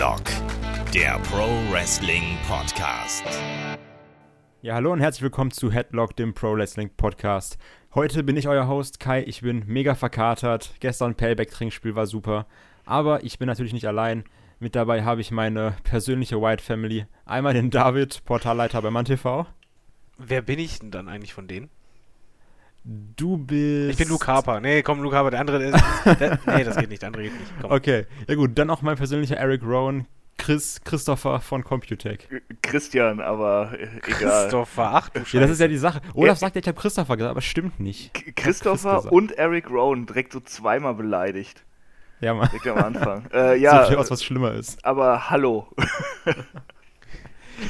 Headlock, der Pro Wrestling Podcast. Ja, hallo und herzlich willkommen zu Headlock, dem Pro Wrestling Podcast. Heute bin ich euer Host Kai. Ich bin mega verkatert. Gestern Payback-Trinkspiel war super. Aber ich bin natürlich nicht allein. Mit dabei habe ich meine persönliche White Family. Einmal den David, Portalleiter bei MannTV. Wer bin ich denn dann eigentlich von denen? Du bist. Ich bin Luke Harper. Nee, komm, Luke Harper. Der andere ist. Der, nee, das geht nicht. Der andere geht nicht. Komm. Okay, ja gut. Dann auch mein persönlicher Eric Rowan. Chris, Christopher von Computech. Christian, aber äh, egal. Christopher, ach du Scheiße. Ja, das ist ja die Sache. Olaf Ja. sagt ja, ich habe Christopher gesagt, aber stimmt nicht. K- Chris Christopher gesagt. und Eric Rowan direkt so zweimal beleidigt. Ja, Mann. Direkt am Anfang. äh, Ja, Sucht aus, was schlimmer ist. aber hallo.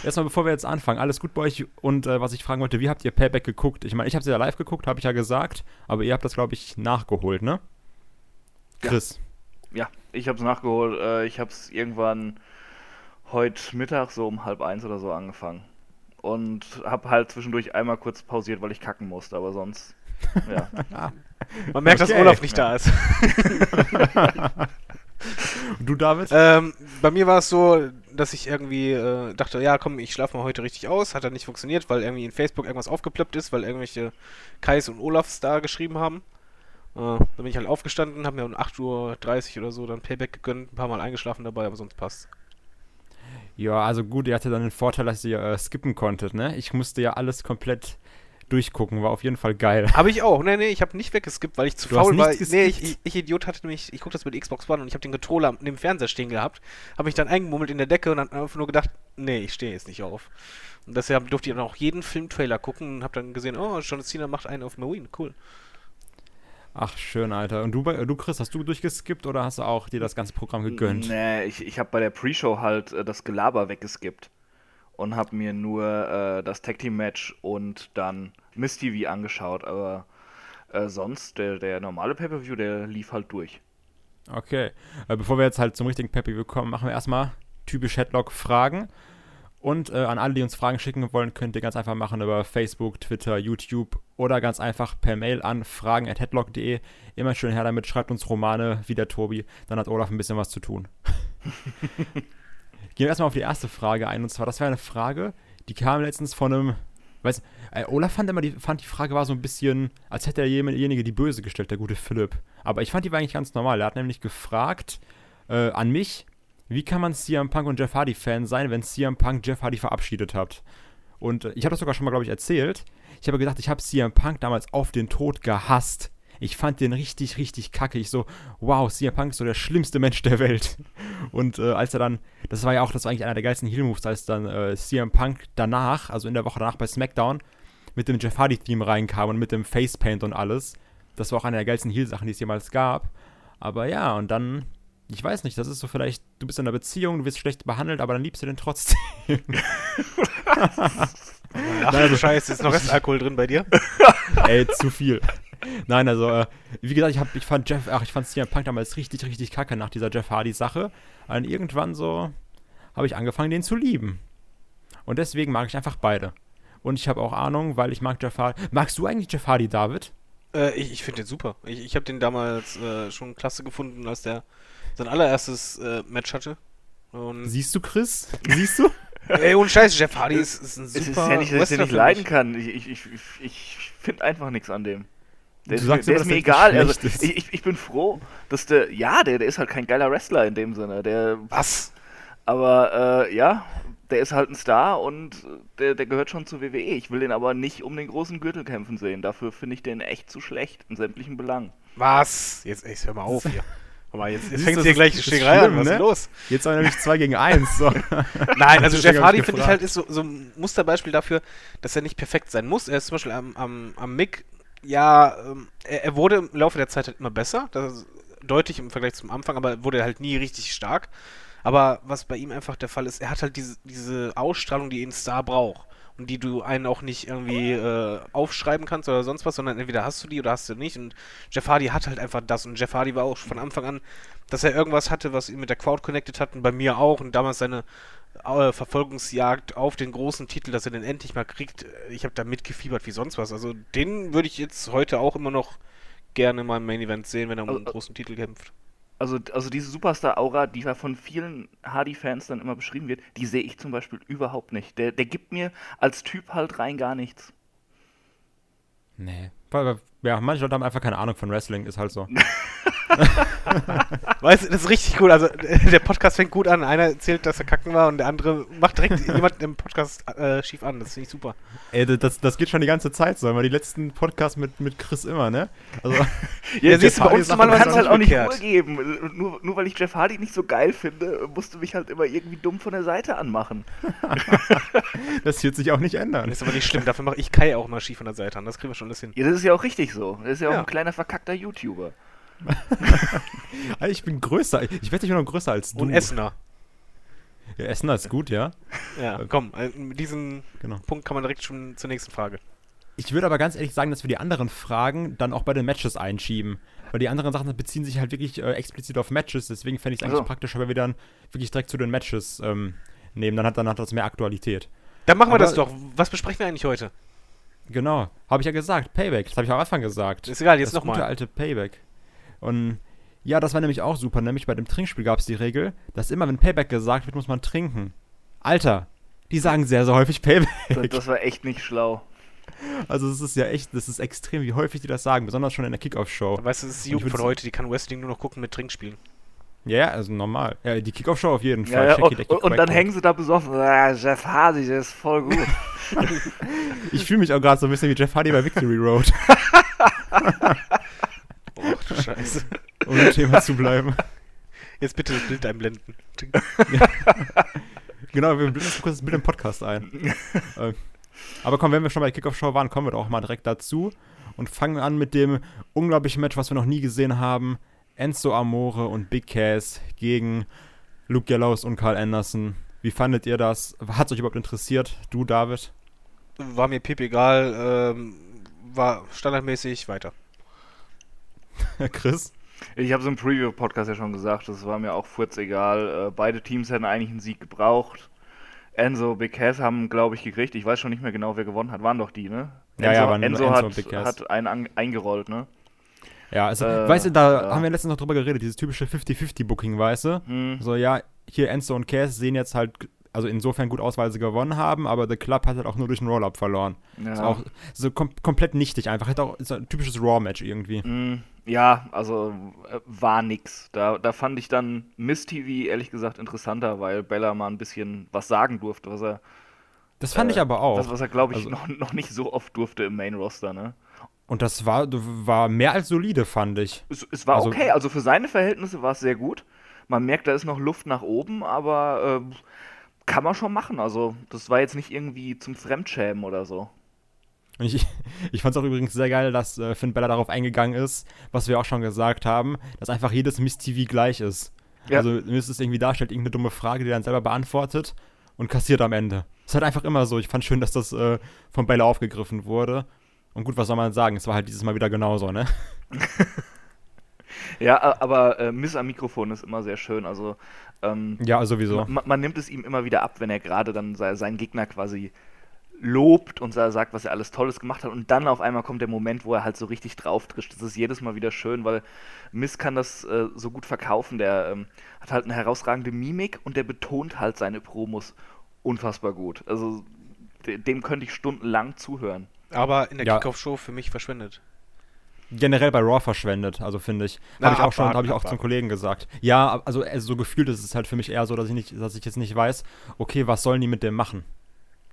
Erstmal, bevor wir jetzt anfangen, alles gut bei euch? Und äh, was ich fragen wollte, wie habt ihr Payback geguckt? Ich meine, ich habe sie ja live geguckt, habe ich ja gesagt, aber ihr habt das, glaube ich, nachgeholt, ne? Ja. Chris. Ja, ich hab's nachgeholt. Äh, ich hab's irgendwann heute Mittag so um halb eins oder so angefangen. Und hab halt zwischendurch einmal kurz pausiert, weil ich kacken musste, aber sonst. Ja. Man merkt, dass Okay. Olaf nicht da ist. Und du, David? ähm, bei mir war es so, dass ich irgendwie äh, dachte, ja, komm, ich schlafe mal heute richtig aus. Hat dann nicht funktioniert, weil irgendwie in Facebook irgendwas aufgeploppt ist, weil irgendwelche Kais und Olafs da geschrieben haben. Äh, dann bin ich halt aufgestanden, habe mir um 8.30 Uhr oder so dann Payback gegönnt, ein paar Mal eingeschlafen dabei, aber sonst passt. Ja, also gut, ihr hattet dann den Vorteil, dass ihr äh, skippen konntet, ne? Ich musste ja alles komplett durchgucken, war auf jeden Fall geil. Habe ich auch. Nee, nee, ich habe nicht weggeskippt, weil ich zu Du faul war. nichts Nee, ich, geskippt? ich, ich Idiot hatte nämlich, ich gucke das mit Xbox One und ich habe den Controller neben dem Fernseher stehen gehabt. Habe mich dann eingemummelt in der Decke und dann einfach nur gedacht, nee, ich stehe jetzt nicht auf. Und deshalb durfte ich dann auch jeden Filmtrailer gucken und habe dann gesehen, oh, John Cena macht einen auf Marine, cool. Ach, schön, Alter. Und du, bei- du Chris, hast du durchgeskippt oder hast du auch dir das ganze Programm gegönnt? Nee, ich, ich hab bei der Pre-Show halt äh, das Gelaber weggeskippt. Und hab mir nur äh, das Tag Team Match und dann Miss TV angeschaut. Aber äh, sonst, der, der normale Pay-Per-View, der lief halt durch. Okay. Äh, bevor wir jetzt halt zum richtigen Peppy kommen, machen wir erstmal typisch Headlock Fragen. Und äh, an alle, die uns Fragen schicken wollen, könnt ihr ganz einfach machen über Facebook, Twitter, YouTube oder ganz einfach per Mail an fragen.headlock.de. Immer schön her damit, schreibt uns Romane wie der Tobi, dann hat Olaf ein bisschen was zu tun. Gehen wir erstmal auf die erste Frage ein. Und zwar, das war eine Frage, die kam letztens von einem. Weiß, äh, Olaf fand immer die, fand die Frage war so ein bisschen, als hätte derjenige die böse gestellt, der gute Philipp. Aber ich fand die war eigentlich ganz normal. Er hat nämlich gefragt äh, an mich, wie kann man CM Punk und Jeff Hardy Fan sein, wenn CM Punk Jeff Hardy verabschiedet hat? Und äh, ich habe das sogar schon mal, glaube ich, erzählt. Ich habe gesagt, ich habe CM Punk damals auf den Tod gehasst. Ich fand den richtig, richtig kacke. Ich so, wow, CM Punk ist so der schlimmste Mensch der Welt. Und äh, als er dann, das war ja auch, das war eigentlich einer der geilsten Heel-Moves, als dann äh, CM Punk danach, also in der Woche danach bei SmackDown, mit dem Jeff Hardy-Theme reinkam und mit dem Facepaint und alles. Das war auch eine der geilsten Heel-Sachen, die es jemals gab. Aber ja, und dann, ich weiß nicht, das ist so vielleicht, du bist in einer Beziehung, du wirst schlecht behandelt, aber dann liebst du den trotzdem. Ach du Scheiße, ist noch Restalkohol drin bei dir? Ey, zu viel. Nein, also, äh, wie gesagt, ich, hab, ich fand Jeff, ach, ich fand CM Punk damals richtig, richtig kacke nach dieser Jeff Hardy-Sache. Und irgendwann so habe ich angefangen, den zu lieben. Und deswegen mag ich einfach beide. Und ich habe auch Ahnung, weil ich mag Jeff Hardy. Magst du eigentlich Jeff Hardy, David? Äh, ich ich finde den super. Ich, ich habe den damals äh, schon klasse gefunden, als der sein allererstes äh, Match hatte. Und Siehst du, Chris? Siehst du? ey, ohne Scheiß, Jeff Hardy ist, ist ein super Es ist ja nicht, dass ich den nicht leiden kann. Ich, ich, ich, ich finde einfach nichts an dem. Der Du ist, sagst mir, immer, der ist mir egal. Also, ist. ich, ich, bin froh, dass der. Ja, der, der ist halt kein geiler Wrestler in dem Sinne. Der, Was? aber äh, ja, der ist halt ein Star und der, der gehört schon zur WWE. Ich will den aber nicht um den großen Gürtel kämpfen sehen. Dafür finde ich den echt zu schlecht in sämtlichen Belangen. Was? Jetzt, ey, hör mal auf hier. Mal, jetzt, jetzt fängt du, hier gleich ist- die ist Schlägerei an. Was ist ne? los? Jetzt haben wir nämlich 2 gegen 1. So. Nein, also Jeff Hardy finde ich halt ist so, so ein Musterbeispiel dafür, dass er nicht perfekt sein muss. Er ist zum Beispiel am, am, am Mick, ja, ähm, er, er wurde im Laufe der Zeit halt immer besser. Das ist deutlich im Vergleich zum Anfang, aber wurde halt nie richtig stark. Aber was bei ihm einfach der Fall ist, er hat halt diese, diese Ausstrahlung, die ein Star braucht. Und die du einen auch nicht irgendwie äh, aufschreiben kannst oder sonst was, sondern entweder hast du die oder hast du nicht. Und Jeff Hardy hat halt einfach das. Und Jeff Hardy war auch von Anfang an, dass er irgendwas hatte, was ihn mit der Crowd connected hat und bei mir auch. Und damals seine Verfolgungsjagd auf den großen Titel, dass er den endlich mal kriegt. Ich habe da mitgefiebert wie sonst was. Also den würde ich jetzt heute auch immer noch gerne mal im Main Event sehen, wenn er um einen Also- großen Titel kämpft. Also, also diese Superstar-Aura, die ja von vielen Hardy-Fans dann immer beschrieben wird, die sehe ich zum Beispiel überhaupt nicht. Der, der gibt mir als Typ halt rein gar nichts. Nee. Ja, manche Leute haben einfach keine Ahnung von Wrestling, ist halt so. Weißt du, das ist richtig gut. Also, der Podcast fängt gut an. Einer erzählt, dass er kacken war und der andere macht direkt jemand im Podcast äh, schief an. Das finde ich super. Ey, das, das geht schon die ganze Zeit so, aber die letzten Podcasts mit, mit Chris immer, ne? Also, Ja, siehst du, bei uns Du kannst halt auch nicht. Ruhe geben. Nur, nur weil ich Jeff Hardy nicht so geil finde, musst du mich halt immer irgendwie dumm von der Seite anmachen. das wird sich auch nicht ändern. Das ist aber nicht schlimm. Dafür mache ich Kai auch mal schief an der Seite an. Das kriegen wir schon alles hin. Ja, das ist ja auch richtig so. Das ist ja auch Ja. ein kleiner verkackter YouTuber. Alter, Ich bin größer. Ich werde nicht noch größer als du. Und Essener. Ja, Essener ist gut, ja. Ja, komm. äh, Mit diesem Genau. Punkt kann man direkt schon zur nächsten Frage. Ich würde aber ganz ehrlich sagen, dass wir die anderen Fragen dann auch bei den Matches einschieben. Weil die anderen Sachen beziehen sich halt wirklich äh, explizit auf Matches. Deswegen fände ich es eigentlich Ach so. praktischer, wenn wir dann wirklich direkt zu den Matches ähm, nehmen. Dann hat, dann hat das mehr Aktualität. Dann machen wir Aber- das doch. Was besprechen wir eigentlich heute? Genau. Habe ich ja gesagt. Payback. Das habe ich am Anfang gesagt. Ist egal, jetzt das nochmal. gute alte Payback. Und ja, das war nämlich auch super. Nämlich bei dem Trinkspiel gab es die Regel, dass immer, wenn Payback gesagt wird, muss man trinken. Alter, die sagen sehr, sehr häufig Das, Payback. das war echt nicht schlau. Also es ist ja echt, das ist extrem, wie häufig die das sagen. Besonders schon in der Kickoff-Show. Weißt du, das ist die Jugend von heute, die kann Wrestling nur noch gucken mit Trinkspielen. Ja, ja, also normal. Ja, die Kickoff-Show auf jeden Ja, Fall. ja, Check und, und, und dann hängen sie da besoffen. Ah, Jeff Hardy, der ist voll gut. Ich fühle mich auch gerade so ein bisschen wie Jeff Hardy bei Victory Road, Oh, du Scheiße. um im Thema zu bleiben. Jetzt bitte das Bild einblenden. Genau, wir blenden kurz das Bild im Podcast ein. äh, aber komm, wenn wir schon bei Kickoff-Show waren, kommen wir doch auch mal direkt dazu und fangen an mit dem unglaublichen Match, was wir noch nie gesehen haben. Enzo Amore und Big Cass gegen Luke Gallows und Carl Anderson. Wie fandet ihr das? Hat es euch überhaupt interessiert? Du, David? War mir piep egal. Ähm, war standardmäßig weiter. Chris? Ich habe es im Preview-Podcast ja schon gesagt, das war mir auch furzegal. Äh, beide Teams hätten eigentlich einen Sieg gebraucht. Enzo, Big Cass haben, glaube ich, gekriegt. Ich weiß schon nicht mehr genau, wer gewonnen hat. Waren doch die, ne? Ja, Enzo, ja, waren Enzo, Enzo hat, und Big Cass. hat einen an, eingerollt, ne? Ja, also, Äh, weißt du, da ja. haben wir letztens noch drüber geredet, dieses typische 50-50-Booking, weißt du? Hm. So, ja, hier Enzo und Cass sehen jetzt halt, also insofern gut aus, weil sie gewonnen haben, aber The Club hat halt auch nur durch einen Roll-Up verloren. Ja. Ist auch so kom komplett nichtig einfach. Hätte auch ist ein typisches Raw-Match irgendwie. Mm, Ja, also äh, war nix. Da, da fand ich dann Miss TV ehrlich gesagt interessanter, weil Bella mal ein bisschen was sagen durfte, was er, Das fand äh, ich aber auch. das, was er glaube ich Also- noch, noch nicht so oft durfte im Main Roster, ne? Und das war, war mehr als solide, fand ich. Es, es war Also- okay, also für seine Verhältnisse war es sehr gut. Man merkt, da ist noch Luft nach oben, aber äh, kann man schon machen. Also das war jetzt nicht irgendwie zum Fremdschämen oder so. Und ich, ich fand es auch übrigens sehr geil, dass äh, Finn Bella darauf eingegangen ist, was wir auch schon gesagt haben, dass einfach jedes Miss TV gleich ist. Ja. Also Miss es irgendwie darstellt, irgendeine dumme Frage, die er dann selber beantwortet und kassiert am Ende. Ist halt einfach immer so. Ich fand schön, dass das äh, von Bella aufgegriffen wurde. Und gut, was soll man sagen? Es war halt dieses Mal wieder genauso, ne? Ja, aber äh, Miss am Mikrofon ist immer sehr schön. Also ähm, Ja, sowieso. man, man nimmt es ihm immer wieder ab, wenn er gerade dann se- seinen Gegner quasi lobt und sa- sagt, was er alles Tolles gemacht hat. Und dann auf einmal kommt der Moment, wo er halt so richtig drauf trischt. Das ist jedes Mal wieder schön, weil Miss kann das äh, so gut verkaufen. Der ähm, hat halt eine herausragende Mimik und der betont halt seine Promos unfassbar gut. Also de dem könnte ich stundenlang zuhören. Aber in der Ja. Kickoff-Show für mich verschwendet. generell bei Raw verschwendet, also finde ich. Habe ich auch schon, habe ich auch zum. Kollegen gesagt. Ja, also, also so gefühlt ist es halt für mich eher so, dass ich nicht, dass ich jetzt nicht weiß, okay, was sollen die mit dem machen?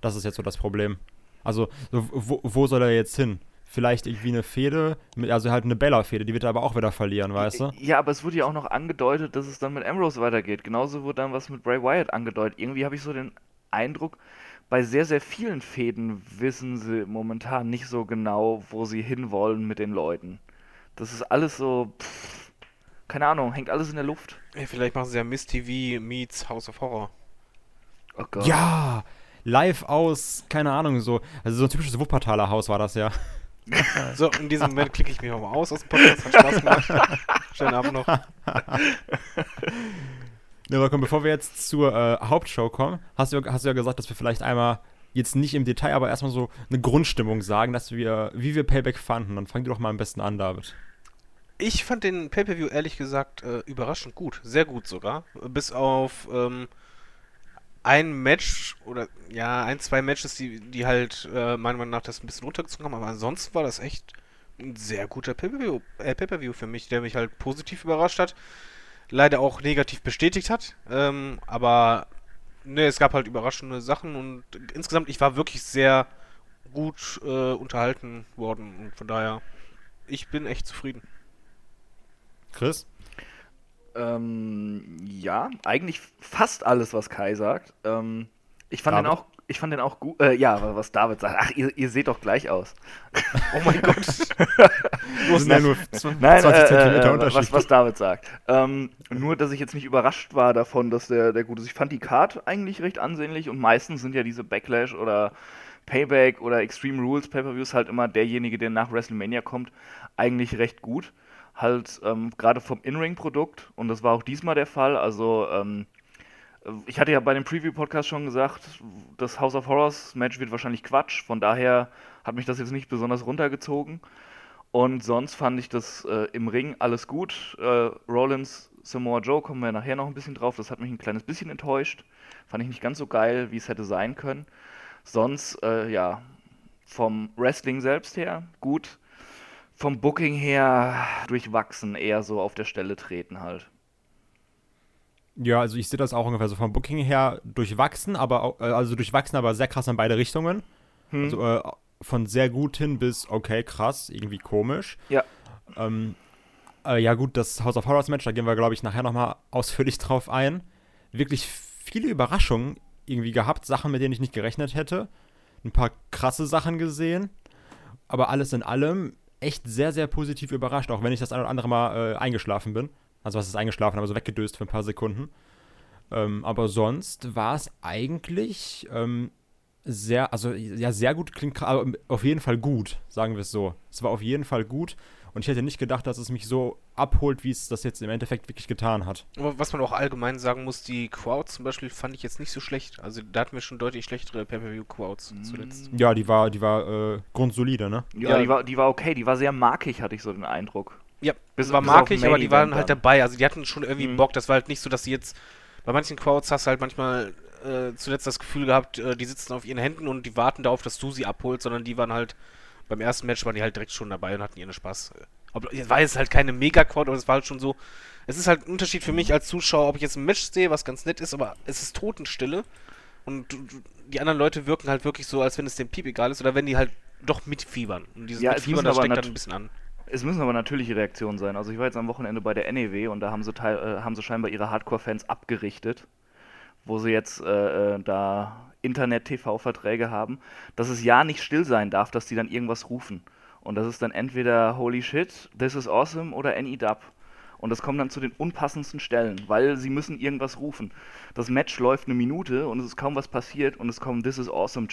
Das ist jetzt so das Problem. Also, so, wo, wo soll er jetzt hin? Vielleicht irgendwie eine Fehde, also halt eine Bella-Fehde, die wird er aber auch wieder verlieren, weißt du? Ja, aber es wurde ja auch noch angedeutet, dass es dann mit Ambrose weitergeht. Genauso wurde dann was mit Bray Wyatt angedeutet. Irgendwie habe ich so den Eindruck, bei sehr, sehr vielen Fäden wissen sie momentan nicht so genau, wo sie hinwollen mit den Leuten. Das ist alles so, pff, keine Ahnung, hängt alles in der Luft. Ey, vielleicht machen sie ja Miss TV meets House of Horror. Oh Gott. Ja! Live aus, keine Ahnung, so, also so ein typisches Wuppertaler Haus war das ja. So, in diesem Moment klicke ich mich auch mal aus aus dem Podcast. Hat Spaß gemacht. Schönen Abend noch. Ja, aber komm, bevor wir jetzt zur äh, Hauptshow kommen, hast du, hast du ja gesagt, dass wir vielleicht einmal jetzt nicht im Detail, aber erstmal so eine Grundstimmung sagen, dass wir, wie wir Payback fanden. Dann fang du doch mal am besten an, David. Ich fand den Pay-Per-View ehrlich gesagt äh, überraschend gut. Sehr gut sogar. Bis auf ähm, ein Match oder ja, ein, zwei Matches, die, die halt äh, meiner Meinung nach das ein bisschen runtergezogen haben. Aber ansonsten war das echt ein sehr guter Pay-Per-View äh, Pay für mich, der mich halt positiv überrascht hat. Leider auch negativ bestätigt hat. Ähm, aber ne, es gab halt überraschende Sachen und insgesamt, ich war wirklich sehr gut äh, unterhalten worden und von daher, ich bin echt zufrieden. Chris? Ähm, ja, eigentlich fast alles, was Kai sagt. Ähm, ich fand David? den auch, ich fand den auch gut. Äh, ja, was David sagt. Ach, ihr, ihr seht doch gleich aus. Oh mein Gott. Sind ja nur zw- Nein, 20 äh, Zentimeter äh, Unterschied. was, was David sagt. Ähm, nur, dass ich jetzt nicht überrascht war davon, dass der, der gut ist. Ich fand die Card eigentlich recht ansehnlich und meistens sind ja diese Backlash oder Payback oder Extreme Rules Pay-Per-Views halt immer derjenige, der nach WrestleMania kommt, eigentlich recht gut. Halt ähm, gerade vom In-Ring-Produkt und das war auch diesmal der Fall. Also ähm, ich hatte ja bei dem Preview-Podcast schon gesagt, das House of Horrors Match wird wahrscheinlich Quatsch. Von daher hat mich das jetzt nicht besonders runtergezogen. Und sonst fand ich das äh, im Ring alles gut. Äh, Rollins, Samoa Joe, kommen wir nachher noch ein bisschen drauf. Das hat mich ein kleines bisschen enttäuscht. Fand ich nicht ganz so geil, wie es hätte sein können. Sonst, äh, ja, vom Wrestling selbst her gut. Vom Booking her durchwachsen, eher so auf der Stelle treten halt. Ja, also ich sehe das auch ungefähr so vom Booking her durchwachsen, aber äh, also durchwachsen, aber sehr krass in beide Richtungen. Hm. Also äh, von sehr gut hin bis okay, krass, irgendwie komisch. Ja. Ähm, äh, ja gut, das House of Horrors Match, da gehen wir, glaube ich, nachher nochmal ausführlich drauf ein. Wirklich viele Überraschungen irgendwie gehabt, Sachen, mit denen ich nicht gerechnet hätte. Ein paar krasse Sachen gesehen. Aber alles in allem echt sehr, sehr positiv überrascht, auch wenn ich das ein oder andere Mal äh, eingeschlafen bin. Also was ist eingeschlafen, aber so weggedöst für ein paar Sekunden. Ähm, aber sonst war es eigentlich ähm, sehr, also ja, sehr gut klingt, aber auf jeden Fall gut, sagen wir es so. Es war auf jeden Fall gut und ich hätte nicht gedacht, dass es mich so abholt, wie es das jetzt im Endeffekt wirklich getan hat. Aber was man auch allgemein sagen muss, die Crowds zum Beispiel fand ich jetzt nicht so schlecht. Also da hatten wir schon deutlich schlechtere Pay-Per-View-Crowds zuletzt. Ja, die war, die war äh, grundsolide, ne? Ja, Ja. Die, war, die war okay, die war sehr markig, hatte ich so den Eindruck. Ja, Bis- das war bis markig, aber die waren halt dann. dabei. Also die hatten schon irgendwie Mhm. Bock. Das war halt nicht so, dass sie jetzt. Bei manchen Crowds hast du halt manchmal äh, zuletzt das Gefühl gehabt, äh, die sitzen auf ihren Händen und die warten darauf, dass du sie abholst, sondern die waren halt. Beim ersten Match waren die halt direkt schon dabei und hatten ihren Spaß. Aber es war jetzt halt keine Mega-Crowd, aber es war halt schon so. Es ist halt ein Unterschied für mich als Zuschauer, ob ich jetzt ein Match sehe, was ganz nett ist, aber es ist Totenstille. Und die anderen Leute wirken halt wirklich so, als wenn es dem Piep egal ist oder wenn die halt doch mitfiebern. Und dieses Ja, Mitfiebern, das steckt dann ein bisschen an. Es müssen aber natürliche Reaktionen sein. Also ich war jetzt am Wochenende bei der NEW und da haben sie, teil, äh, haben sie scheinbar ihre Hardcore-Fans abgerichtet, wo sie jetzt äh, äh, da Internet-TV-Verträge haben, dass es ja nicht still sein darf, dass die dann irgendwas rufen. Und das ist dann entweder Holy Shit, This is Awesome oder Any Dub. Und das kommt dann zu den unpassendsten Stellen, weil sie müssen irgendwas rufen. Das Match läuft eine Minute und es ist kaum was passiert und es kommen This is Awesome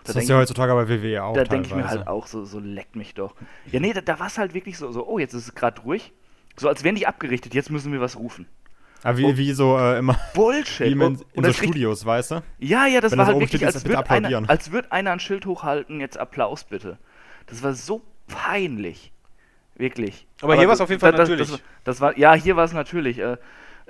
Chants. Das Da ist ja heutzutage bei WWE auch da denke ich mir halt auch so, so leckt mich doch. Ja, nee, da, da war es halt wirklich so, so, oh, jetzt ist es gerade ruhig. So, als wären die abgerichtet, jetzt müssen wir was rufen. Aber wie, wie so äh, immer, Bullshit. wie in, in so Studios, weißt du? Ja, ja, das Wenn war das halt wirklich, steht, als würde einer, als würd einer ein Schild hochhalten, jetzt Applaus bitte. Das war so peinlich. Wirklich. Aber hier war's auf jeden Fall das, natürlich. Das, das war, ja, hier war es natürlich. Äh,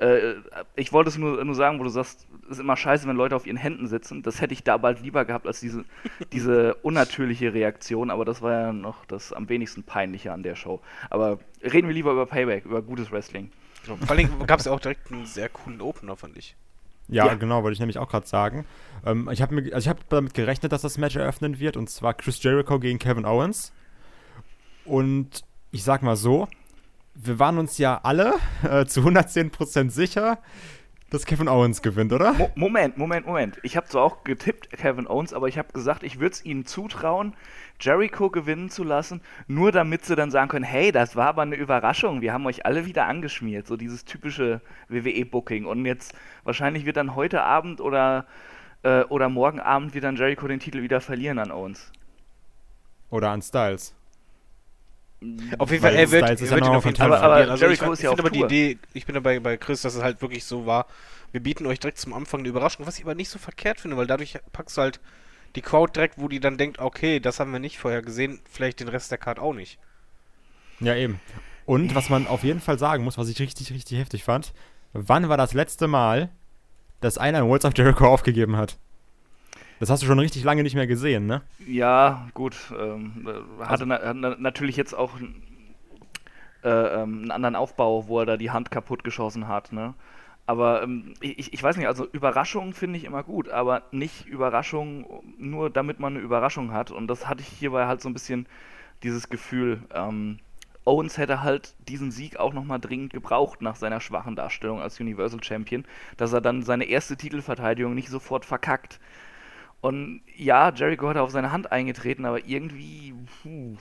äh, ich wollte es nur, nur sagen, wo du sagst, es ist immer scheiße, wenn Leute auf ihren Händen sitzen. Das hätte ich da bald lieber gehabt als diese, diese unnatürliche Reaktion. Aber das war ja noch das am wenigsten peinliche an der Show. Aber reden wir lieber über Payback, über gutes Wrestling. Vor allem gab es ja auch direkt einen sehr coolen Opener, fand ich. Ja, Ja. genau, wollte ich nämlich auch gerade sagen. Ähm, ich habe also ich hab damit gerechnet, dass das Match eröffnen wird, und zwar Chris Jericho gegen Kevin Owens. Und ich sag mal so, wir waren uns ja alle äh, zu 110% sicher, dass Kevin Owens gewinnt, oder? Mo Moment, Moment, Moment. Ich habe zwar auch getippt, Kevin Owens, aber ich habe gesagt, ich würde es ihnen zutrauen, Jericho gewinnen zu lassen, nur damit sie dann sagen können, hey, das war aber eine Überraschung, wir haben euch alle wieder angeschmiert, so dieses typische WWE-Booking. Und jetzt wahrscheinlich wird dann heute Abend oder, äh, oder morgen Abend wird dann Jericho den Titel wieder verlieren an Owens. Oder an Styles. Auf jeden Fall, er wird, er wird ihn auf jeden Fall. Aber- Also Jericho ich, ist ich ja auf aber die. Idee, ich bin dabei bei Chris, dass es halt wirklich so war. Wir bieten euch direkt zum Anfang eine Überraschung, was ich aber nicht so verkehrt finde, weil dadurch packst du halt die Crowd direkt, wo die dann denkt, okay, das haben wir nicht vorher gesehen, vielleicht den Rest der Card auch nicht. Ja, eben. Und was man auf jeden Fall sagen muss, was ich richtig, richtig heftig fand, wann war das letzte Mal, dass einer in Worlds of Jericho aufgegeben hat? Das hast du schon richtig lange nicht mehr gesehen, ne? Ja, gut. Ähm, hatte na, na, natürlich jetzt auch äh, ähm, einen anderen Aufbau, wo er da die Hand kaputt geschossen hat, ne? Aber ähm, ich, ich weiß nicht, also Überraschungen finde ich immer gut, aber nicht Überraschungen nur damit man eine Überraschung hat. Und das hatte ich hierbei halt so ein bisschen dieses Gefühl. Ähm, Owens hätte halt diesen Sieg auch nochmal dringend gebraucht nach seiner schwachen Darstellung als Universal Champion, dass er dann seine erste Titelverteidigung nicht sofort verkackt. Und ja, Jericho hat auf seine Hand eingetreten, aber irgendwie, puh,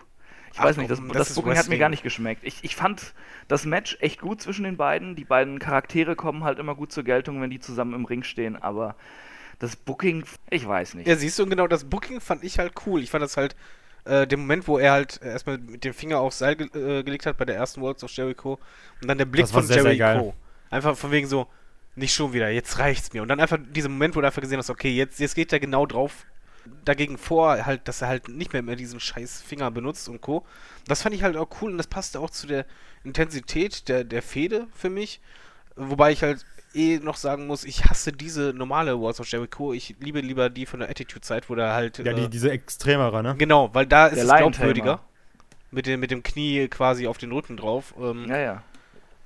ich weiß nicht, das, das, das Booking hat mir gar nicht geschmeckt. Ich, ich fand das Match echt gut zwischen den beiden. Die beiden Charaktere kommen halt immer gut zur Geltung, wenn die zusammen im Ring stehen, aber das Booking, ich weiß nicht. Ja, siehst du, genau, das Booking fand ich halt cool. Ich fand das halt, äh, der Moment, wo er halt erstmal mit dem Finger aufs Seil ge äh, gelegt hat bei der ersten Worlds of Jericho und dann der Blick von sehr, Jericho. Sehr einfach von wegen so, nicht schon wieder, jetzt reicht's mir. Und dann einfach dieser Moment, wo du einfach gesehen hast, okay, jetzt, jetzt geht er genau drauf dagegen vor, halt, dass er halt nicht mehr, mehr diesen scheiß Finger benutzt und Co. Das fand ich halt auch cool und das passte auch zu der Intensität der, der Fehde für mich. Wobei ich halt eh noch sagen muss, ich hasse diese normale Wars of Jericho. Ich liebe lieber die von der Attitude-Zeit, wo da halt. Ja, die, äh, diese extremere, ne? Genau, weil da ist der es glaubwürdiger. Mit dem, mit dem Knie quasi auf den Rücken drauf. Ähm, ja, ja.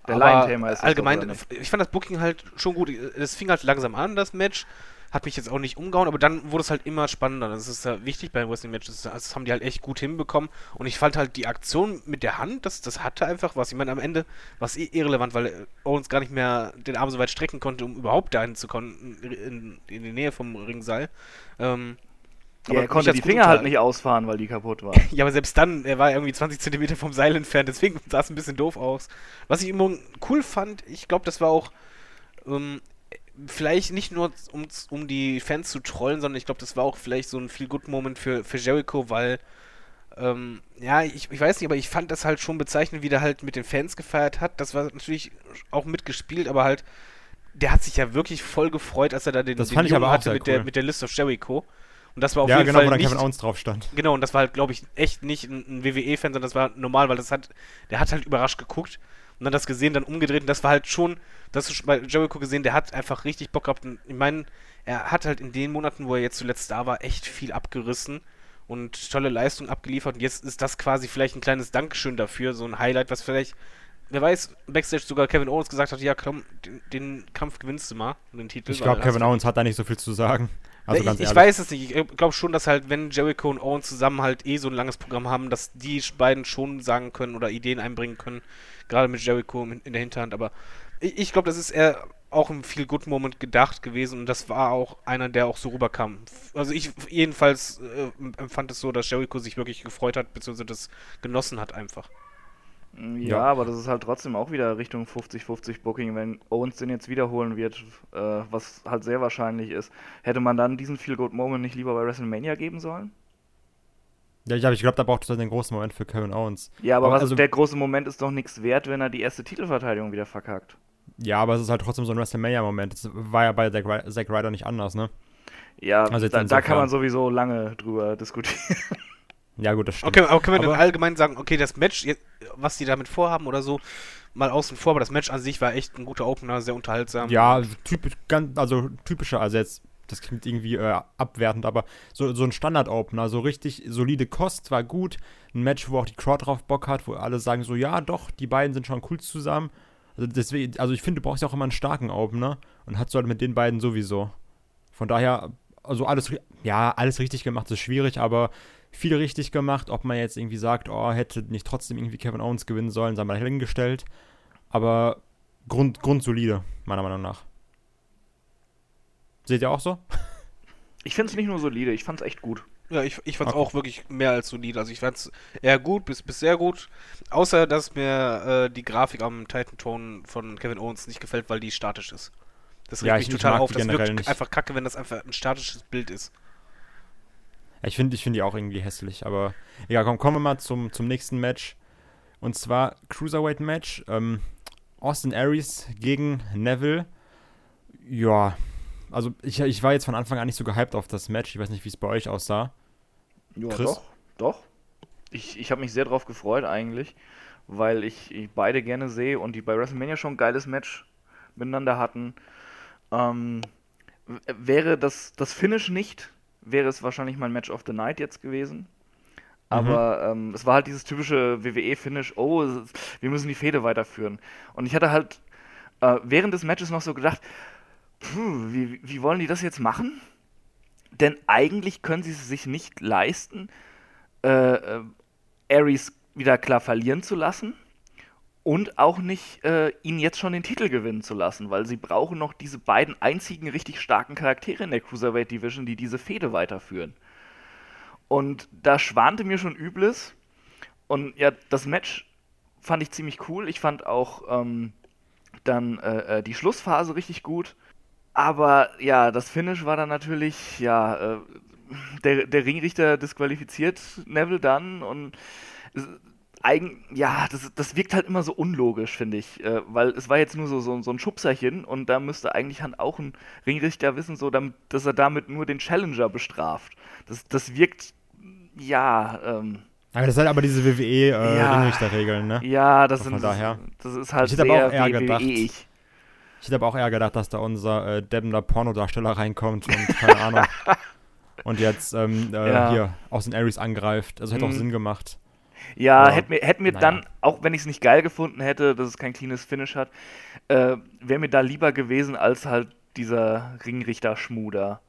Der Lion-Thema ist allgemein, ich fand das Booking halt schon gut. Es fing halt langsam an, das Match hat mich jetzt auch nicht umgehauen, aber dann wurde es halt immer spannender. Das ist ja wichtig bei Wrestling-Matches. Das haben die halt echt gut hinbekommen. Und ich fand halt die Aktion mit der Hand, das, das hatte einfach was. Ich meine, am Ende war es eh irrelevant, weil Owens gar nicht mehr den Arm so weit strecken konnte, um überhaupt dahin zu kommen, in, in die Nähe vom Ringseil. Ähm, ja, er konnte die Finger halt nicht ausfahren, weil die kaputt waren. ja, aber selbst dann, er war irgendwie 20 Zentimeter vom Seil entfernt, deswegen sah es ein bisschen doof aus. Was ich immer cool fand, ich glaube, das war auch ähm, vielleicht nicht nur um, um die Fans zu trollen, sondern ich glaube, das war auch vielleicht so ein viel good Moment für, für Jericho, weil ähm, ja, ich, ich weiß nicht, aber ich fand das halt schon bezeichnend, wie der halt mit den Fans gefeiert hat. Das war natürlich auch mitgespielt, aber halt, der hat sich ja wirklich voll gefreut, als er da den, das den aber hatte auch mit, cool. der, mit der List of Jericho. Und das war auf ja, jeden genau, Fall wo dann nicht, Kevin Owens drauf stand. Genau, und das war halt, glaube ich, echt nicht ein, ein WWE-Fan, sondern das war normal, weil das hat, der hat halt überrascht geguckt und dann das gesehen, dann umgedreht und das war halt schon, das ist bei Jericho gesehen, der hat einfach richtig Bock gehabt. Und ich meine, er hat halt in den Monaten, wo er jetzt zuletzt da war, echt viel abgerissen und tolle Leistung abgeliefert. Und jetzt ist das quasi vielleicht ein kleines Dankeschön dafür, so ein Highlight, was vielleicht, wer weiß, Backstage sogar Kevin Owens gesagt hat, ja komm, den, den Kampf gewinnst du mal, den Titel. Ich glaube, Kevin Owens hat da nicht so viel zu sagen. Also ich, ich weiß es nicht. Ich glaube schon, dass halt, wenn Jericho und Owens zusammen halt eh so ein langes Programm haben, dass die beiden schon sagen können oder Ideen einbringen können, gerade mit Jericho in der Hinterhand. Aber ich, ich glaube, das ist eher auch im Feel Good Moment gedacht gewesen und das war auch einer, der auch so rüberkam. Also ich jedenfalls äh, empfand es so, dass Jericho sich wirklich gefreut hat, beziehungsweise das genossen hat einfach. Ja, ja, aber das ist halt trotzdem auch wieder Richtung 50-50 Booking, wenn Owens den jetzt wiederholen wird, äh, was halt sehr wahrscheinlich ist. Hätte man dann diesen Feel Good Moment nicht lieber bei WrestleMania geben sollen? Ja, ich, ich glaube, da braucht es den großen Moment für Kevin Owens. Ja, aber, aber was, also, der große Moment ist doch nichts wert, wenn er die erste Titelverteidigung wieder verkackt. Ja, aber es ist halt trotzdem so ein WrestleMania-Moment. Das war ja bei Zack Ryder nicht anders, ne? Ja, also da, da kann man sowieso lange drüber diskutieren. Ja, gut, das stimmt. Okay, aber können wir aber, allgemein sagen, okay, das Match, was die damit vorhaben oder so, mal außen vor, aber das Match an sich war echt ein guter Opener, sehr unterhaltsam. Ja, typisch, ganz, also typischer, also jetzt, das klingt irgendwie äh, abwertend, aber so, so ein Standard-Opener, so richtig solide Kost, war gut. Ein Match, wo auch die Crowd drauf Bock hat, wo alle sagen so, ja, doch, die beiden sind schon cool zusammen. Also deswegen, also ich finde, du brauchst ja auch immer einen starken Opener und hat so halt mit den beiden sowieso. Von daher, also alles, ja, alles richtig gemacht ist schwierig, aber viel richtig gemacht. Ob man jetzt irgendwie sagt, oh, hätte nicht trotzdem irgendwie Kevin Owens gewinnen sollen, sei mal hingestellt. Aber Grund, grundsolide, meiner Meinung nach. Seht ihr auch so? Ich finde es nicht nur solide, ich fand es echt gut. Ja, ich, ich fand es okay. auch wirklich mehr als solide. Also ich fand es eher gut bis, bis sehr gut. Außer, dass mir äh, die Grafik am Titan-Ton von Kevin Owens nicht gefällt, weil die statisch ist. Das regt ja, mich total auf. Das wirkt nicht. einfach kacke, wenn das einfach ein statisches Bild ist. Ich finde ich find die auch irgendwie hässlich, aber ja, komm, kommen wir mal zum, zum nächsten Match. Und zwar Cruiserweight Match. Ähm, Austin Aries gegen Neville. Ja, also ich, ich war jetzt von Anfang an nicht so gehypt auf das Match. Ich weiß nicht, wie es bei euch aussah. Ja, Chris? doch, doch. Ich, ich habe mich sehr drauf gefreut eigentlich, weil ich, ich beide gerne sehe und die bei WrestleMania schon ein geiles Match miteinander hatten. Ähm, wäre das, das Finish nicht, wäre es wahrscheinlich mein Match of the Night jetzt gewesen. Aber ähm, es war halt dieses typische WWE-Finish, oh, wir müssen die Fehde weiterführen. Und ich hatte halt äh, während des Matches noch so gedacht, puh, wie, wie wollen die das jetzt machen? Denn eigentlich können sie es sich nicht leisten, äh, äh, Aries wieder klar verlieren zu lassen und auch nicht äh, ihn jetzt schon den Titel gewinnen zu lassen, weil sie brauchen noch diese beiden einzigen richtig starken Charaktere in der Cruiserweight Division, die diese Fehde weiterführen. Und da schwante mir schon Übles. Und ja, das Match fand ich ziemlich cool. Ich fand auch ähm, dann äh, äh, die Schlussphase richtig gut. Aber ja, das Finish war dann natürlich, ja, äh, der, der Ringrichter disqualifiziert Neville dann und eigen, ja, das, das wirkt halt immer so unlogisch, finde ich. Äh, weil es war jetzt nur so, so, so ein Schubserchen und da müsste eigentlich halt auch ein Ringrichter wissen, so, damit, dass er damit nur den Challenger bestraft. Das, das wirkt, ja, ähm, Aber das sind aber diese Ja. WWE-Ringrichterregeln, ne? ja, das, sind, daher. das ist halt Ich hätte aber sehr auch eher gedacht, WWE-ig. Ich hätte aber auch eher gedacht, dass da unser äh, deppender Pornodarsteller reinkommt und keine Ahnung. Und jetzt ähm, äh, Ja. hier aus den Aries angreift. Also hätte auch Mhm. Sinn gemacht. Ja, Aber, hätte mir, hätt mir naja. dann, auch wenn ich es nicht geil gefunden hätte, dass es kein cleanes Finish hat, äh, wäre mir da lieber gewesen als halt dieser Ringrichter-Schmuder.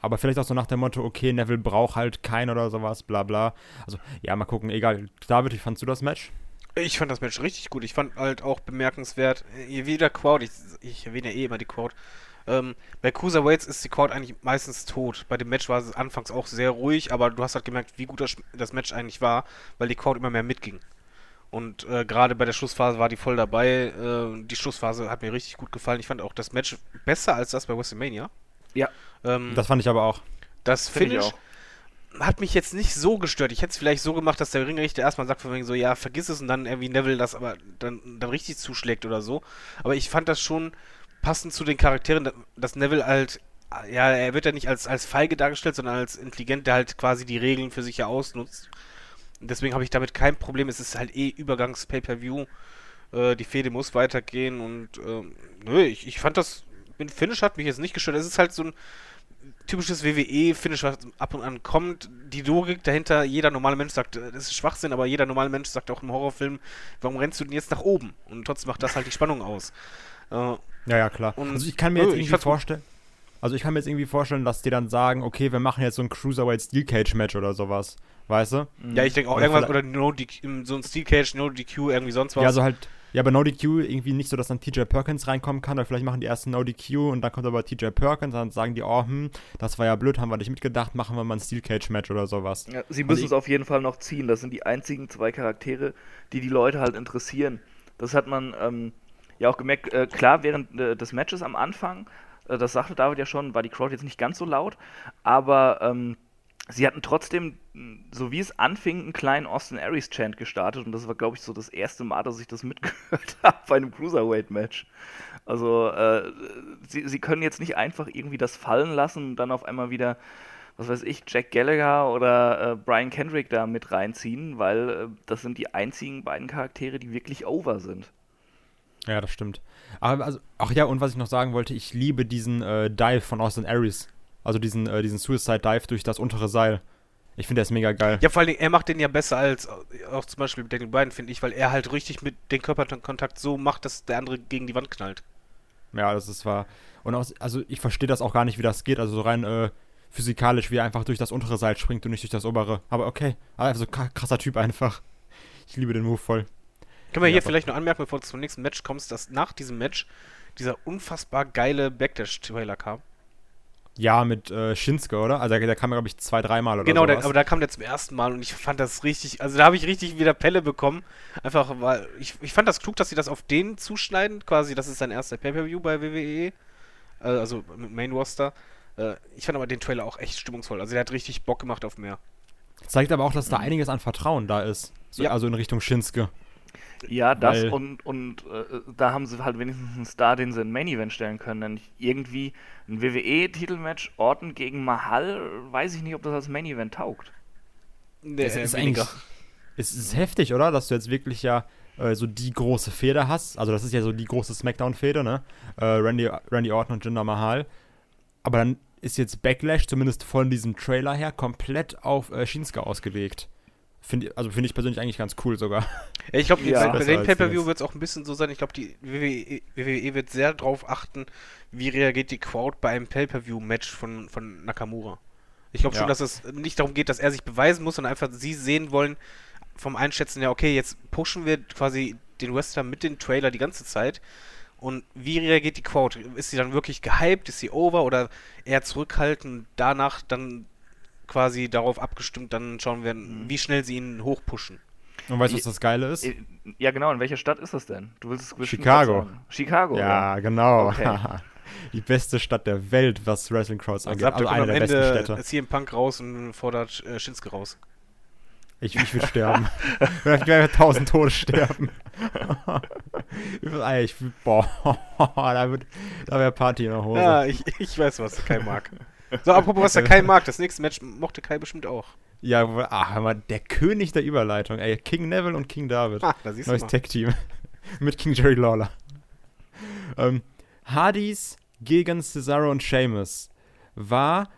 Aber vielleicht auch so nach dem Motto, okay, Neville braucht halt keinen oder sowas, bla bla. Also, ja, mal gucken, egal. David, wie fandst du das Match? Ich fand das Match richtig gut. Ich fand halt auch bemerkenswert, äh, wie der Crowd, ich, ich erwähne ja eh immer die Crowd. Ähm, bei Cruiserweights ist die Crowd eigentlich meistens tot. Bei dem Match war es anfangs auch sehr ruhig, aber du hast halt gemerkt, wie gut das, das Match eigentlich war, weil die Crowd immer mehr mitging. Und äh, gerade bei der Schlussphase war die voll dabei. Äh, die Schlussphase hat mir richtig gut gefallen. Ich fand auch das Match besser als das bei WrestleMania. Ja. Ähm, Das fand ich aber auch. das Find ich Finish auch. hat mich jetzt nicht so gestört. Ich hätte es vielleicht so gemacht, dass der Ringrichter erstmal sagt von wegen so, ja, vergiss es und dann irgendwie Neville das aber dann, dann richtig zuschlägt oder so. Aber ich fand das schon passend zu den Charakteren, da- dass Neville halt, ja, er wird ja nicht als, als feige dargestellt, sondern als intelligent, der halt quasi die Regeln für sich ja ausnutzt. Deswegen habe ich damit kein Problem. Es ist halt eh Übergangs-Pay-Per-View. Äh, die Fehde muss weitergehen und ähm, nö, ich, ich fand das, mit Finish hat mich jetzt nicht gestört. Es ist halt so ein typisches WWE-Finish, was ab und an kommt. Die Logik dahinter, jeder normale Mensch sagt, äh, das ist Schwachsinn, aber jeder normale Mensch sagt auch im Horrorfilm, warum rennst du denn jetzt nach oben? Und trotzdem macht das halt die Spannung aus. Äh, Ja, ja, klar. Und- also ich kann mir jetzt irgendwie vorstellen. Also ich kann mir jetzt irgendwie vorstellen, dass die dann sagen, okay, wir machen jetzt so ein Cruiserweight Steel Cage Match oder sowas. Weißt du? ja, ich denke auch Oder irgendwas, oder no DQ, so ein Steel Cage, No DQ, irgendwie sonst was. Ja, also halt, ja, bei No DQ irgendwie nicht so, dass dann TJ Perkins reinkommen kann, oder vielleicht machen die ersten No DQ und dann kommt aber TJ Perkins, dann sagen die, oh, hm, das war ja blöd, haben wir nicht mitgedacht, machen wir mal ein Steel Cage Match oder sowas. Ja, sie müssen ich- es auf jeden Fall noch ziehen. Das sind die einzigen zwei Charaktere, die die Leute halt interessieren. Das hat man ähm, ja auch gemerkt. Äh, klar, während äh, des Matches am Anfang, äh, das sagte David ja schon, war die Crowd jetzt nicht ganz so laut, aber ähm, sie hatten trotzdem, mh, so wie es anfing, einen kleinen Austin Aries Chant gestartet und das war, glaube ich, so das erste Mal, dass ich das mitgehört habe bei einem Cruiserweight-Match. Also, äh, sie, sie können jetzt nicht einfach irgendwie das fallen lassen und dann auf einmal wieder was weiß ich, Jack Gallagher oder äh, Brian Kendrick da mit reinziehen, weil äh, das sind die einzigen beiden Charaktere, die wirklich over sind. Ja, das stimmt. Aber also, ach ja, und was ich noch sagen wollte, ich liebe diesen äh, Dive von Austin Aries. Also diesen, äh, diesen Suicide Dive durch das untere Seil. Ich finde, der ist mega geil. Ja, vor allen Dingen, er macht den ja besser als äh, auch zum Beispiel Daniel Bryan, finde ich, weil er halt richtig mit dem Körperkontakt so macht, dass der andere gegen die Wand knallt. Ja, das ist wahr. Und aus, also ich verstehe das auch gar nicht, wie das geht. Also so rein äh, physikalisch, wie er einfach durch das untere Seil springt und nicht durch das obere. Aber okay. Also kra- krasser Typ einfach. Ich liebe den Move voll. Können wir Ja, hier vielleicht noch anmerken, bevor du zum nächsten Match kommst, dass nach diesem Match dieser unfassbar geile Backdash-Trailer kam. Ja, mit äh, Shinsuke, oder? Also der, der kam, glaube ich, zwei, dreimal oder genau, der, sowas. aber da kam der zum ersten Mal und ich fand das richtig, also da habe ich richtig wieder Pelle bekommen. Einfach, weil ich, ich fand das klug, dass sie das auf den zuschneiden, quasi, das ist sein erster Pay-Per-View bei WWE, äh, also mit Main Roster. Äh, ich fand aber den Trailer auch echt stimmungsvoll, also der hat richtig Bock gemacht auf mehr. Zeigt aber auch, dass da einiges an Vertrauen da ist. So, Ja. Also in Richtung Shinsuke. Ja, das Weil- und, und äh, da haben sie halt wenigstens einen Star, den sie in Main Event stellen können. Denn irgendwie ein WWE-Titelmatch, Orton gegen Mahal, weiß ich nicht, ob das als Main Event taugt. Nee, Das äh, ist weniger. eigentlich, es ist heftig, oder? Dass du jetzt wirklich ja äh, so die große Feder hast. Also das ist ja so die große Smackdown-Feder, ne? Äh, Randy, Randy Orton und Jinder Mahal. Aber dann ist jetzt Backlash, zumindest von diesem Trailer her, komplett auf äh, Shinsuke ausgelegt. Find, also finde ich persönlich eigentlich ganz cool sogar. Ja, ich glaube, Ja. bei, dem als Pay-Per-View wird es auch ein bisschen so sein. Ich glaube, die WWE, WWE wird sehr darauf achten, wie reagiert die Crowd bei einem Pay-Per-View-Match von, von Nakamura. Ich glaube schon, Ja. dass es nicht darum geht, dass er sich beweisen muss, sondern einfach sie sehen wollen, vom Einschätzen, ja, okay, jetzt pushen wir quasi den Wrestler mit dem Trailer die ganze Zeit. Und wie reagiert die Crowd? Ist sie dann wirklich gehypt? Ist sie over? Oder eher zurückhaltend? Danach dann quasi darauf abgestimmt, dann schauen wir, wie schnell sie ihn hochpushen. Und weißt du, was das Geile ist? Äh, Ja, genau. In welcher Stadt ist das denn? Du willst es bestimmt Chicago. Chicago. Ja, genau. Okay. Die beste Stadt der Welt, was Wrestling Crowds Also angeht. Also eine am der besten Ende Städte. CM Punk raus und fordert äh, Shinsuke raus. Ich, ich würde sterben. ich werde tausend Tode sterben. Ey, ich, boah, da, wird- da wäre Party in der Hose. Ja, ich, ich weiß, was Kai mag. So, apropos, was der Kai mag. Das nächste Match mochte Kai bestimmt auch. Ja, ach, mal, der König der Überleitung. Ey, King Neville und King David. Ah, da siehst Neues. Tag-Team. Mit King Jerry Lawler. Ähm, Hardys gegen Cesaro und Sheamus war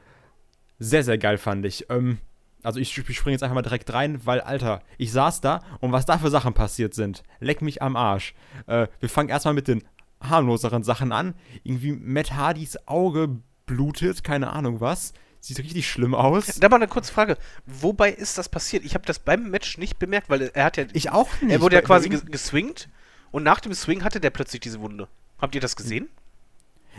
sehr, sehr geil, fand ich. Ähm, also ich, ich springe jetzt einfach mal direkt rein, weil, Alter, ich saß da und was da für Sachen passiert sind, leck mich am Arsch. Äh, wir fangen erstmal mit den harmloseren Sachen an. Irgendwie Matt Hardys Auge blutet, keine Ahnung was. Sieht richtig schlimm aus. Da mal eine kurze Frage. Wobei ist das passiert? Ich habe das beim Match nicht bemerkt, weil er hat ja. Ich auch nicht. er wurde ja quasi ges geswingt und nach dem Swing hatte der plötzlich diese Wunde. Habt ihr das gesehen?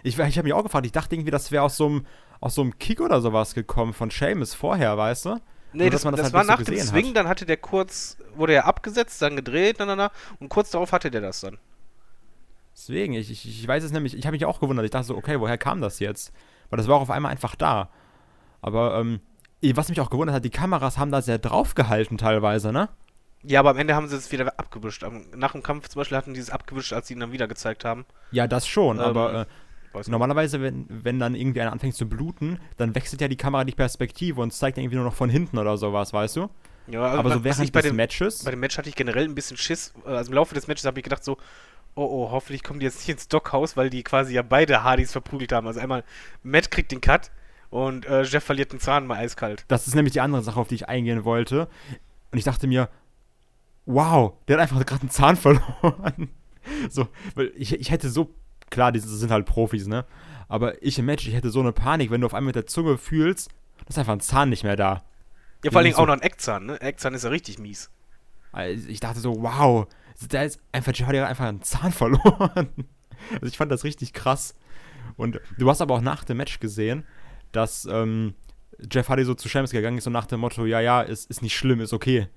Ich, ich habe mich auch gefragt, ich dachte irgendwie, das wäre aus so einem aus so einem Kick oder sowas gekommen von Seamus vorher, weißt du? Nee, Nur, das, dass man das das halt war nicht so nach dem Swing, hat. dann hatte der kurz, wurde er abgesetzt, dann gedreht, na, na, na, und kurz darauf hatte der das dann. Deswegen, ich, ich, ich weiß es nämlich, ich habe mich auch gewundert. Ich dachte so, okay, woher kam das jetzt? Weil das war auch auf einmal einfach da. Aber, ähm, was mich auch gewundert hat, die Kameras haben da sehr draufgehalten teilweise, ne? Ja, aber am Ende haben sie es wieder abgewischt. Nach dem Kampf zum Beispiel hatten die es abgewischt, als sie ihn dann wieder gezeigt haben. Ja, das schon, Ähm, aber äh, normalerweise, wenn, wenn dann irgendwie einer anfängt zu bluten, dann wechselt ja die Kamera die Perspektive und zeigt irgendwie nur noch von hinten oder sowas, weißt du? Ja, also aber so ich während bei des dem, Matches. bei dem Match hatte ich generell ein bisschen Schiss. Also im Laufe des Matches habe ich gedacht so, oh oh, hoffentlich kommen die jetzt nicht ins Dockhaus, weil die quasi ja beide Hardys verprügelt haben. Also einmal Matt kriegt den Cut und äh, Jeff verliert den Zahn mal eiskalt. Das ist nämlich die andere Sache, auf die ich eingehen wollte. Und ich dachte mir, wow, der hat einfach gerade einen Zahn verloren. so, weil ich, ich hätte so, klar, die sind halt Profis, ne? Aber ich im Match, ich hätte so eine Panik, wenn du auf einmal mit der Zunge fühlst, da ist einfach ein Zahn nicht mehr da. Ja, vor allen Dingen so- auch noch ein Eckzahn, ne? Eckzahn ist ja richtig mies. Also ich dachte so, wow, da ist einfach, Jeff hat einfach einen Zahn verloren. Also ich fand das richtig krass. Und du hast aber auch nach dem Match gesehen, dass ähm, Jeff Hardy so zu Sheamus gegangen ist und nach dem Motto, ja, ja, ist, ist nicht schlimm, ist okay.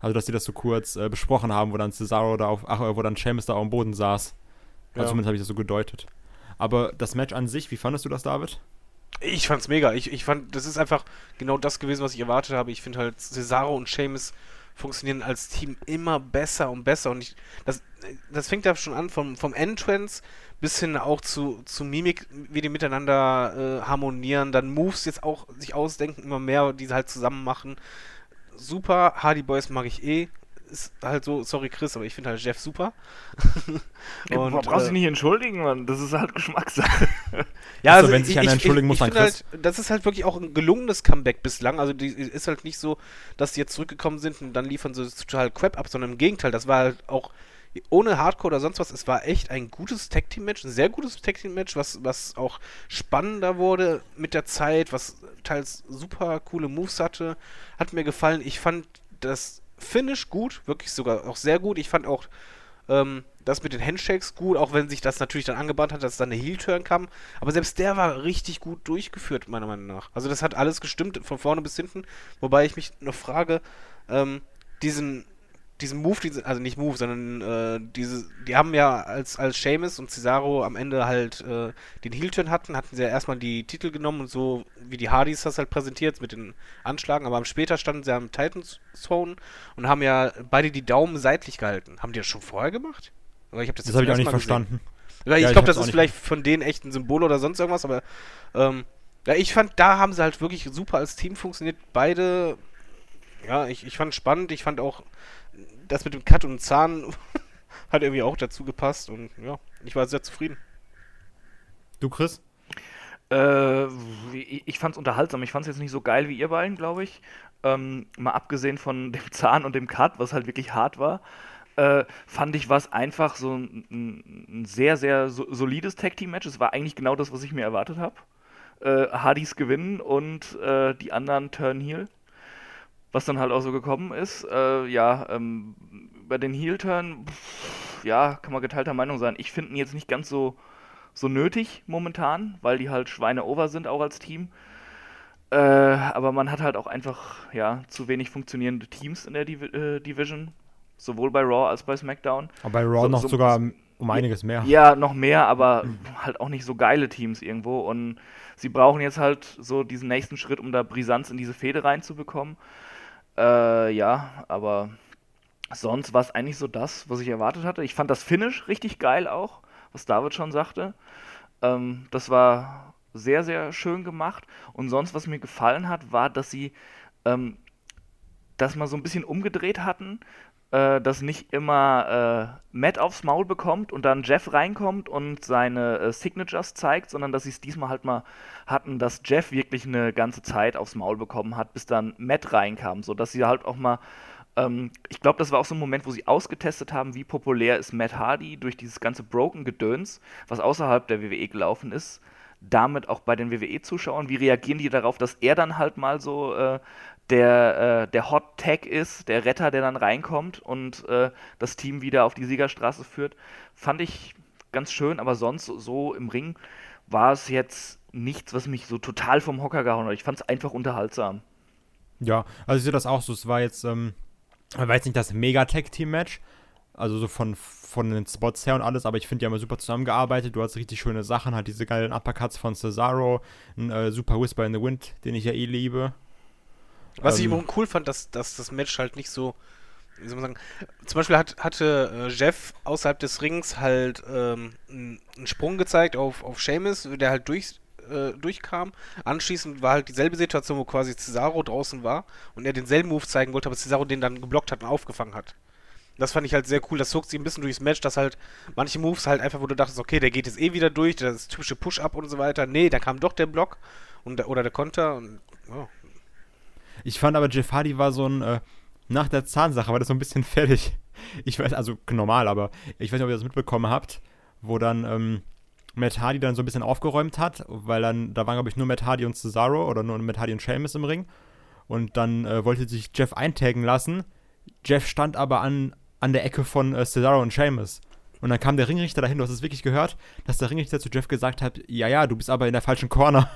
Also, dass sie das so kurz äh, besprochen haben, wo dann Cesaro da auf, ach, äh, wo dann Sheamus da auf dem Boden saß. Also Ja. zumindest habe ich das so gedeutet. Aber das Match an sich, wie fandest du das, David? Ich fand's mega. Ich, ich fand, das ist einfach genau das gewesen, was ich erwartet habe. Ich finde halt, Cesaro und Sheamus funktionieren als Team immer besser und besser. Und ich, das, das fängt ja schon an vom, vom Entrance bis hin auch zu, zu Mimik, wie die miteinander äh, harmonieren. Dann Moves jetzt auch sich ausdenken, immer mehr, die sie halt zusammen machen. Super. Hardy Boys mag ich eh. Ist halt so, sorry Chris, aber ich finde halt Jeff super. Und, Und, brauchst äh, dich nicht entschuldigen, Mann. Das ist halt Geschmackssache. Ja, Also, wenn sich einer entschuldigen muss, ich dann finde halt, das ist halt wirklich auch ein gelungenes Comeback bislang. Also die ist halt nicht so, dass die jetzt zurückgekommen sind und dann liefern sie total Crap ab, sondern im Gegenteil, das war halt auch ohne Hardcore oder sonst was, es war echt ein gutes Tag-Team-Match, ein sehr gutes Tag-Team-Match, was, was auch spannender wurde mit der Zeit, was teils super coole Moves hatte. Hat mir gefallen. Ich fand das Finish gut, wirklich sogar auch sehr gut. Ich fand auch ähm, das mit den Handshakes gut, auch wenn sich das natürlich dann angebahnt hat, dass dann eine Heel-Turn kam. Aber selbst der war richtig gut durchgeführt, meiner Meinung nach. Also das hat alles gestimmt, von vorne bis hinten. Wobei ich mich noch frage, ähm, diesen, diesen Move, diesen, also nicht Move, sondern äh, diese, die haben ja als, als Sheamus und Cesaro am Ende halt äh, den Heel-Turn hatten, hatten sie ja erstmal die Titel genommen und so, wie die Hardys das halt präsentiert mit den Anschlagen, aber am später standen sie am Titans Throne und haben ja beide die Daumen seitlich gehalten. Haben die das schon vorher gemacht? Oder ich habe das, Das jetzt habe ich auch nicht gesehen. verstanden. Ja, ich Ja, glaube, das ist nicht vielleicht von denen echt ein Symbol oder sonst irgendwas, aber ähm, ja, ich fand, da haben sie halt wirklich super als Team funktioniert. Beide Ja, ich, ich fand spannend. Ich fand auch das mit dem Cut und Zahn hat irgendwie auch dazu gepasst. Und ja, ich war sehr zufrieden. Du, Chris? Äh, ich fand's unterhaltsam. Ich fand's jetzt nicht so geil wie ihr beiden, glaube ich. Ähm, mal abgesehen von dem Zahn und dem Cut, was halt wirklich hart war, äh, fand ich was einfach so ein, ein sehr, sehr so, solides Tag-Team-Match. Es war eigentlich genau das, was ich mir erwartet habe. Äh, Hardys gewinnen und äh, die anderen turn heel. Was dann halt auch so gekommen ist. Äh, ja, ähm, über den Heel-Turn, ja, kann man geteilter Meinung sein. Ich finde ihn jetzt nicht ganz so, so nötig momentan, weil die halt Schweine over sind, auch als Team. Äh, aber man hat halt auch einfach ja, zu wenig funktionierende Teams in der Div äh, Division. Sowohl bei Raw als bei SmackDown. Aber bei Raw So- noch so- sogar um einiges mehr. Ja, noch mehr, aber halt auch nicht so geile Teams irgendwo. Und sie brauchen jetzt halt so diesen nächsten Schritt, um da Brisanz in diese Fehde reinzubekommen. Äh, ja, aber sonst war es eigentlich so das, was ich erwartet hatte. Ich fand das Finish richtig geil auch, was David schon sagte. Ähm, das war sehr, sehr schön gemacht. Und sonst, was mir gefallen hat, war, dass sie ähm, das mal so ein bisschen umgedreht hatten, äh, dass nicht immer äh, Matt aufs Maul bekommt und dann Jeff reinkommt und seine äh, Signatures zeigt, sondern dass sie es diesmal halt mal hatten, dass Jeff wirklich eine ganze Zeit aufs Maul bekommen hat, bis dann Matt reinkam, so dass sie halt auch mal ähm, ich glaube, das war auch so ein Moment, wo sie ausgetestet haben, wie populär ist Matt Hardy durch dieses ganze Broken-Gedöns, was außerhalb der WWE gelaufen ist, damit auch bei den WWE-Zuschauern. Wie reagieren die darauf, dass er dann halt mal so äh, der, äh, der Hot Tag ist, der Retter, der dann reinkommt und äh, das Team wieder auf die Siegerstraße führt? Fand ich ganz schön, aber sonst so, im Ring war es jetzt nichts, was mich so total vom Hocker gehauen hat. Ich fand es einfach unterhaltsam. Ja, also ich sehe das auch so. Es war jetzt, ähm, war jetzt nicht das Mega-Tag-Team-Match, also so von, von den Spots her und alles, aber ich finde, die haben super zusammengearbeitet. Du hast richtig schöne Sachen, halt diese geilen Uppercuts von Cesaro, ein äh, super Whisper in the Wind, den ich ja eh liebe. Was ich Ähm. immer cool fand, dass, dass das Match halt nicht so, wie soll man sagen, zum Beispiel hat, hatte äh, Jeff außerhalb des Rings halt ähm, einen Sprung gezeigt auf, auf Sheamus, der halt durch, äh, durchkam. Anschließend war halt dieselbe Situation, wo quasi Cesaro draußen war und er denselben Move zeigen wollte, aber Cesaro den dann geblockt hat und aufgefangen hat. Das fand ich halt sehr cool. Das zog sich ein bisschen durchs Match, dass halt manche Moves halt einfach, wo du dachtest, okay, der geht jetzt eh wieder durch, das typische Push-Up und so weiter. Nee, dann kam doch der Block und, der- oder der Konter und ja. Ich fand aber, Jeff Hardy war so ein, äh, nach der Zahnsache war das so ein bisschen fertig. Ich weiß, also normal, aber ich weiß nicht, ob ihr das mitbekommen habt, wo dann ähm, Matt Hardy dann so ein bisschen aufgeräumt hat, weil dann, da waren glaube ich nur Matt Hardy und Cesaro oder nur Matt Hardy und Sheamus im Ring. Und dann äh, wollte sich Jeff eintaggen lassen. Jeff stand aber an, an der Ecke von äh, Cesaro und Sheamus. Und dann kam der Ringrichter dahin, du hast es wirklich gehört, dass der Ringrichter zu Jeff gesagt hat, ja, ja, du bist aber in der falschen Corner.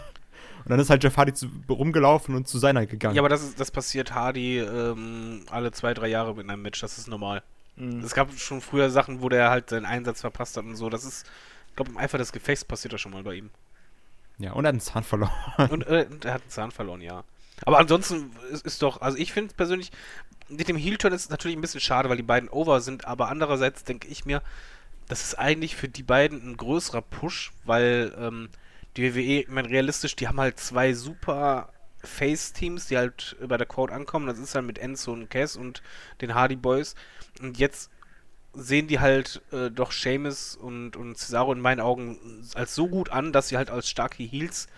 Und dann ist halt Jeff Hardy zu, rumgelaufen und zu seiner gegangen. Ja, aber das, ist, das passiert Hardy ähm, alle zwei, drei Jahre mit einem Match, das ist normal. Mhm. Es gab schon früher Sachen, wo der halt seinen Einsatz verpasst hat und so. Das ist, ich glaube, im Eifer des Gefechts passiert das schon mal bei ihm. ja, und er hat einen Zahn verloren. Und äh, und er hat einen Zahn verloren, ja. Aber ansonsten ist, ist doch, also ich finde persönlich, mit dem Heel-Turn ist es natürlich ein bisschen schade, weil die beiden over sind, aber andererseits denke ich mir, das ist eigentlich für die beiden ein größerer Push, weil ähm, die WWE, ich meine, realistisch, die haben halt zwei super Face-Teams, die halt bei der Code ankommen. Das ist halt mit Enzo und Cass und den Hardy Boys. Und jetzt sehen die halt äh, doch Seamus und, und Cesaro in meinen Augen als so gut an, dass sie halt als starke Heels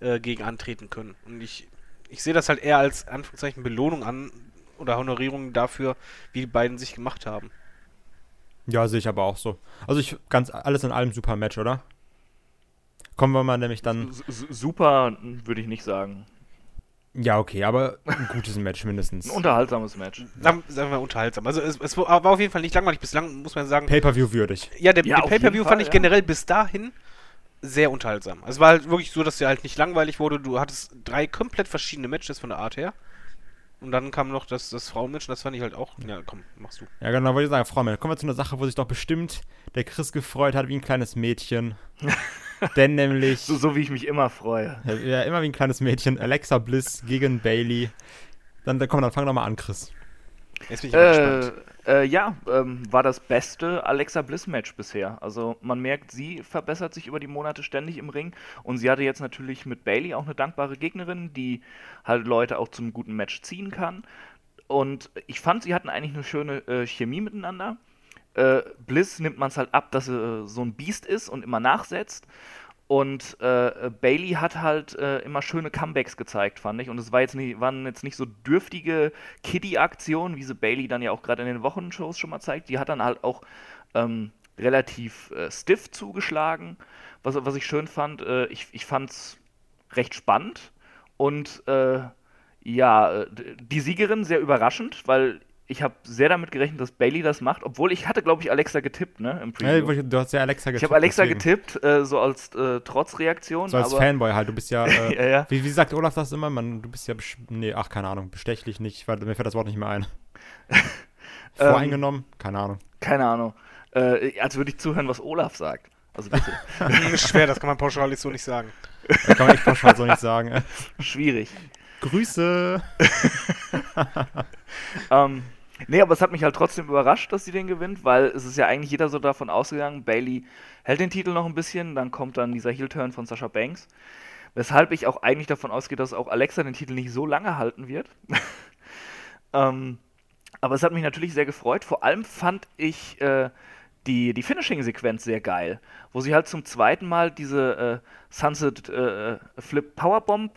äh, gegen antreten können. Und ich, ich sehe das halt eher als Anführungszeichen Belohnung an oder Honorierung dafür, wie die beiden sich gemacht haben. Ja, sehe ich aber auch so. Also ich ganz alles in allem super Match, oder? Kommen wir mal nämlich dann. S- Super würde ich nicht sagen. Ja, okay, aber ein gutes Match mindestens. Ein unterhaltsames Match. Sagen, sagen wir unterhaltsam. Also es, es war auf jeden Fall nicht langweilig. Bislang muss man sagen, Pay-per-view würdig. ja, der, Ja, der Pay-Per-View fand ich ja. generell bis dahin sehr unterhaltsam. Also Es war halt wirklich so, dass der halt nicht langweilig wurde. Du hattest drei komplett verschiedene Matches von der Art her. Und dann kam noch das, das Frauenmatch, und das fand ich halt auch. Ja, komm, machst du. Ja, genau, wollte ich sagen, Frau, Mann, kommen wir zu einer Sache, wo sich doch bestimmt der Chris gefreut hat wie ein kleines Mädchen. Denn nämlich, So, so wie ich mich immer freue. ja, immer wie ein kleines Mädchen, Alexa Bliss gegen Bailey. Dann, dann komm, dann fang doch mal an, Chris. Jetzt bin ich aber gespannt. Äh, äh, ja, ähm, war das beste Alexa Bliss Match bisher. Also man merkt, sie verbessert sich über die Monate ständig im Ring und sie hatte jetzt natürlich mit Bailey auch eine dankbare Gegnerin, die halt Leute auch zum guten Match ziehen kann. und ich fand, sie hatten eigentlich eine schöne äh, Chemie miteinander. Äh, Bliss nimmt man es halt ab, dass er so ein Biest ist und immer nachsetzt. Und äh, Bailey hat halt äh, immer schöne Comebacks gezeigt, fand ich. Und es war jetzt nicht, waren jetzt nicht so dürftige Kiddie-Aktionen, wie sie Bailey dann ja auch gerade in den Wochenshows schon mal zeigt. Die hat dann halt auch ähm, relativ äh, stiff zugeschlagen, was, was ich schön fand. Äh, ich ich fand es recht spannend. Und äh, ja, äh, die Siegerin sehr überraschend, weil ich habe sehr damit gerechnet, dass Bailey das macht, obwohl ich hatte, glaube ich, Alexa getippt, ne? Im Ja, du hast ja Alexa getippt. ich habe Alexa deswegen. getippt, äh, so als äh, Trotzreaktion. So als aber, Fanboy halt. Du bist ja. Äh, ja, ja. Wie, wie sagt Olaf das immer? Man, du bist ja. Nee, ach, keine Ahnung. Bestechlich nicht. Weil, mir fällt das Wort nicht mehr ein. Voreingenommen? Keine Ahnung. Keine Ahnung. Äh, als würde ich zuhören, was Olaf sagt. Also bitte. Schwer, das kann man pauschal so nicht sagen. Da kann man echt pauschal so nicht sagen. Schwierig. Grüße. Ähm, nee, aber es hat mich halt trotzdem überrascht, dass sie den gewinnt, weil es ist ja eigentlich jeder so davon ausgegangen, Bailey hält den Titel noch ein bisschen, dann kommt dann dieser Heel-Turn von Sasha Banks. Weshalb ich auch eigentlich davon ausgehe, dass auch Alexa den Titel nicht so lange halten wird. ähm, aber es hat mich natürlich sehr gefreut. Vor allem fand ich äh, die, die Finishing-Sequenz sehr geil, wo sie halt zum zweiten Mal diese äh, Sunset äh, Flip Powerbomb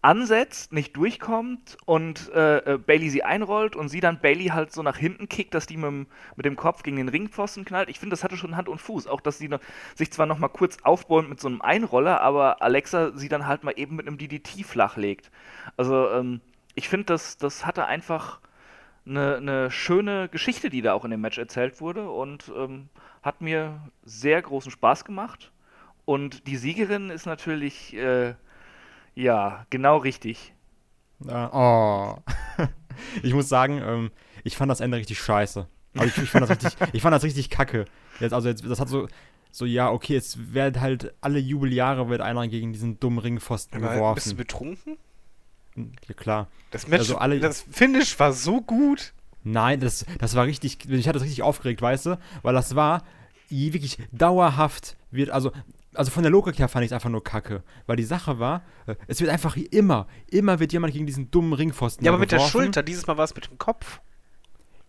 ansetzt, nicht durchkommt und äh, äh, Bailey sie einrollt und sie dann Bailey halt so nach hinten kickt, dass die mit, dem- mit dem Kopf gegen den Ringpfosten knallt. Ich finde, das hatte schon Hand und Fuß. Auch, dass sie noch, sich zwar noch mal kurz aufbäumt mit so einem Einroller, aber Alexa sie dann halt mal eben mit einem DDT flachlegt. Also, ähm, ich finde, das, das hatte einfach eine, eine schöne Geschichte, die da auch in dem Match erzählt wurde und ähm, hat mir sehr großen Spaß gemacht. Und die Siegerin ist natürlich, äh, ja, genau richtig. Äh, oh. ich muss sagen, ähm, ich fand das Ende richtig scheiße. Also ich, ich, fand das richtig, ich fand das richtig kacke. Jetzt, also jetzt, das hat so, so, ja, okay, jetzt werden halt alle Jubeljahre wird einer gegen diesen dummen Ringpfosten Aber bist du geworfen. betrunken? Ja, klar. Das Match, Also alle- das Finish war so gut. Nein, das, das war richtig, ich hatte das richtig aufgeregt, weißt du? Weil das war wirklich dauerhaft, wird, also, also von der Logik her fand ich es einfach nur kacke. Weil die Sache war, äh, es wird einfach immer, immer wird jemand gegen diesen dummen Ringpfosten Ja, aber mit der geworfen. Schulter. Dieses Mal war es mit dem Kopf.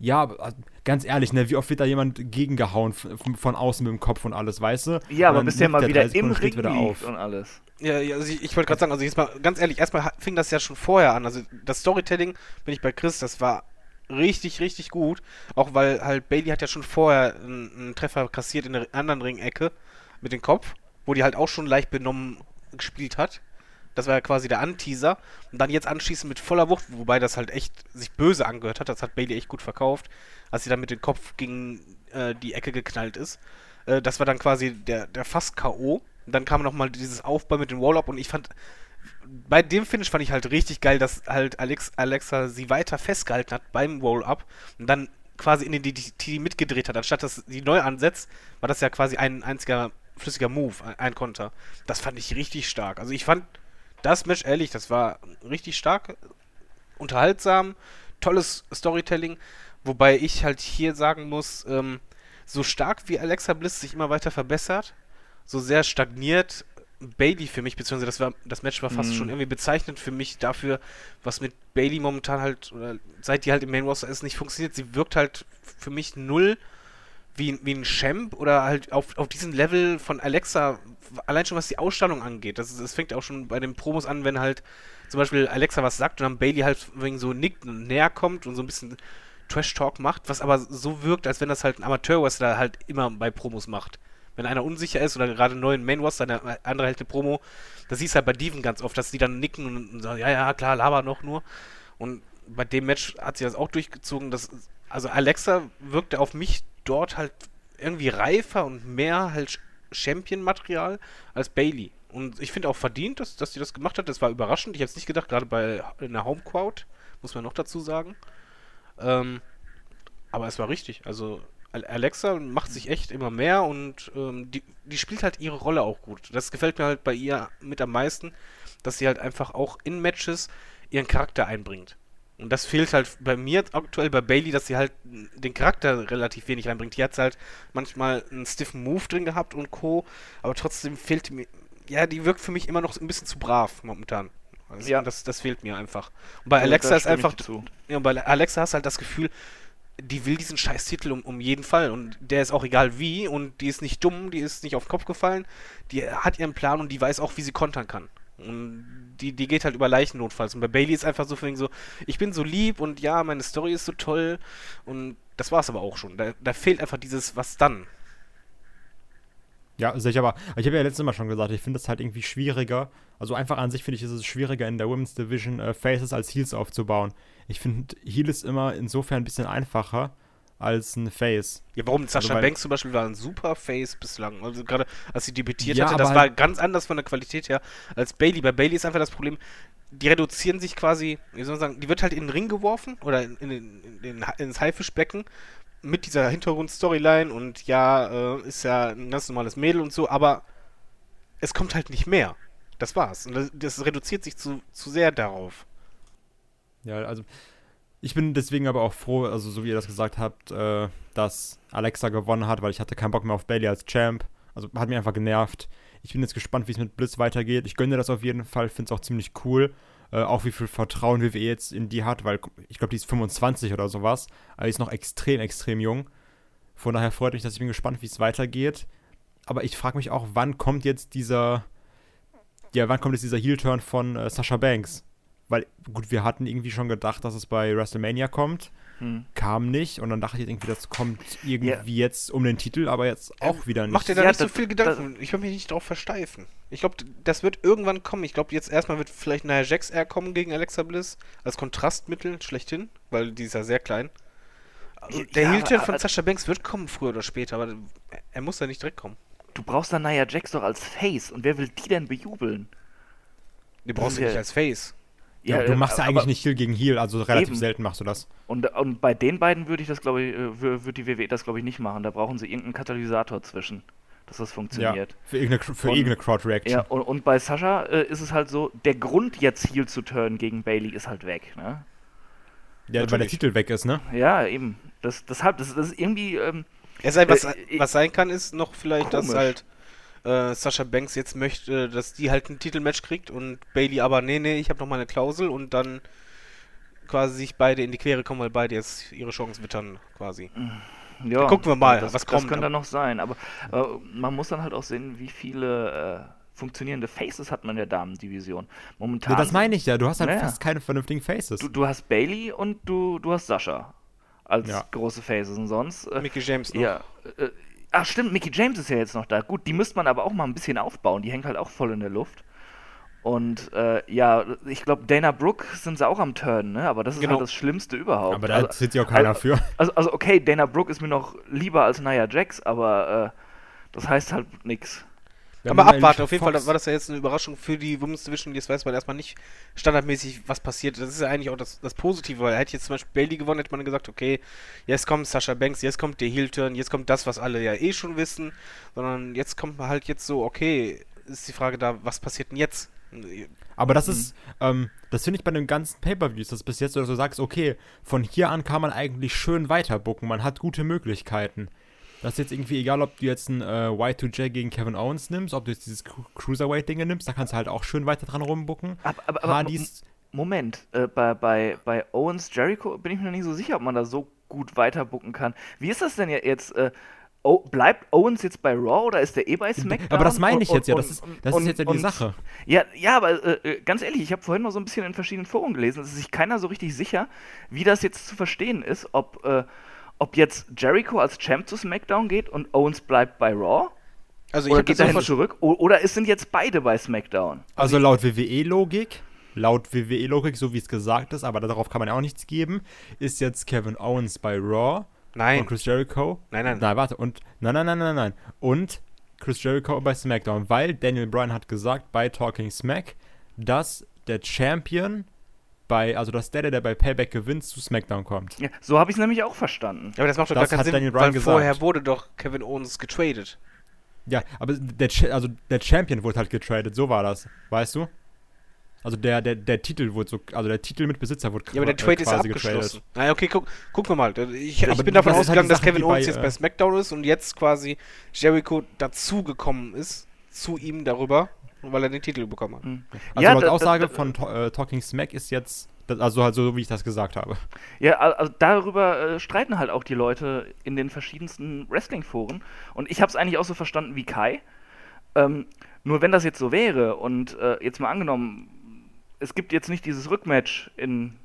Ja, aber, äh, ganz ehrlich, ne, wie oft wird da jemand gegengehauen f- von außen mit dem Kopf und alles, weißt du? Ja, aber dann bis der liegt mal wieder im steht Ring liegt und alles. Ja, ja also ich, ich wollte gerade sagen, also jetzt mal ganz ehrlich, erstmal fing das ja schon vorher an. Also das Storytelling bin ich bei Chris, das war richtig, richtig gut. Auch weil halt Bailey hat ja schon vorher einen, einen Treffer kassiert in der anderen Ringecke mit dem Kopf, wo die halt auch schon leicht benommen gespielt hat. Das war ja quasi der Anteaser. Und dann jetzt anschließend mit voller Wucht, wobei das halt echt sich böse angehört hat. Das hat Bailey echt gut verkauft, als sie dann mit dem Kopf gegen äh, die Ecke geknallt ist. Äh, das war dann quasi der, der fast K.O. Und dann kam nochmal dieses Aufbau mit dem Wall-Up und ich fand, bei dem Finish fand ich halt richtig geil, dass halt Alex, Alexa sie weiter festgehalten hat beim Roll-Up und dann quasi in den DDT mitgedreht hat. Anstatt dass sie neu ansetzt, war das ja quasi ein einziger flüssiger Move, ein, Konter. Das fand ich richtig stark. Also ich fand das Match, ehrlich, das war richtig stark, unterhaltsam, tolles Storytelling, wobei ich halt hier sagen muss, ähm, so stark wie Alexa Bliss sich immer weiter verbessert, so sehr stagniert Bailey für mich, beziehungsweise das, war, das Match war fast Mhm. schon irgendwie bezeichnend für mich dafür, was mit Bailey momentan halt, oder seit die halt im Main Roster ist, nicht funktioniert. Sie wirkt halt für mich null wie, wie ein Champ oder halt auf, auf diesem Level von Alexa, allein schon was die Ausstrahlung angeht. Das, das fängt auch schon bei den Promos an, wenn halt zum Beispiel Alexa was sagt und dann Bailey halt wegen so nickt und näher kommt und so ein bisschen Trash-Talk macht, was aber so wirkt, als wenn das halt ein Amateur-Wrestler halt immer bei Promos macht. Wenn einer unsicher ist oder gerade neu in Main Roster, der andere hält eine Promo, das siehst du halt bei Diven ganz oft, dass die dann nicken und sagen, ja, ja, klar, laber noch nur. Und bei dem Match hat sie das auch durchgezogen. Dass, also Alexa wirkte auf mich dort halt irgendwie reifer und mehr halt Champion-Material als Bailey. Und ich finde auch verdient, dass, dass sie das gemacht hat. Das war überraschend. Ich hätte es nicht gedacht, gerade bei in der Home-Crowd, muss man noch dazu sagen. Ähm, aber es war richtig. Also Al- Alexa macht sich echt immer mehr und ähm, die, die spielt halt ihre Rolle auch gut. Das gefällt mir halt bei ihr mit am meisten, dass sie halt einfach auch in Matches ihren Charakter einbringt. Und das fehlt halt bei mir aktuell bei Bailey, dass sie halt den Charakter relativ wenig reinbringt. Die hat halt manchmal einen stiffen Move drin gehabt und Co. Aber trotzdem fehlt mir. Ja, die wirkt für mich immer noch ein bisschen zu brav momentan. Also Ja. das, das fehlt mir einfach. Und bei Da Alexa ist einfach, ja, und bei Alexa hast du halt das Gefühl, die will diesen Scheißtitel um, um jeden Fall und der ist auch egal wie und die ist nicht dumm, die ist nicht auf den Kopf gefallen, die hat ihren Plan und die weiß auch, wie sie kontern kann. Und die, die geht halt über Leichen notfalls. Und bei Bailey ist einfach so von so, ich bin so lieb und ja, meine Story ist so toll und das war's aber auch schon. Da, da fehlt einfach dieses Was dann. Ja, sehe ich aber. Ich habe ja letztes Mal schon gesagt, ich finde es halt irgendwie schwieriger. Also einfach an sich finde ich, ist es schwieriger in der Women's Division äh, Faces als Heels aufzubauen. Ich finde, Heel ist immer insofern ein bisschen einfacher als ein Face. Ja, warum? Sascha weil- Banks zum Beispiel war ein super Face bislang. Also gerade als sie debütiert Ja, hatte, das halt- war ganz anders von der Qualität her als Bailey. Bei Bailey ist einfach das Problem, die reduzieren sich quasi, wie soll man sagen, die wird halt in den Ring geworfen oder in, in, in, Ha- ins Haifischbecken mit dieser Hintergrundstoryline und ja, äh, ist ja ein ganz normales Mädel und so, aber es kommt halt nicht mehr. Das war's. Und das, das reduziert sich zu, zu sehr darauf. Ja, also ich bin deswegen aber auch froh, also so wie ihr das gesagt habt, äh, dass Alexa gewonnen hat, weil ich hatte keinen Bock mehr auf Bailey als Champ. Also hat mich einfach genervt. Ich bin jetzt gespannt, wie es mit Bliss weitergeht. Ich gönne das auf jeden Fall, finde es auch ziemlich cool. Äh, auch wie viel Vertrauen WWE jetzt in die hat, weil ich glaube, die ist 25 oder sowas. Aber die ist noch extrem, extrem jung. Von daher freut mich, dass ich bin gespannt, wie es weitergeht. Aber ich frage mich auch, wann kommt jetzt dieser, ja, wann kommt jetzt dieser Heel-Turn von äh, Sasha Banks? Weil, gut, wir hatten irgendwie schon gedacht, dass es bei WrestleMania kommt. Hm. Kam nicht. Und dann dachte ich irgendwie, das kommt irgendwie jetzt um den Titel, aber jetzt auch wieder nicht. Mach dir da Ja, nicht so das- viel Gedanken. ich will mich nicht drauf versteifen. Ich glaube, das wird irgendwann kommen. Ich glaube, jetzt erstmal wird vielleicht Nia Jax eher kommen gegen Alexa Bliss. Als Kontrastmittel schlechthin, weil die ist ja sehr klein. Also, der Ja, Heel-Turn von Sascha Banks wird kommen, früher oder später, aber er muss ja nicht direkt kommen. Du brauchst dann Nia Jax doch als Face. Und wer will die denn bejubeln? Die brauchst du nicht als Face. Ja, du machst ja eigentlich nicht Heel gegen Heel, also relativ Eben. selten machst du das. Und, und bei den beiden würde ich das, glaube ich, äh, wür- würde die WWE das, glaube ich, nicht machen. Da brauchen sie irgendeinen Katalysator zwischen, dass das Ja, funktioniert. für irgendeine, für Und- irgendeine Crowd-Reaction. Ja, und, und bei Sascha äh, ist es halt so, der Grund jetzt Heel zu turnen gegen Bailey ist halt weg, ne? Ja, weil der. Titel weg ist, ne? Ja, eben. Das, deshalb, das, das ist irgendwie, ähm, Es sei, was, Äh, was sein kann, ist noch vielleicht, dass komisch. halt äh, Sascha Banks jetzt möchte, dass die halt ein Titelmatch kriegt und Bailey aber, nee, nee, ich habe noch mal eine Klausel und dann quasi sich beide in die Quere kommen, weil beide jetzt ihre Chance wittern, quasi. ja. gucken wir mal, das, was Das kommt, könnte aber- noch sein, aber äh, man muss dann halt auch sehen, wie viele äh, funktionierende Faces hat man in der Damendivision. Momentan. Ja, das meine ich ja. Du hast halt Naja. fast keine vernünftigen Faces. du, du hast Bailey und du, du hast Sascha als Ja. große Faces und sonst. Äh, Mickey James noch. Ja. Äh, ach stimmt, Mickey James ist ja jetzt noch da. Gut, die müsste man aber auch mal ein bisschen aufbauen. Die hängt halt auch voll in der Luft. Und äh, ja, ich glaube, Dana Brooke sind sie auch am Turn, ne? Aber das ist Genau. halt das Schlimmste überhaupt. aber da also, interessiert sich auch keiner also, für. Also, also okay, Dana Brooke ist mir noch lieber als Nia Jax, aber äh, das heißt halt nix. Aber abwarten, auf jeden Fall Fox- war das ja jetzt eine Überraschung für die Women's Division. Jetzt weiß man erstmal nicht standardmäßig, was passiert. Das ist ja eigentlich auch das, das Positive, weil hätte jetzt zum Beispiel Bailey gewonnen, hätte man gesagt, okay, jetzt kommt Sascha Banks, jetzt kommt der Heel-Turn, jetzt kommt das, was alle ja eh schon wissen. Sondern jetzt kommt man halt jetzt so, okay, ist die Frage da, was passiert denn jetzt? Aber das Mhm. ist, ähm, das finde ich bei den ganzen Pay-Per-Views, dass bis jetzt so, du sagst, okay, von hier an kann man eigentlich schön weiterbucken, man hat gute Möglichkeiten. Das ist jetzt irgendwie egal, ob du jetzt ein äh, Y2J gegen Kevin Owens nimmst, ob du jetzt dieses Cru- Cruiserweight-Ding nimmst, da kannst du halt auch schön weiter dran rumbucken. Aber, aber, aber Hardys, Moment, äh, bei, bei, bei Owens Jericho bin ich mir noch nicht so sicher, ob man da so gut weiterbucken kann. Wie ist das denn ja jetzt? Äh, oh, bleibt Owens jetzt bei Raw oder ist der eh bei SmackDown? aber das meine ich Und- jetzt ja, und- das ist, das und- ist jetzt ja die und- Sache. Ja, ja, aber äh, äh, ganz ehrlich, ich habe vorhin noch so ein bisschen in verschiedenen Foren gelesen, es ist sich keiner so richtig sicher, wie das jetzt zu verstehen ist, ob, äh, ob jetzt Jericho als Champ zu SmackDown geht und Owens bleibt bei Raw Also ich oder habe geht dahin zurück o oder es sind jetzt beide bei SmackDown. Also laut WWE-Logik, laut WWE-Logik, so wie es gesagt ist, aber darauf kann man ja auch nichts geben, ist jetzt Kevin Owens bei Raw Nein. und Chris Jericho. Nein, nein. Nein, warte. Und nein, nein, nein, nein, nein. Und Chris Jericho bei SmackDown, weil Daniel Bryan hat gesagt bei Talking Smack, dass der Champion bei, also dass der, der bei Payback gewinnt, zu SmackDown kommt. Ja, so habe ich es nämlich auch verstanden. Aber das macht doch Das gar keinen hat Sinn, Daniel Bryan weil gesagt. vorher wurde doch Kevin Owens getradet. Ja, aber der, also der Champion wurde halt getradet, so war das, weißt du? Also der, der, der Titel wurde so, also der Titel mit Besitzer wurde Ja, aber der Trade ist ja abgeschlossen. Naja, okay, guck, gucken wir mal. Ich, Aber ich bin davon das halt ausgegangen, die dass Kevin bei, Owens jetzt äh, bei SmackDown ist und jetzt quasi Jericho dazugekommen ist, zu ihm darüber. Weil er den Titel bekommen hat. Mhm. Also Ja, laut da- da- Aussage da- von äh, Talking Smack ist jetzt, also halt so, wie ich das gesagt habe. Ja, al- also darüber äh, streiten halt auch die Leute in den verschiedensten Wrestling-Foren. Und ich habe es eigentlich auch so verstanden wie Kai. Ähm, nur wenn das jetzt so wäre und äh, jetzt mal angenommen, es gibt jetzt nicht dieses Rückmatch in,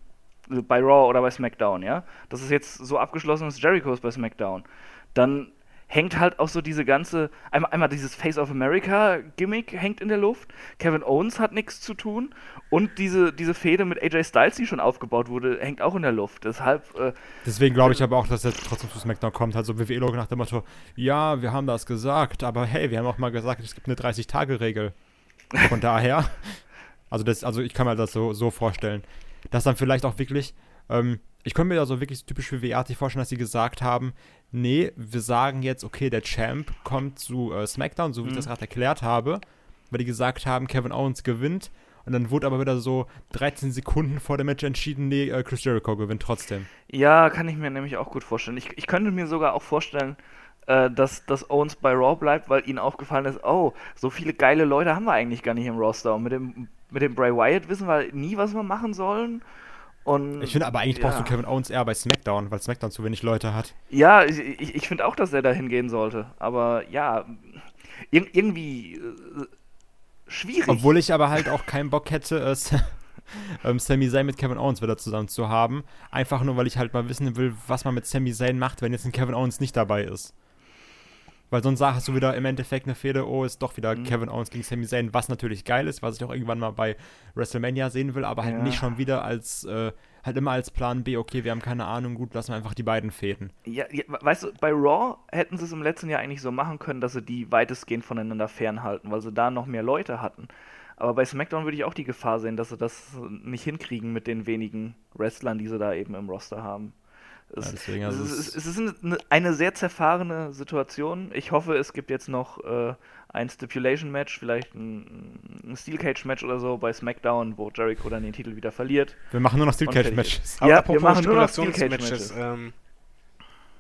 bei Raw oder bei SmackDown, ja, das ist jetzt so abgeschlossen ist Jericho's bei SmackDown, dann hängt halt auch so diese ganze, einmal, einmal dieses Face of America Gimmick hängt in der Luft, Kevin Owens hat nichts zu tun und diese, diese Fehde mit AJ Styles, die schon aufgebaut wurde, hängt auch in der Luft. Deshalb, äh, Deswegen glaube ich aber auch, dass er trotzdem zu SmackDown kommt. Also WWE-Logo nach dem Motto, ja, wir haben das gesagt, aber hey, wir haben auch mal gesagt, es gibt eine 30-Tage-Regel. Von daher, also, das, also ich kann mir das so, so vorstellen, dass dann vielleicht auch wirklich, ähm, ich könnte mir da so wirklich typisch WWE-artig vorstellen, dass sie gesagt haben, nee, wir sagen jetzt, okay, der Champ kommt zu äh, SmackDown, so wie ich Mhm. das gerade erklärt habe, weil die gesagt haben, Kevin Owens gewinnt. Und dann wurde aber wieder so 13 Sekunden vor dem Match entschieden, nee, äh, Chris Jericho gewinnt trotzdem. Ja, kann ich mir nämlich auch gut vorstellen. Ich, ich könnte mir sogar auch vorstellen, äh, dass, dass Owens bei Raw bleibt, weil ihnen aufgefallen ist, oh, so viele geile Leute haben wir eigentlich gar nicht im Roster. Und mit dem, mit dem Bray Wyatt wissen wir nie, was wir machen sollen. Und Ich finde aber eigentlich brauchst du ja. Kevin Owens eher bei SmackDown, weil SmackDown zu wenig Leute hat. Ja, ich, ich, ich finde auch, dass er da hingehen sollte. Aber ja, ir irgendwie äh, schwierig. Obwohl ich aber halt auch keinen Bock hätte, äh, ähm, Sami Zayn mit Kevin Owens wieder zusammen zu haben. Einfach nur, weil ich halt mal wissen will, was man mit Sami Zayn macht, wenn jetzt ein Kevin Owens nicht dabei ist. Weil sonst hast du wieder im Endeffekt eine Fehde, oh, ist doch wieder Mhm. Kevin Owens gegen Sami Zayn, was natürlich geil ist, was ich auch irgendwann mal bei WrestleMania sehen will, aber halt Ja. nicht schon wieder als, äh, halt immer als Plan B, okay, wir haben keine Ahnung, gut, lassen wir einfach die beiden fäden. Ja, ja, weißt du, bei Raw hätten sie es im letzten Jahr eigentlich so machen können, dass sie die weitestgehend voneinander fernhalten, weil sie da noch mehr Leute hatten. Aber bei SmackDown würde ich auch die Gefahr sehen, dass sie das nicht hinkriegen mit den wenigen Wrestlern, die sie da eben im Roster haben. Es, Ja, deswegen, es, also ist, es- es ist eine, eine sehr zerfahrene Situation. Ich hoffe, es gibt jetzt noch äh, ein Stipulation-Match, vielleicht ein, ein Steel Cage-Match oder so bei SmackDown, wo Jericho dann den Titel wieder verliert. Wir machen nur noch Steel Und Cage fertig Matches. ist. Ja, wir machen nur noch Spekulationsmatches, Steel-Cage-Matches. Ähm,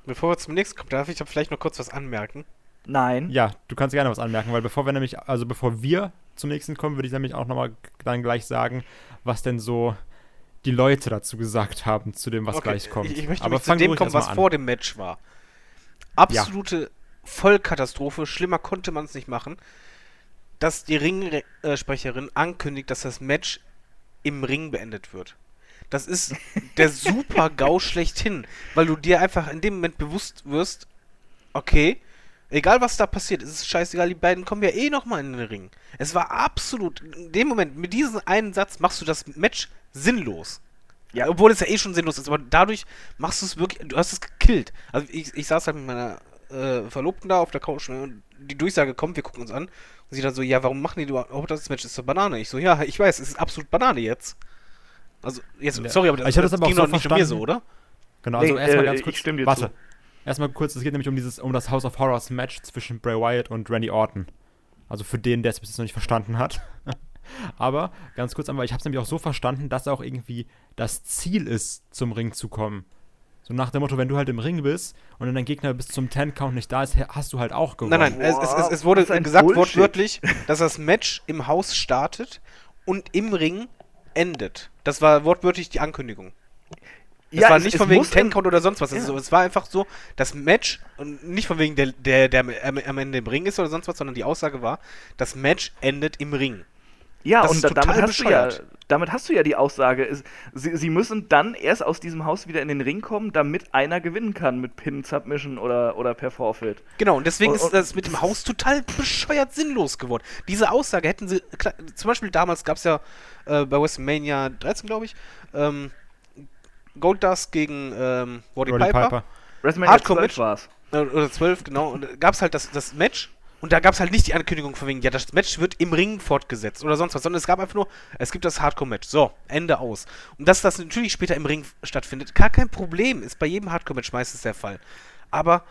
bevor wir zum nächsten kommen, darf ich vielleicht noch kurz was anmerken. Nein. Ja, du kannst gerne was anmerken, weil bevor wir nämlich, also bevor wir zum nächsten kommen, würde ich nämlich auch nochmal dann gleich sagen, was denn so die Leute dazu gesagt haben, zu dem, was Okay, gleich kommt. Ich, ich möchte Aber zu dem kommen, was vor dem Match war. Absolute Vollkatastrophe. Schlimmer konnte man es nicht machen. Dass die Ringsprecherin ankündigt, dass das Match im Ring beendet wird. Das ist der super GAU schlechthin, weil du dir einfach in dem Moment bewusst wirst, okay, egal was da passiert, es ist scheißegal, die beiden kommen ja eh nochmal in den Ring. Es war absolut, in dem Moment, mit diesem einen Satz machst du das Match sinnlos. Ja, obwohl es ja eh schon sinnlos ist, aber dadurch machst du es wirklich, du hast es gekillt. Also ich, ich saß halt mit meiner äh, Verlobten da auf der Couch ne, und die Durchsage kommt, wir gucken uns an und sie dann so, ja, warum machen die überhaupt das Match? Ist doch Banane. Ich so, ja, ich weiß, es ist absolut Banane jetzt. Also, jetzt, Ja. sorry, aber das, Ich hatte das aber auch ging so doch nicht um mir so, oder? Genau, also Nee, erstmal äh, ganz ich kurz. stimme dir warte. zu. Erstmal kurz, es geht nämlich um dieses, um das House of Horrors Match zwischen Bray Wyatt und Randy Orton. Also für den, der es bis jetzt noch nicht verstanden hat. Aber ganz kurz einmal, ich habe es nämlich auch so verstanden, dass auch irgendwie das Ziel ist, zum Ring zu kommen. So nach dem Motto, wenn du halt im Ring bist und dann dein Gegner bis zum 10-Count nicht da ist, hast du halt auch gewonnen. Nein, nein, es, es, es, es wurde gesagt Bullshit. wortwörtlich, dass das Match im Haus startet und im Ring endet. Das war wortwörtlich die Ankündigung. Es war nicht von wegen muss im- 10 Count oder sonst was. Ja. Also, es war einfach so, das Match, und nicht von wegen der, der, der am Ende im Ring ist oder sonst was, sondern die Aussage war, das Match endet im Ring. Ja, Das und da, total damit, hast du ja, damit hast du ja die Aussage, es- sie, sie müssen dann erst aus diesem Haus wieder in den Ring kommen, damit einer gewinnen kann mit Pin, Submission oder, oder per Forfeit. Genau, und deswegen Und- ist das mit dem Haus total bescheuert sinnlos geworden. Diese Aussage hätten sie, zum Beispiel damals gab es ja äh, bei WrestleMania 13, glaube ich, ähm, Goldust gegen ähm, Roddy, Roddy Piper. Piper. WrestleMania Hardcore 12 Match. war's. Äh, Oder 12, genau. Und da gab es halt das, das Match. Und da gab es halt nicht die Ankündigung von wegen, ja, das Match wird im Ring fortgesetzt oder sonst was, sondern es gab einfach nur, es gibt das Hardcore-Match. So, Ende aus. Und dass das natürlich später im Ring stattfindet, gar kein Problem. Ist bei jedem Hardcore-Match meistens der Fall. Aber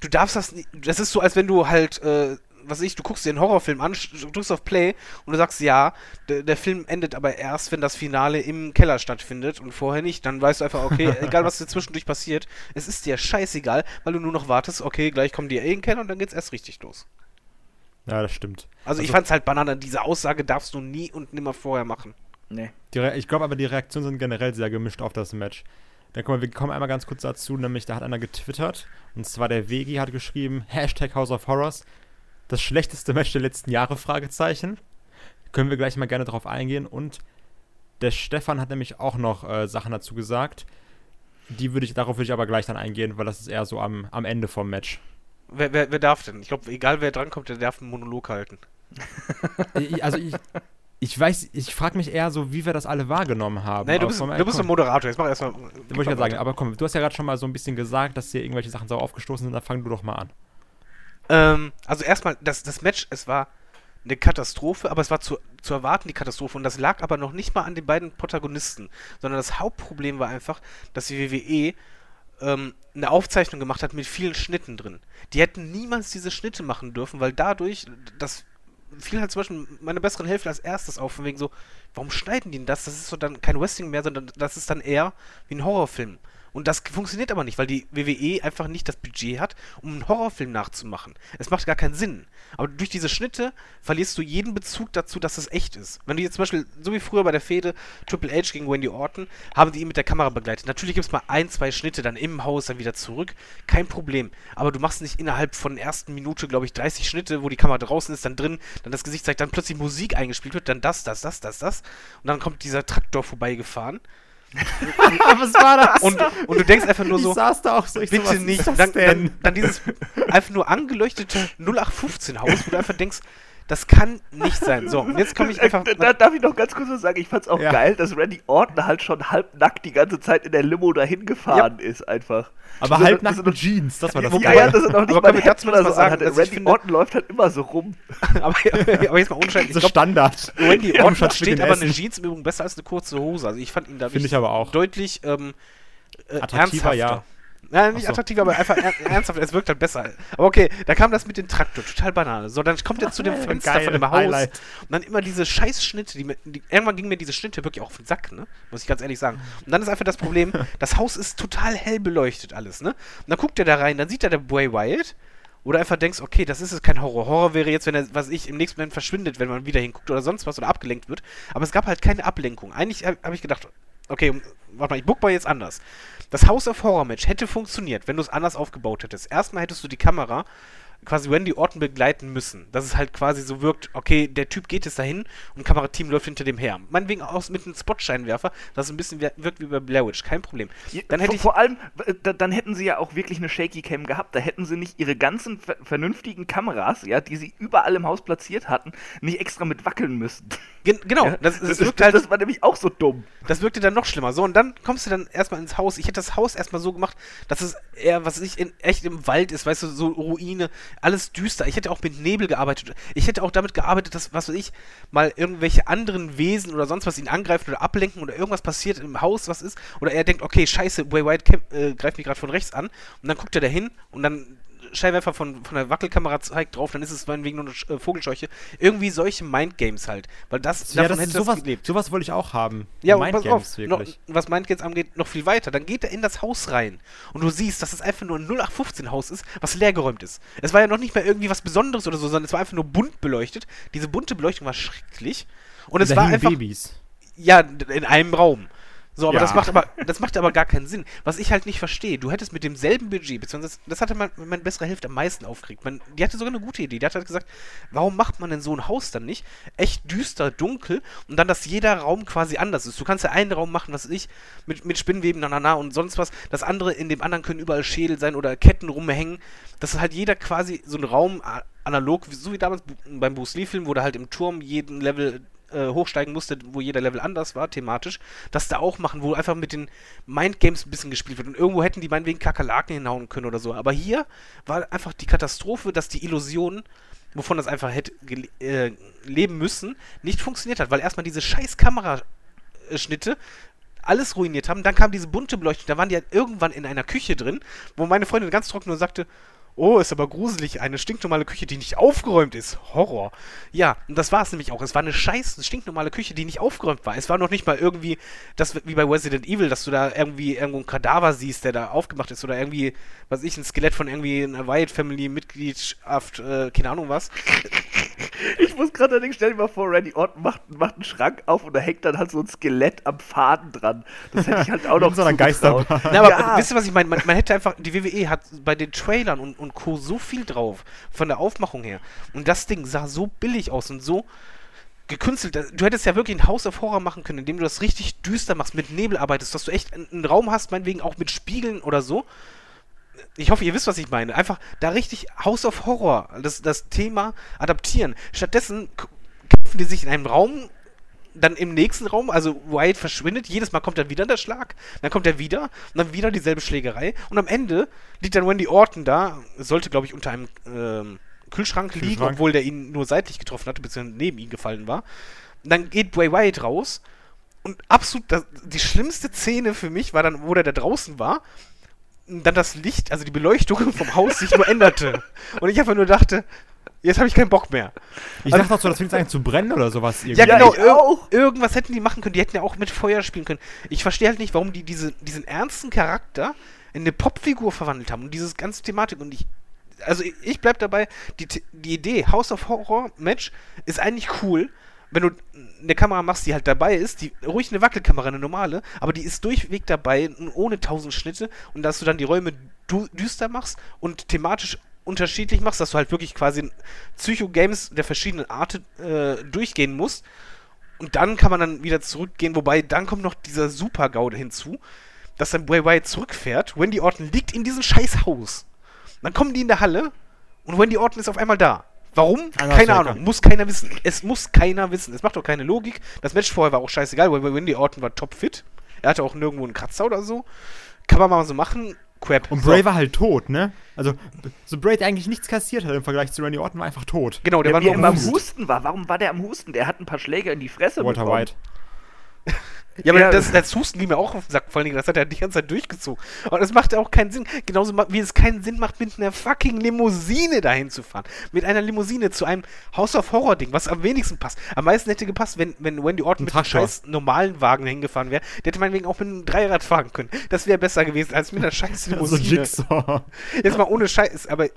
du darfst das nicht, das ist so, als wenn du halt, äh, was weiß ich, du guckst dir einen Horrorfilm an, drückst auf Play und du sagst, ja, der, der Film endet aber erst, wenn das Finale im Keller stattfindet und vorher nicht. Dann weißt du einfach, okay, egal was dir zwischendurch passiert, es ist dir scheißegal, weil du nur noch wartest, okay, gleich kommen die eh in den Keller und dann geht's erst richtig los. Ja, das stimmt. Also, ich Also- fand's halt Banane, diese Aussage darfst du nie und nimmer vorher machen. Nee. Ich glaube aber, die Reaktionen sind generell sehr gemischt auf das Match. Dann kommen wir, wir kommen einmal ganz kurz dazu, nämlich da hat einer getwittert, und zwar der Vegi hat geschrieben, Hashtag House of Horrors, das schlechteste Match der letzten Jahre, Fragezeichen. Können wir gleich mal gerne drauf eingehen. Und der Stefan hat nämlich auch noch äh, Sachen dazu gesagt. Die würde ich, darauf würde ich aber gleich dann eingehen, weil das ist eher so am, am Ende vom Match. Wer, wer, wer darf denn? Ich glaube, egal wer drankommt, der darf einen Monolog halten. Also ich, ich weiß, ich frage mich eher so, wie wir das alle wahrgenommen haben. Nee, du bist, vom- du bist komm, ein Moderator. Jetzt mach erstmal. Wollte ich gerade sagen, aber komm, du hast ja gerade schon mal so ein bisschen gesagt, dass dir irgendwelche Sachen sauer aufgestoßen sind, dann fang du doch mal an. Ähm, also erstmal, das, das Match, es war eine Katastrophe, aber es war zu, zu erwarten, die Katastrophe. Und das lag aber noch nicht mal an den beiden Protagonisten, sondern das Hauptproblem war einfach, dass die WWE ähm, eine Aufzeichnung gemacht hat mit vielen Schnitten drin. Die hätten niemals diese Schnitte machen dürfen, weil dadurch, das fiel halt zum Beispiel meine besseren Hälfte als erstes auf, von wegen so, warum schneiden die denn das? Das ist so dann kein Wrestling mehr, sondern das ist dann eher wie ein Horrorfilm. Und das funktioniert aber nicht, weil die WWE einfach nicht das Budget hat, um einen Horrorfilm nachzumachen. Es macht gar keinen Sinn. Aber durch diese Schnitte verlierst du jeden Bezug dazu, dass es echt ist. Wenn du jetzt zum Beispiel, so wie früher bei der Fehde Triple H gegen Wendy Orton, haben die ihn mit der Kamera begleitet. Natürlich gibt es mal ein, zwei Schnitte dann im Haus, dann wieder zurück. Kein Problem. Aber du machst nicht innerhalb von der ersten Minute, glaube ich, 30 Schnitte, wo die Kamera draußen ist, dann drin, dann das Gesicht zeigt, dann plötzlich Musik eingespielt wird, dann das, das, das, das, das. Und dann kommt dieser Traktor vorbeigefahren. Was war das? Und, und du denkst einfach nur ich so, saß da auch so, ich so, bitte was nicht. Dann, dann, dann dieses einfach nur angeleuchtete 0815-Haus, wo du einfach denkst, das kann nicht sein. So, jetzt komme ich einfach. Da, darf ich noch ganz kurz was sagen? Ich fand's auch Ja. geil, dass Randy Orton halt schon halbnackt die ganze Zeit in der Limo dahin gefahren ist, einfach. aber Das- halb das- nach mit Jeans, das war das Ja, Wobei- ja, das ist noch nicht aber mal oder mal so sagen, anhatte. dass ich Randy finde- Orton läuft halt immer so rum. aber, aber jetzt mal ohne Scheiß, ich so Standard. Ja, Orton mit steht aber eine. Jeans im Übrigen besser als eine kurze Hose. Also ich fand ihn da Finde ich aber auch. deutlich ähm, äh, Attraktiver, ja. Nein, nicht so. attraktiv, aber einfach er ernsthaft, es wirkt halt besser. Aber okay, da kam das mit dem Traktor, total Banane. So, dann kommt er zu dem Fenster Geil, von dem Haus Highlight. und dann immer diese scheiß Schnitte, die, die, irgendwann gingen mir diese Schnitte wirklich auch auf den Sack, ne? Muss ich ganz ehrlich sagen. Und dann ist einfach das Problem, das Haus ist total hell beleuchtet alles, ne? Und dann guckt er da rein, dann sieht er der Bray Wyatt oder einfach denkst, okay, das ist jetzt kein Horror. Horror wäre jetzt, wenn er, was ich, im nächsten Moment verschwindet, wenn man wieder hinguckt oder sonst was oder abgelenkt wird. Aber es gab halt keine Ablenkung. Eigentlich habe hab ich gedacht, okay, warte mal, ich book mal jetzt anders. Das House of Horror Match hätte funktioniert, wenn du es anders aufgebaut hättest. Erstmal hättest du die Kamera quasi Wendy Orton begleiten müssen. Dass es halt quasi so wirkt, okay, der Typ geht jetzt dahin und Kamerateam läuft hinter dem her. Meinetwegen auch mit einem Spotscheinwerfer, dass es ein bisschen wir- wirkt wie bei Blair Witch, kein Problem. Dann hätte vor, ich vor allem, da, dann hätten sie ja auch wirklich eine Shaky Cam gehabt. Da hätten sie nicht ihre ganzen ver vernünftigen Kameras, ja, die sie überall im Haus platziert hatten, nicht extra mit wackeln müssen. Gen genau, Ja, das, das, das, wirkt halt das war nämlich auch so dumm. Das wirkte dann noch schlimmer. So, und dann kommst du dann erstmal ins Haus. Ich hätte das Haus erstmal so gemacht, dass es eher, was ich, in, echt im Wald ist, weißt du, so Ruine, alles düster. Ich hätte auch mit Nebel gearbeitet. Ich hätte auch damit gearbeitet, dass, was weiß ich, mal irgendwelche anderen Wesen oder sonst was ihn angreifen oder ablenken oder irgendwas passiert im Haus, was ist. Oder er denkt, okay, scheiße, Way White äh, greift mich gerade von rechts an. Und dann guckt er da hin und dann Scheinwerfer von, von der Wackelkamera zeigt drauf, dann ist es meinetwegen nur eine äh, Vogelscheuche. Irgendwie solche Mindgames halt. Weil das, Ja, davon das hätte das sowas, gelebt. sowas wollte ich auch haben. Ja, und pass auf, noch, wirklich. was Mindgames angeht, noch viel weiter. Dann geht er in das Haus rein und du siehst, dass es einfach nur ein 0815-Haus ist, was leergeräumt ist. Es war ja noch nicht mehr irgendwie was Besonderes oder so, sondern es war einfach nur bunt beleuchtet. Diese bunte Beleuchtung war schrecklich. Und es Da war einfach, Babys. ja, in einem Raum. So, aber Ja. das macht aber das macht aber gar keinen Sinn. Was ich halt nicht verstehe, du hättest mit demselben Budget, beziehungsweise das hatte man, meine bessere Hälfte am meisten aufgeregt. Man, die hatte sogar eine gute Idee. Die hat halt gesagt, warum macht man denn so ein Haus dann nicht? Echt düster, dunkel und dann, dass jeder Raum quasi anders ist. Du kannst ja einen Raum machen, was ich, mit, mit Spinnweben, na, na, na und sonst was. Das andere, in dem anderen können überall Schädel sein oder Ketten rumhängen. Dass halt jeder quasi so ein Raum analog, so wie damals beim Bruce Lee-Film, wo der halt im Turm jeden Level äh, hochsteigen musste, wo jeder Level anders war, thematisch, das da auch machen, wo einfach mit den Mindgames ein bisschen gespielt wird. Und irgendwo hätten die meinetwegen Kakerlaken hinhauen können oder so. Aber hier war einfach die Katastrophe, dass die Illusion, wovon das einfach hätte äh, leben müssen, nicht funktioniert hat, weil erstmal diese scheiß Kameraschnitte alles ruiniert haben. Dann kam diese bunte Beleuchtung, da waren die halt irgendwann in einer Küche drin, wo meine Freundin ganz trocken nur sagte, Oh, ist aber gruselig. Eine stinknormale Küche, die nicht aufgeräumt ist. Horror. Ja, und das war es nämlich auch. Es war eine scheiß stinknormale Küche, die nicht aufgeräumt war. Es war noch nicht mal irgendwie, das wie bei Resident Evil, dass du da irgendwie irgendwo einen Kadaver siehst, der da aufgemacht ist. Oder irgendwie, was ich, ein Skelett von irgendwie einer Wyatt Family Mitgliedschaft, äh, keine Ahnung was. Ich muss gerade allerdings, stell dir mal vor, Randy Orton macht, macht einen Schrank auf und da hängt dann halt so ein Skelett am Faden dran. Das hätte ich halt auch noch so einer. Geisterbahn. Na, aber Ja. wisst ihr, was ich meine? Man, man hätte einfach, die WWE hat bei den Trailern und, und Co. so viel drauf, von der Aufmachung her. Und das Ding sah so billig aus und so gekünstelt. Du hättest ja wirklich ein House of Horror machen können, indem du das richtig düster machst, mit Nebel arbeitest, dass du echt einen Raum hast, meinetwegen auch mit Spiegeln oder so. Ich hoffe, ihr wisst, was ich meine. Einfach da richtig House of Horror, das, das Thema adaptieren. Stattdessen kämpfen die sich in einem Raum, dann im nächsten Raum, also Wyatt verschwindet, jedes Mal kommt dann wieder der Schlag, dann kommt er wieder und dann wieder dieselbe Schlägerei und am Ende liegt dann Wendy Orton da, sollte glaube ich unter einem ähm, Kühlschrank, liegen, Kühlschrank. obwohl der ihn nur seitlich getroffen hatte, beziehungsweise neben ihn gefallen war. Und dann geht Bray Wyatt raus und absolut das, die schlimmste Szene für mich war dann, wo der da draußen war und dann das Licht, also die Beleuchtung vom Haus sich nur änderte und ich einfach nur dachte, jetzt habe ich keinen Bock mehr. Ich dachte auch so, das fängt eigentlich zu brennen oder sowas. Ja, irgendwie. genau. ich Ir auch. Irgendwas hätten die machen können. Die hätten ja auch mit Feuer spielen können. Ich verstehe halt nicht, warum die diese, diesen ernsten Charakter in eine Popfigur verwandelt haben und dieses ganze Thematik. Und ich, also ich, ich bleib dabei, die, The- die Idee House of Horror Match ist eigentlich cool, wenn du eine Kamera machst, die halt dabei ist, die ruhig eine Wackelkamera, eine normale, aber die ist durchweg dabei, ohne tausend Schnitte und dass du dann die Räume du düster machst und thematisch unterschiedlich machst, dass du halt wirklich quasi Psycho-Games der verschiedenen Art äh, durchgehen musst. Und dann kann man dann wieder zurückgehen, wobei dann kommt noch dieser Super-GAU hinzu, dass dann Bray Wyatt zurückfährt. Wendy Orton liegt in diesem scheiß Haus. Dann kommen die in der Halle und Wendy Orton ist auf einmal da. Warum? Einer Keine. Ahnung. Muss keiner wissen. Es muss keiner wissen. Es macht doch keine Logik. Das Match vorher war auch scheißegal, weil Wendy Orton war topfit. Er hatte auch nirgendwo einen Kratzer oder so. Kann man mal so machen. Crap. Und So. Bray war halt tot, ne? Also, so Bray, der eigentlich nichts kassiert hat im Vergleich zu Randy Orton, war einfach tot. Genau, der Der war nur am Husten. Husten war. Warum war der am Husten? Der hat ein paar Schläge in die Fresse Walter bekommen. White. Ja, aber Ja. das, das Husten ging mir auch auf den Sack. Vor allen Dingen, das hat er die ganze Zeit durchgezogen. Und das macht ja auch keinen Sinn. Genauso wie es keinen Sinn macht, mit einer fucking Limousine dahin zu fahren. Mit einer Limousine zu einem House of Horror Ding, was am wenigsten passt. Am meisten hätte gepasst, wenn, wenn Wendy Orton mit einem scheiß normalen Wagen hingefahren wäre. Der hätte meinetwegen auch mit einem Dreirad fahren können. Das wäre besser gewesen, als mit einer scheiß So Limousine. Jigsaw. Jetzt mal ohne Scheiß, aber,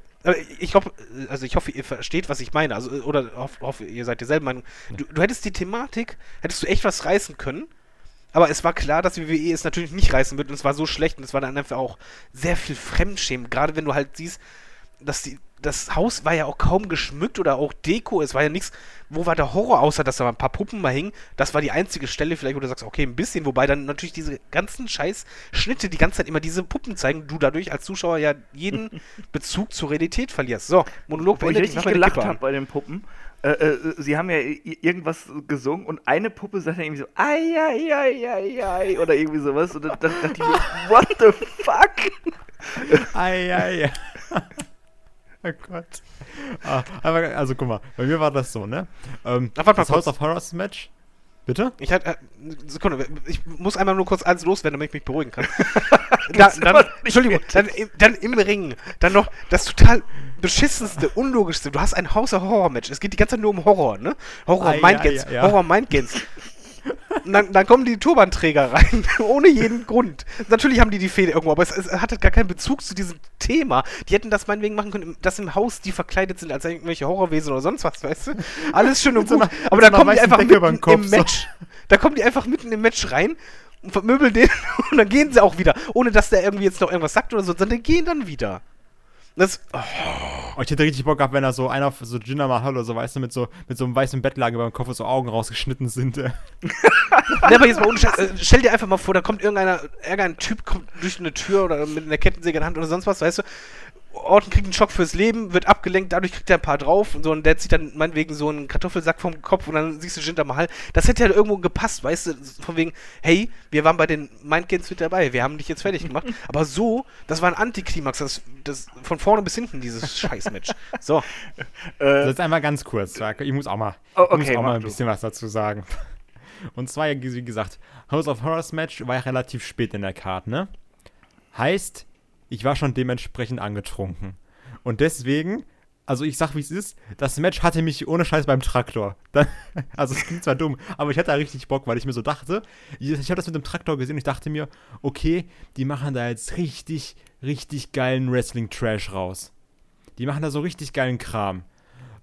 ich hoffe, also ich hoffe, ihr versteht, was ich meine. Also, oder hoff, hoffe, ihr seid derselben Meinung. Du, du hättest die Thematik, hättest du echt was reißen können. Aber es war klar, dass WWE es natürlich nicht reißen wird und es war so schlecht und es war dann einfach auch sehr viel Fremdschämen. Gerade wenn du halt siehst, dass die, das Haus war ja auch kaum geschmückt oder auch Deko. Es war ja nichts. Wo war der Horror, außer dass da ein paar Puppen mal hingen? Das war die einzige Stelle, vielleicht, wo du sagst, okay, ein bisschen. Wobei dann natürlich diese ganzen scheiß Schnitte die ganze Zeit immer diese Puppen zeigen. Du dadurch als Zuschauer ja jeden Bezug zur Realität verlierst. So, Monolog Wo ich beendet. richtig gelacht habe bei den Puppen. Äh, äh, sie haben ja irgendwas gesungen und eine Puppe sagt dann irgendwie so, ai, ai, ai, ai, ai, oder irgendwie sowas. Und dann, dachte ich mir, what the fuck? Ei, ei, ei. Oh Gott. Ah, aber, also guck mal, bei mir war das so, ne? Ähm, Ach, warte das House kurz. of Horrors Match. Bitte? Ich hatte, äh, Sekunde, ich muss einmal nur kurz eins loswerden, damit ich mich beruhigen kann. da, dann, Entschuldigung, dann im, dann im Ring, dann noch das total beschissenste, unlogischste. Du hast ein House of Horror Match. Es geht die ganze Zeit nur um Horror, ne? Horror Ah, ja, Mindgames, ja, ja. Horror Mindgames. Und dann, dann kommen die Turbanträger rein, ohne jeden Grund. Natürlich haben die die Fehde irgendwo, aber es, es hatte gar keinen Bezug zu diesem Thema. Die hätten das meinetwegen machen können, dass im Haus die verkleidet sind als irgendwelche Horrorwesen oder sonst was, weißt du? Alles schön und so gut. einer- aber dann so kommen die einfach Decke mitten Kopf, im so. Match. Da kommen die einfach mitten im Match rein und vermöbeln den und dann gehen sie auch wieder. Ohne dass der irgendwie jetzt noch irgendwas sagt oder so, sondern die gehen dann wieder. Das, oh, Oh, ich hätte richtig Bock gehabt, wenn da so einer, so Jinder Mahal oder so, weißt du, mit so, mit so einem weißen Bettlaken über dem Kopf und so Augen rausgeschnitten sind. äh. Ne, aber jetzt mal ohne Scheiß, äh, stell dir einfach mal vor, da kommt irgendeiner, irgendein Typ kommt durch eine Tür oder mit einer Kettensäge in der Hand oder sonst was, weißt du. Orton kriegt einen Schock fürs Leben, wird abgelenkt, dadurch kriegt er ein paar drauf und so und der zieht dann meinetwegen so einen Kartoffelsack vom Kopf und dann siehst du Jinder Mahal. Das hätte ja irgendwo gepasst, weißt du, von wegen, hey, wir waren bei den Mindgames mit dabei, wir haben dich jetzt fertig gemacht. aber so, das war ein Antiklimax, das, das von vorne bis hinten, dieses Scheißmatch. So. Also jetzt einmal ganz kurz, ja, ich muss auch mal, Oh, ich muss okay, auch mal ein du. bisschen was dazu sagen. Und zwar, wie gesagt, House of Horrors Match war ja relativ spät in der Karte, ne? Heißt, ich war schon dementsprechend angetrunken. Und deswegen, also ich sag wie es ist, das Match hatte mich ohne Scheiß beim Traktor. Dann, also es klingt zwar dumm, aber ich hatte da richtig Bock, weil ich mir so dachte, ich, ich habe das mit dem Traktor gesehen und ich dachte mir, okay, die machen da jetzt richtig, richtig geilen Wrestling-Trash raus. Die machen da so richtig geilen Kram.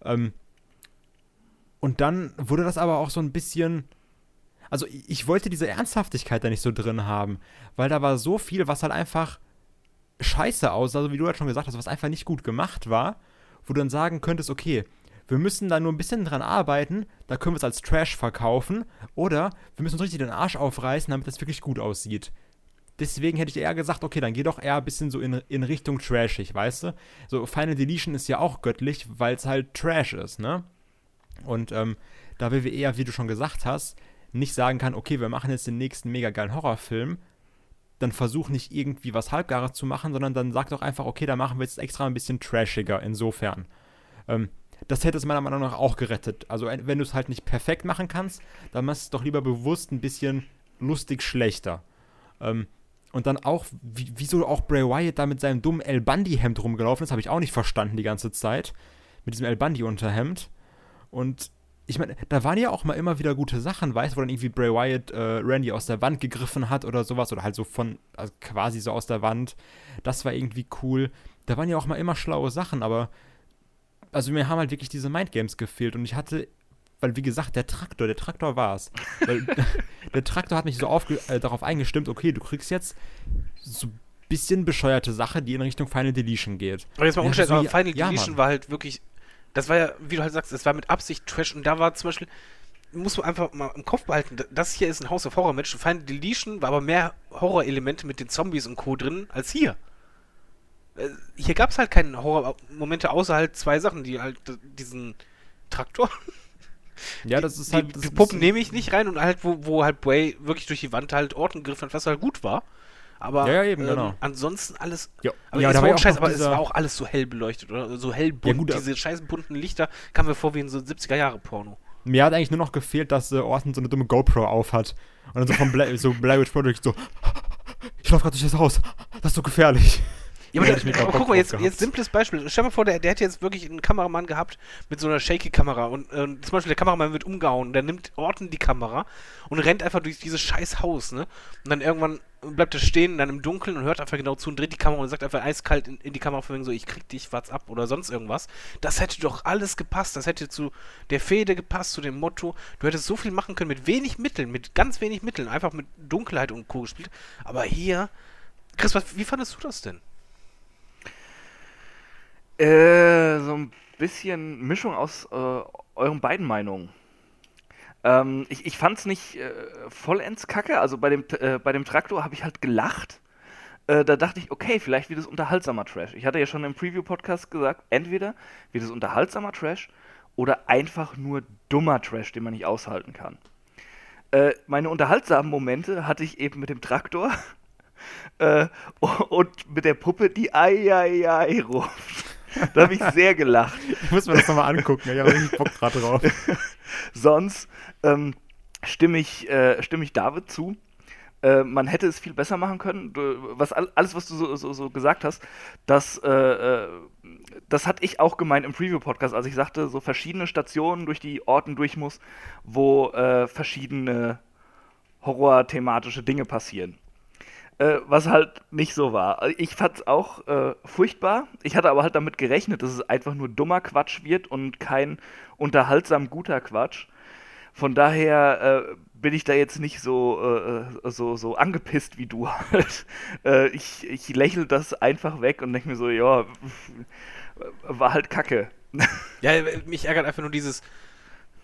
Ähm, und dann wurde das aber auch so ein bisschen. Also ich, ich wollte diese Ernsthaftigkeit da nicht so drin haben, weil da war so viel, was halt einfach scheiße aussah, also wie du halt schon gesagt hast, was einfach nicht gut gemacht war, wo du dann sagen könntest, okay, wir müssen da nur ein bisschen dran arbeiten, da können wir es als Trash verkaufen, oder wir müssen uns richtig den Arsch aufreißen, damit das wirklich gut aussieht. Deswegen hätte ich eher gesagt, okay, dann geh doch eher ein bisschen so in, in Richtung trashig, weißt du? So, Final Deletion ist ja auch göttlich, weil es halt Trash ist, ne? Und ähm, da WWE eher, wie du schon gesagt hast, nicht sagen kann, okay, wir machen jetzt den nächsten mega geilen Horrorfilm, dann versuch nicht irgendwie was Halbgares zu machen, sondern dann sag doch einfach, okay, da machen wir jetzt extra ein bisschen trashiger, insofern. Ähm, das hätte es meiner Meinung nach auch gerettet. Also wenn du es halt nicht perfekt machen kannst, dann machst du es doch lieber bewusst ein bisschen lustig schlechter. Ähm, und dann auch, wie, wieso auch Bray Wyatt da mit seinem dummen El Bundy-Hemd rumgelaufen ist, habe ich auch nicht verstanden die ganze Zeit. Mit diesem El Bundy-Unterhemd. Und ich meine, da waren ja auch mal immer wieder gute Sachen, weißt du, wo dann irgendwie Bray Wyatt äh, Randy aus der Wand gegriffen hat oder sowas oder halt so von, also quasi so aus der Wand. Das war irgendwie cool. Da waren ja auch mal immer schlaue Sachen, aber also mir haben halt wirklich diese Mindgames gefehlt und ich hatte, weil wie gesagt, der Traktor, der Traktor war's. weil der Traktor hat mich so aufge äh, darauf eingestimmt, okay, du kriegst jetzt so ein bisschen bescheuerte Sache, die in Richtung Final Deletion geht. Aber jetzt mal umstellen, aber Final ja, Deletion Mann. war halt wirklich, das war ja, wie du halt sagst, es war mit Absicht Trash und da war zum Beispiel, muss man einfach mal im Kopf behalten, das hier ist ein House of Horror Match, Final Deletion war aber mehr Horrorelemente mit den Zombies und Co. drin als hier. Äh, Hier gab es halt keine Horrormomente, außer halt zwei Sachen, die halt diesen Traktor, Ja, das ist die, halt. das die Puppen nehme ich nicht rein und halt, wo, wo halt Bray wirklich durch die Wand halt Orten gegriffen hat, was halt gut war. Aber Ja, ja, eben, ähm, genau. ansonsten alles Ja, aber, ja, es da war ja auch noch aber es dieser- war auch alles so hell beleuchtet, oder? So hell bunt. gut, diese scheiß bunten Lichter kamen mir vor wie in so 70er-Jahre-Porno. Mir hat eigentlich nur noch gefehlt, dass äh, Orton so eine dumme GoPro aufhat. Und dann so vom Bla so Blair Witch Project so, ich lauf gerade durch das Haus. Das ist so gefährlich. Ja, aber, mir aber guck mal, jetzt, jetzt simples Beispiel. Stell dir mal vor, der, der hätte jetzt wirklich einen Kameramann gehabt mit so einer Shaky-Kamera und äh, zum Beispiel der Kameramann wird umgehauen, der nimmt Orten die Kamera und rennt einfach durch dieses scheiß Haus, ne? Und dann irgendwann bleibt er stehen, dann im Dunkeln und hört einfach genau zu und dreht die Kamera und sagt einfach eiskalt in, in die Kamera von so, ich krieg dich, what's ab oder sonst irgendwas. Das hätte doch alles gepasst. Das hätte zu der Fehde gepasst, zu dem Motto. Du hättest so viel machen können mit wenig Mitteln, mit ganz wenig Mitteln, einfach mit Dunkelheit und Co. gespielt. Aber hier, Chris, was, wie fandest du das denn? Äh, so ein bisschen Mischung aus äh, euren beiden Meinungen. Ähm, ich ich fand es nicht äh, vollends kacke. Also bei dem, äh, bei dem Traktor habe ich halt gelacht. Äh, da dachte ich, okay, vielleicht wird es unterhaltsamer Trash. Ich hatte ja schon im Preview-Podcast gesagt, entweder wird es unterhaltsamer Trash oder einfach nur dummer Trash, den man nicht aushalten kann. Äh, meine unterhaltsamen Momente hatte ich eben mit dem Traktor äh, und mit der Puppe, die Ai Ai Ai ruft. Da habe ich sehr gelacht. Ich muss mir das nochmal angucken. Ich habe richtig Bock gerade drauf. Sonst ähm, stimme, ich, äh, stimme ich David zu. Äh, man hätte es viel besser machen können. Du, was, all- alles, was du so, so, so gesagt hast, das, äh, äh, das hatte ich auch gemeint im Preview-Podcast, als ich sagte, so verschiedene Stationen durch die Orten durch muss, wo äh, verschiedene horror-thematische Dinge passieren. Äh, was halt nicht so war. Ich fand es auch äh, furchtbar. Ich hatte aber halt damit gerechnet, dass es einfach nur dummer Quatsch wird und kein unterhaltsam guter Quatsch. Von daher äh, bin ich da jetzt nicht so, äh, so, so angepisst wie du halt. Äh, ich, ich lächle das einfach weg und denke mir so, ja, war halt kacke. Ja, mich ärgert einfach nur dieses,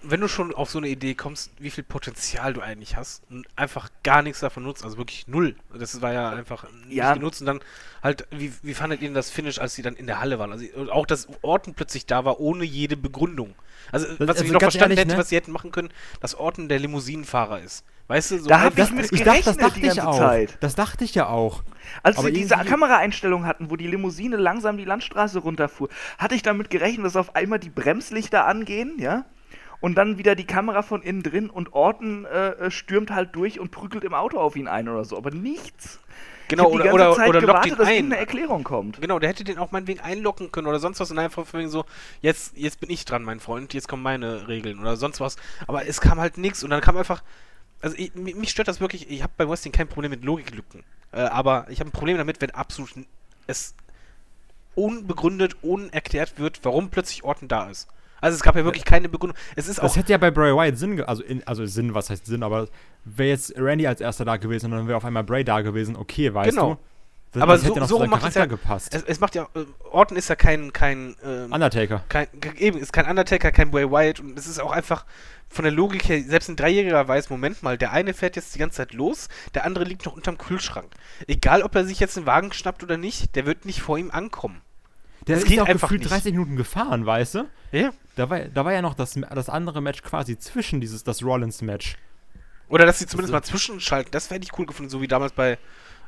wenn du schon auf so eine Idee kommst, wie viel Potenzial du eigentlich hast und einfach gar nichts davon nutzt, also wirklich null. Das war ja einfach nicht Ja. genutzt und dann halt, wie, wie fandet ihr denn das Finish, als sie dann in der Halle waren? Also auch, dass Orten plötzlich da war, ohne jede Begründung. Also, was also ich noch verstanden ehrlich, hätte, ne? was sie hätten machen können, dass Orten der Limousinenfahrer ist. Weißt du, so Da hab ich mit ich dachte, das gerechnet dachte die ich ganze auch. Zeit. Das dachte ich ja auch. Als Aber wir diese Kameraeinstellung hatten, wo die Limousine langsam die Landstraße runterfuhr, hatte ich damit gerechnet, dass auf einmal die Bremslichter angehen, ja? Und dann wieder die Kamera von innen drin und Orton äh, stürmt halt durch und prügelt im Auto auf ihn ein oder so. Aber nichts. Genau, oder- die ganze oder- Zeit oder lockt gewartet, ihn dass ein. irgendeine Erklärung kommt. Genau, der hätte den auch meinetwegen einlocken können oder sonst was und einfach von wegen so, jetzt, jetzt bin ich dran, mein Freund, jetzt kommen meine Regeln oder sonst was. Aber es kam halt nichts und dann kam einfach. Also ich, mi- mich stört das wirklich, ich habe bei Wrestling kein Problem mit Logiklücken. Äh, aber ich habe ein Problem damit, wenn absolut es unbegründet, unerklärt wird, warum plötzlich Orton da ist. Also es gab ja wirklich keine Begründung. Es ist Das auch. hätte ja bei Bray Wyatt Sinn, ge also, in, also Sinn, was heißt Sinn, aber wäre jetzt Randy als erster da gewesen und dann wäre auf einmal Bray da gewesen, okay, weißt Genau. du? Das, Aber das so- noch so macht es ja- gepasst. Es, es macht ja. Äh, Orton ist ja kein. kein ähm, Undertaker. kein, eben, ist kein Undertaker, kein Bray Wyatt und es ist auch einfach von der Logik her, selbst ein Dreijähriger weiß, Moment mal, der eine fährt jetzt die ganze Zeit los, der andere liegt noch unterm Kühlschrank. Egal, ob er sich jetzt einen Wagen schnappt oder nicht, der wird nicht vor ihm ankommen. Der das ist geht auch einfach gefühlt nicht. 30 Minuten gefahren, weißt du? Ja. Da war, da war ja noch das, das andere Match quasi zwischen dieses, das Rollins-Match. Oder dass sie zumindest Das mal zwischenschalten, das hätte ich cool gefunden, so wie damals bei,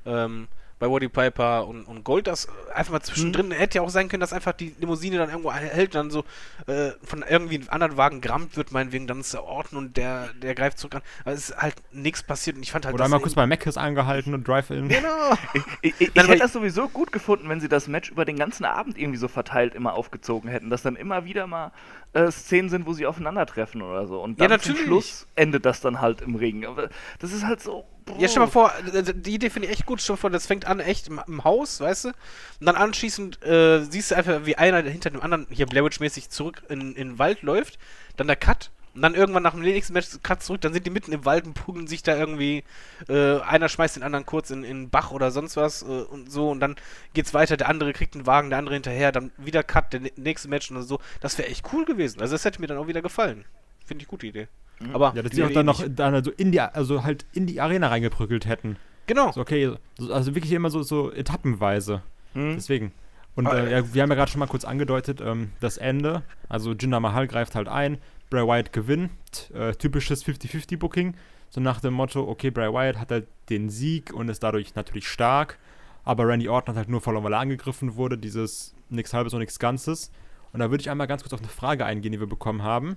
ähm, bei Waddy Piper und, und Gold, das einfach mal zwischendrin, hätte ja auch sein können, dass einfach die Limousine dann irgendwo hält, dann so äh, von irgendwie einem anderen Wagen gerammt wird, meinetwegen, dann ist der Orten und der, der greift zurück an. Aber es ist halt nichts passiert und ich fand halt Oder einmal kurz bei Mackes angehalten und Drive-In. Genau. Ich, ich, ich aber hätte das sowieso gut gefunden, wenn sie das Match über den ganzen Abend irgendwie so verteilt immer aufgezogen hätten, dass dann immer wieder mal äh, Szenen sind, wo sie aufeinandertreffen oder so. Und Ja, dann zum natürlich. Schluss endet das dann halt im Ring. Aber das ist halt so. Ja, stell mal vor, die Idee finde ich echt gut. Stell mal vor, das fängt an echt im, im Haus, weißt du? Und dann anschließend äh, siehst du einfach, wie einer hinter dem anderen hier Blair Witch-mäßig zurück in, in den Wald läuft, dann der Cut und dann irgendwann nach dem nächsten Match Cut zurück, dann sind die mitten im Wald und prügeln sich da irgendwie, äh, einer schmeißt den anderen kurz in, in den Bach oder sonst was äh, und so und dann geht's weiter, der andere kriegt einen Wagen, der andere hinterher, dann wieder Cut, der nä- nächste Match und so. Das wäre echt cool gewesen. Also das hätte mir dann auch wieder gefallen. Finde ich gute Idee. Aber Ja, dass die auch dann noch dann also in die, also halt in die Arena reingeprügelt hätten. Genau. So, okay, so, also wirklich immer so, so etappenweise. Hm? Deswegen. Und äh, ja, wir haben ja gerade schon mal kurz angedeutet, ähm, das Ende. Also Jinder Mahal greift halt ein, Bray Wyatt gewinnt. Äh, typisches 50-50-Booking. So nach dem Motto, okay, Bray Wyatt hat halt den Sieg und ist dadurch natürlich stark. Aber Randy Orton hat halt nur verloren, weil er angegriffen wurde. Dieses nichts Halbes und nichts Ganzes. Und da würde ich einmal ganz kurz auf eine Frage eingehen, die wir bekommen haben.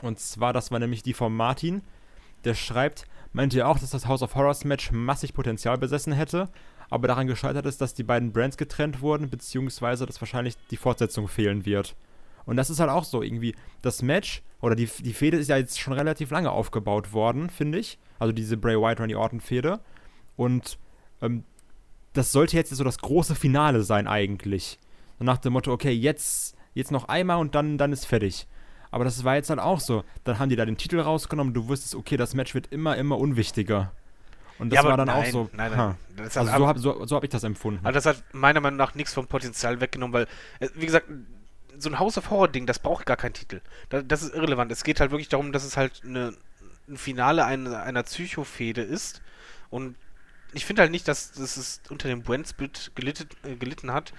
Und zwar, das war nämlich die von Martin. Der schreibt, meinte ja auch, dass das House of Horrors Match massig Potenzial besessen hätte, aber daran gescheitert ist, dass die beiden Brands getrennt wurden, beziehungsweise dass wahrscheinlich die Fortsetzung fehlen wird. Und das ist halt auch so, irgendwie, das Match, oder die, die Fehde ist ja jetzt schon relativ lange aufgebaut worden, finde ich. Also diese Bray Wyatt, Randy Orton Fehde. Und ähm, das sollte jetzt so das große Finale sein eigentlich. So nach dem Motto, okay, jetzt, jetzt noch einmal und dann, dann ist fertig. Aber das war jetzt halt auch so. Dann haben die da den Titel rausgenommen, du wusstest, okay, das Match wird immer, immer unwichtiger. Und das Ja, aber war dann auch nein, so. nein, nein. Also so ab- habe so, so hab ich das empfunden. Also das hat meiner Meinung nach nichts vom Potenzial weggenommen, weil, äh, wie gesagt, so ein House of Horror-Ding, das braucht gar keinen Titel. Da, das ist irrelevant. Es geht halt wirklich darum, dass es halt eine, ein Finale einer, einer Psychofehde ist. Und ich finde halt nicht, dass, dass es unter dem Brand-Split gelitten, äh, gelitten hat.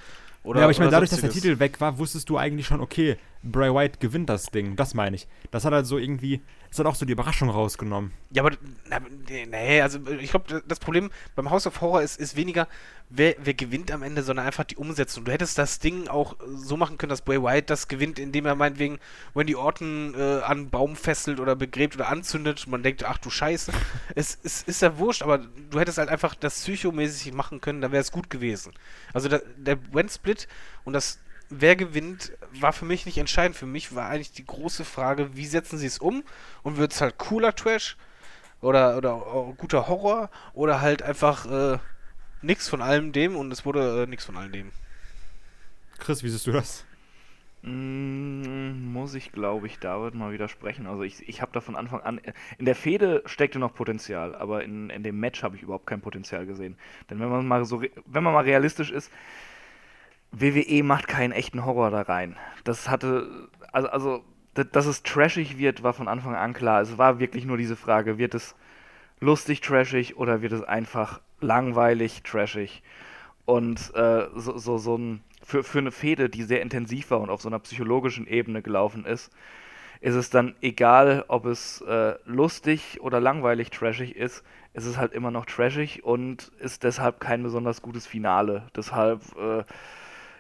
Oder, ja, aber ich meine, dadurch, dass der. Titel weg war, wusstest du eigentlich schon, okay, Bray Wyatt gewinnt das Ding. Das meine ich. Das hat halt so irgendwie, das hat auch so die Überraschung rausgenommen. Ja, aber nee, also ich glaube, das Problem beim House of Horror ist, ist weniger, wer, wer gewinnt am Ende, sondern einfach die Umsetzung. Du hättest das Ding auch so machen können, dass Bray Wyatt das gewinnt, indem er meinetwegen Wendy Orton äh, an Baum fesselt oder begräbt oder anzündet man denkt, ach du Scheiße. es, es ist ja wurscht, aber du hättest halt einfach das psychomäßig machen können, dann wäre es gut gewesen. Also da, der Went-Split und das wer gewinnt, war für mich nicht entscheidend. Für mich war eigentlich die große Frage, wie setzen sie es um? Und wird es halt cooler Trash oder, oder äh, guter Horror oder halt einfach äh, nix von allem dem und es wurde äh, nix von allem dem. Chris, wie siehst du das? Mm, Muss ich, glaube ich, David mal widersprechen. Also ich, ich habe da von Anfang an, in der Fehde steckte noch Potenzial, aber in, in dem Match habe ich überhaupt kein Potenzial gesehen. Denn wenn man mal so, re- wenn man mal realistisch ist, WWE macht keinen echten Horror da rein. Das hatte, also, also dass es trashig wird, war von Anfang an klar. Es war wirklich nur diese Frage, wird es lustig trashig oder wird es einfach langweilig trashig? Und äh, so, so, so ein, für, für eine Fehde, die sehr intensiv war und auf so einer psychologischen Ebene gelaufen ist, ist es dann egal, ob es äh, lustig oder langweilig trashig ist, es ist halt immer noch trashig und ist deshalb kein besonders gutes Finale. Deshalb, äh,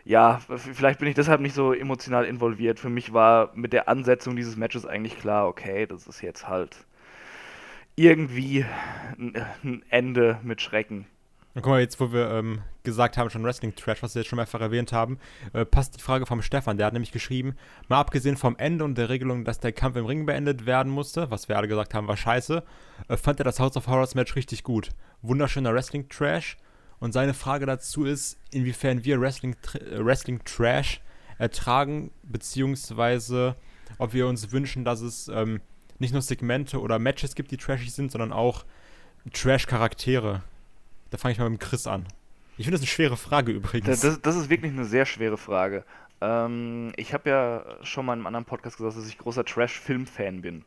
ja, vielleicht bin ich deshalb nicht so emotional involviert. Für mich war mit der Ansetzung dieses Matches eigentlich klar, okay, das ist jetzt halt irgendwie ein, Ende mit Schrecken. Und guck mal, jetzt, wo wir ähm, gesagt haben, schon Wrestling-Trash, was wir jetzt schon mehrfach erwähnt haben, äh, passt die Frage vom Stefan. Der hat nämlich geschrieben, mal abgesehen vom Ende und der Regelung, dass der Kampf im Ring beendet werden musste, was wir alle gesagt haben, war scheiße, äh, fand er das House of Horrors Match richtig gut. Wunderschöner Wrestling-Trash. Und seine Frage dazu ist, inwiefern wir Wrestling-Trash äh, Wrestling ertragen, beziehungsweise ob wir uns wünschen, dass es ähm, nicht nur Segmente oder Matches gibt, die trashig sind, sondern auch Trash-Charaktere. Da fange ich mal mit Chris an. Ich finde das eine schwere Frage übrigens. Das, das ist wirklich eine sehr schwere Frage. Ähm, ich habe ja schon mal in einem anderen Podcast gesagt, dass ich großer Trash-Film-Fan bin.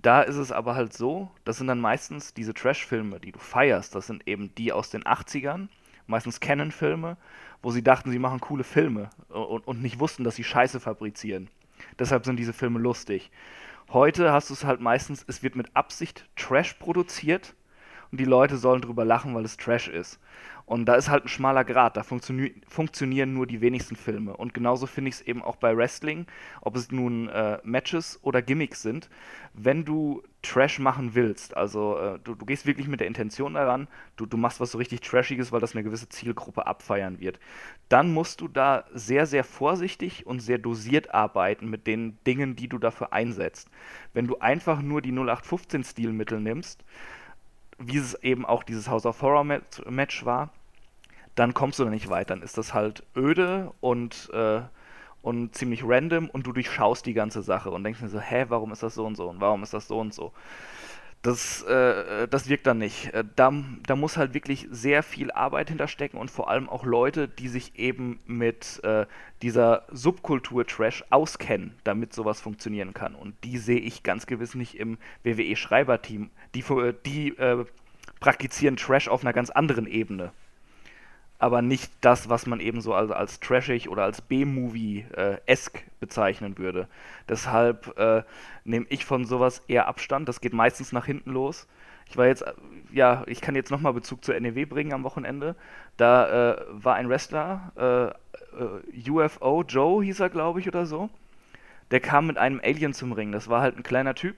Da ist es aber halt so, das sind dann meistens diese Trash-Filme, die du feierst, das sind eben die aus den 80ern, meistens Canon-Filme, wo sie dachten, sie machen coole Filme und, und nicht wussten, dass sie Scheiße fabrizieren. Deshalb sind diese Filme lustig. Heute hast du es halt meistens, es wird mit Absicht Trash produziert und die Leute sollen drüber lachen, weil es Trash ist. Und da ist halt ein schmaler Grad, da funktio funktionieren nur die wenigsten Filme. Und genauso finde ich es eben auch bei Wrestling, ob es nun äh, Matches oder Gimmicks sind. Wenn du Trash machen willst, also äh, du, du, gehst wirklich mit der Intention daran, du, du machst was so richtig Trashiges, weil das eine gewisse Zielgruppe abfeiern wird, dann musst du da sehr, sehr vorsichtig und sehr dosiert arbeiten mit den Dingen, die du dafür einsetzt. Wenn du einfach nur die 0815-Stilmittel nimmst, wie es eben auch dieses House of Horror Match war, dann kommst du da nicht weit. Dann ist das halt öde und, äh, und ziemlich random und du durchschaust die ganze Sache und denkst dir so, hä, warum ist das so und so und warum ist das so und so. Das, äh, das wirkt dann nicht. Äh, da, da muss halt wirklich sehr viel Arbeit hinterstecken und vor allem auch Leute, die sich eben mit äh, dieser Subkultur Trash auskennen, damit sowas funktionieren kann. Und die sehe ich ganz gewiss nicht im WWE-Schreiberteam. Die, die äh, praktizieren Trash auf einer ganz anderen Ebene aber nicht das, was man eben so als, als trashig oder als B-Movie-esk bezeichnen würde. Deshalb äh, nehme ich von sowas eher Abstand. Das geht meistens nach hinten los. Ich war jetzt, ja, ich kann jetzt nochmal Bezug zur NEW bringen am Wochenende. Da äh, war ein Wrestler, äh, äh UFO Joe hieß er, glaube ich, oder so. Der kam mit einem Alien zum Ring. Das war halt ein kleiner Typ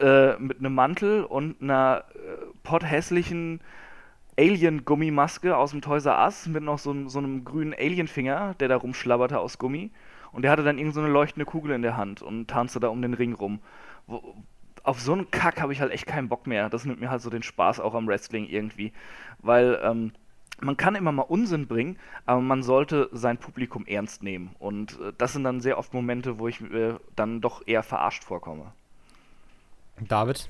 äh, mit einem Mantel und einer äh, potthässlichen Alien-Gummimaske aus dem Toys Us mit noch so, so einem grünen Alien-Finger, der da rumschlabberte aus Gummi. Und der hatte dann irgend so eine leuchtende Kugel in der Hand und tanzte da um den Ring rum. Wo, auf so einen Kack habe ich halt echt keinen Bock mehr. Das nimmt mir halt so den Spaß auch am Wrestling irgendwie. Weil ähm, man kann immer mal Unsinn bringen, aber man sollte sein Publikum ernst nehmen. Und äh, das sind dann sehr oft Momente, wo ich äh, dann doch eher verarscht vorkomme. David,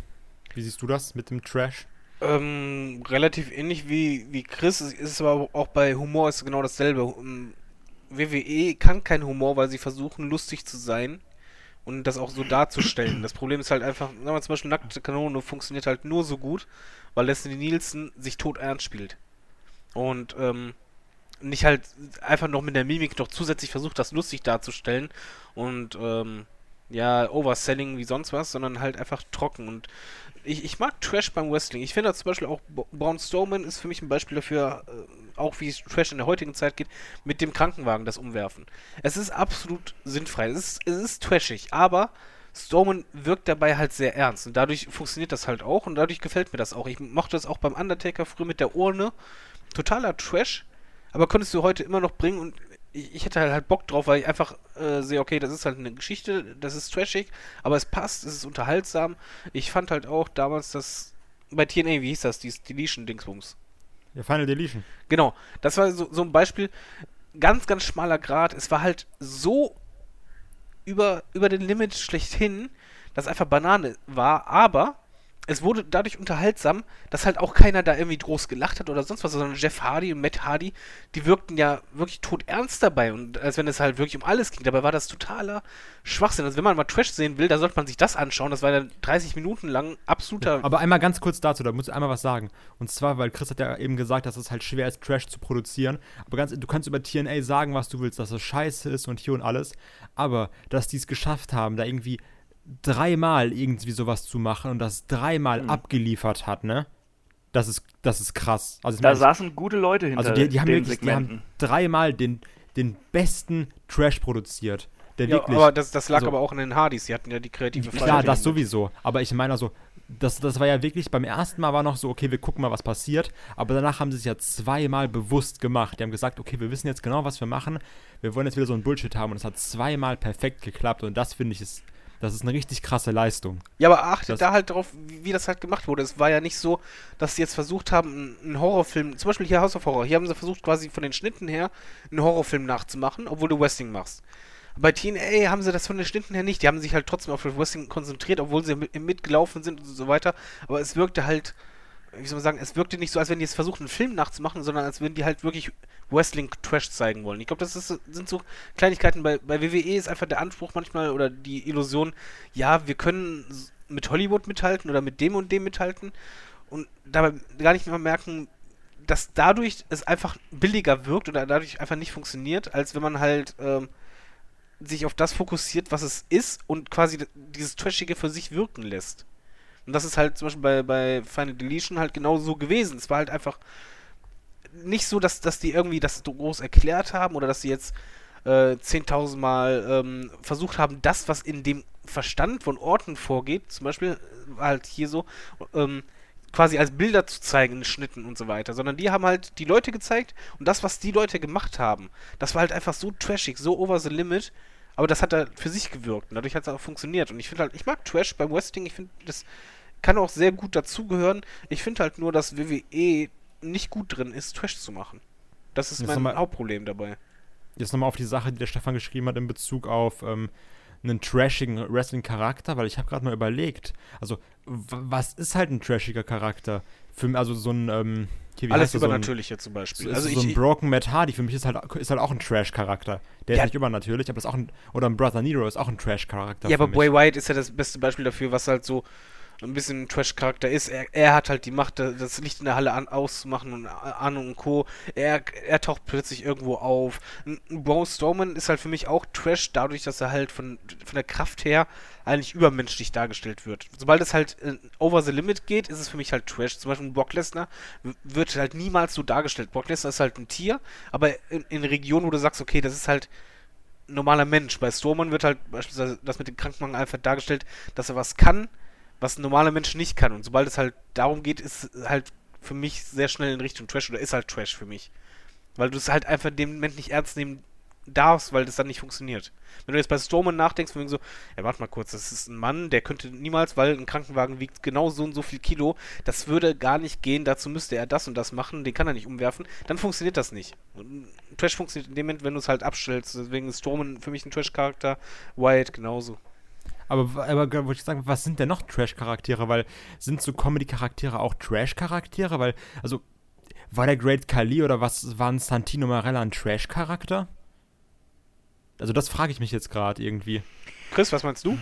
wie siehst du das mit dem Trash? Ähm, relativ ähnlich wie, wie Chris. Es ist aber auch bei Humor ist genau dasselbe. WWE ähm, kann kein Humor, weil sie versuchen, lustig zu sein und das auch so darzustellen. Das Problem ist halt einfach, sagen wir zum Beispiel, Nackte Kanone funktioniert halt nur so gut, weil Leslie Nielsen sich tot ernst spielt. Und ähm, nicht halt einfach noch mit der Mimik noch zusätzlich versucht, das lustig darzustellen und ähm, ja, Overselling wie sonst was, sondern halt einfach trocken. Und ich, ich mag Trash beim Wrestling. Ich finde zum Beispiel auch Braun Strowman ist für mich ein Beispiel dafür, äh, auch wie Trash in der heutigen Zeit geht, mit dem Krankenwagen das Umwerfen. Es ist absolut sinnfrei. Es ist, es ist trashig, aber Strowman wirkt dabei halt sehr ernst und dadurch funktioniert das halt auch und dadurch gefällt mir das auch. Ich mochte das auch beim Undertaker früher mit der Urne. Totaler Trash, aber konntest du heute immer noch bringen und ich, ich hätte halt, halt Bock drauf, weil ich einfach äh, sehe, okay, das ist halt eine Geschichte, das ist trashig, aber es passt, es ist unterhaltsam. Ich fand halt auch damals das bei TNA, wie hieß das, dieses Deletion-Dingsbums? Ja, Final Deletion. Genau, das war so, so ein Beispiel, ganz, ganz schmaler Grad. Es war halt so über, über den Limit schlechthin, dass einfach Banane war, aber es wurde dadurch unterhaltsam, dass halt auch keiner da irgendwie groß gelacht hat oder sonst was, sondern Jeff Hardy und Matt Hardy, die wirkten ja wirklich todernst dabei und als wenn es halt wirklich um alles ging. Dabei war das totaler Schwachsinn. Also wenn man mal Trash sehen will, da sollte man sich das anschauen. Das war dann 30 Minuten lang absoluter. Ja, aber einmal ganz kurz dazu, da muss ich einmal was sagen. Und zwar, weil Chris hat ja eben gesagt, dass es halt schwer ist, Trash zu produzieren. Aber ganz, du kannst über TNA sagen, was du willst, dass es scheiße ist und hier und alles. Aber dass die es geschafft haben, da irgendwie dreimal irgendwie sowas zu machen und das dreimal mhm. abgeliefert hat, ne? Das ist, das ist krass. Also, da meine, saßen gute Leute hinter Also die, die haben wirklich, die haben dreimal den, den besten Trash produziert. Der ja, wirklich, aber das, das lag also, aber auch in den Hardys, die hatten ja die kreative Freiheit. Klar, das sowieso. Aber ich meine also, das, das war ja wirklich, beim ersten Mal war noch so, okay, wir gucken mal, was passiert. Aber danach haben sie es ja zweimal bewusst gemacht. Die haben gesagt, okay, wir wissen jetzt genau, was wir machen. Wir wollen jetzt wieder so ein Bullshit haben. Und es hat zweimal perfekt geklappt. Und das finde ich ist, das ist eine richtig krasse Leistung. Ja, aber achtet Das- da halt drauf, wie, wie das halt gemacht wurde. Es war ja nicht so, dass sie jetzt versucht haben, einen- Horrorfilm, zum Beispiel hier House of Horror, hier haben sie versucht, quasi von den Schnitten her einen Horrorfilm nachzumachen, obwohl du Wrestling machst. Bei TNA haben sie das von den Schnitten her nicht. Die haben sich halt trotzdem auf Wrestling konzentriert, obwohl sie mit, mitgelaufen sind und so weiter. Aber es wirkte halt, wie soll man sagen, es wirkte nicht so, als wenn die jetzt versuchen, einen Film nachzumachen, sondern als wenn die halt wirklich Wrestling-Trash zeigen wollen. Ich glaube, das ist, sind so Kleinigkeiten. Bei, bei WWE ist einfach der Anspruch manchmal oder die Illusion, ja, wir können mit Hollywood mithalten oder mit dem und dem mithalten und dabei gar nicht mehr merken, dass dadurch es einfach billiger wirkt oder dadurch einfach nicht funktioniert, als wenn man halt ähm, sich auf das fokussiert, was es ist und quasi dieses Trashige für sich wirken lässt. Und das ist halt zum Beispiel bei, bei Final Deletion halt genau so gewesen. Es war halt einfach nicht so, dass, dass die irgendwie das groß erklärt haben oder dass sie jetzt äh, 10.000 Mal ähm, versucht haben, das, was in dem Verstand von Orten vorgeht, zum Beispiel äh, halt hier so, ähm, quasi als Bilder zu zeigen in Schnitten und so weiter, sondern die haben halt die Leute gezeigt und das, was die Leute gemacht haben, das war halt einfach so trashig, so over the limit, aber das hat halt für sich gewirkt und dadurch hat es auch funktioniert und ich finde halt, ich mag Trash beim Wrestling, ich finde, das kann auch sehr gut dazugehören, ich finde halt nur, dass WWE nicht gut drin ist, Trash zu machen. Das ist Jetzt mein nochmal- Hauptproblem dabei. Jetzt nochmal auf die Sache, die der Stefan geschrieben hat in Bezug auf ähm, einen trashigen Wrestling-Charakter, weil ich habe gerade mal überlegt, also was ist halt ein trashiger Charakter? Für, also so ein, ähm, hier, Alles der, so ein- Übernatürliche zum Beispiel. So, also so ein ich, Broken Matt Hardy für mich ist halt, ist halt auch ein Trash-Charakter. Der Ja. ist nicht übernatürlich, aber ist auch ein. Oder ein Brother Nero ist auch ein Trash-Charakter. ja, aber mich. Bray Wyatt ist ja das beste Beispiel dafür, was halt so ein bisschen ein Trash-Charakter ist. Er, er hat halt die Macht, da- das Licht in der Halle an, auszumachen und an und Co. Er, er taucht plötzlich irgendwo auf. Braun Strowman ist halt für mich auch Trash, dadurch, dass er halt von, von der Kraft her eigentlich übermenschlich dargestellt wird. Sobald es halt äh, over the limit geht, ist es für mich halt Trash. Zum Beispiel Brock Lesnar wird halt niemals so dargestellt. Brock Lesnar ist halt ein Tier, aber in, in Regionen, wo du sagst, okay, das ist halt normaler Mensch. Bei Strowman wird halt beispielsweise das mit dem Krankenwagen einfach dargestellt, dass er was kann, was ein normaler Mensch nicht kann. Und sobald es halt darum geht, ist halt für mich sehr schnell in Richtung Trash oder ist halt Trash für mich. Weil du es halt einfach dem Moment nicht ernst nehmen darfst, weil das dann nicht funktioniert. Wenn du jetzt bei Strowman nachdenkst, von wegen so, ja, warte mal kurz, das ist ein Mann, der könnte niemals, weil ein Krankenwagen wiegt genau so und so viel Kilo, das würde gar nicht gehen, dazu müsste er das und das machen, den kann er nicht umwerfen, dann funktioniert das nicht. Und Trash funktioniert in dem Moment, wenn du es halt abstellst, deswegen ist Strowman für mich ein Trash-Charakter, Wyatt genauso. Aber, aber wollte ich sagen, was sind denn noch Trash-Charaktere? Weil sind so Comedy-Charaktere auch Trash-Charaktere? Weil, also, war der Great Khali oder was war ein Santino Marella ein Trash-Charakter? Also, das frage ich mich jetzt gerade irgendwie. Chris, was meinst du?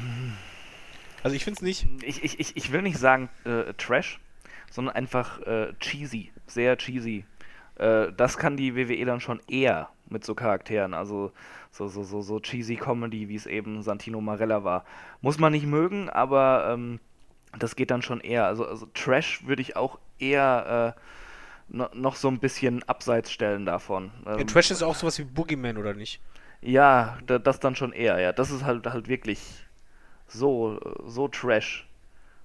Also ich finde es nicht. Ich, ich, ich, ich will nicht sagen äh, Trash, sondern einfach äh, cheesy, sehr cheesy. Äh, das kann die WWE dann schon eher mit so Charakteren, also so, so, so, so cheesy Comedy, wie es eben Santino Marella war. Muss man nicht mögen, aber ähm, das geht dann schon eher. Also, also Trash würde ich auch eher äh, no, noch so ein bisschen abseits stellen davon. Ja, Ähm, Trash ist auch sowas wie Boogeyman, oder nicht? ja, da, das dann schon eher, ja. Das ist halt halt wirklich so, so Trash.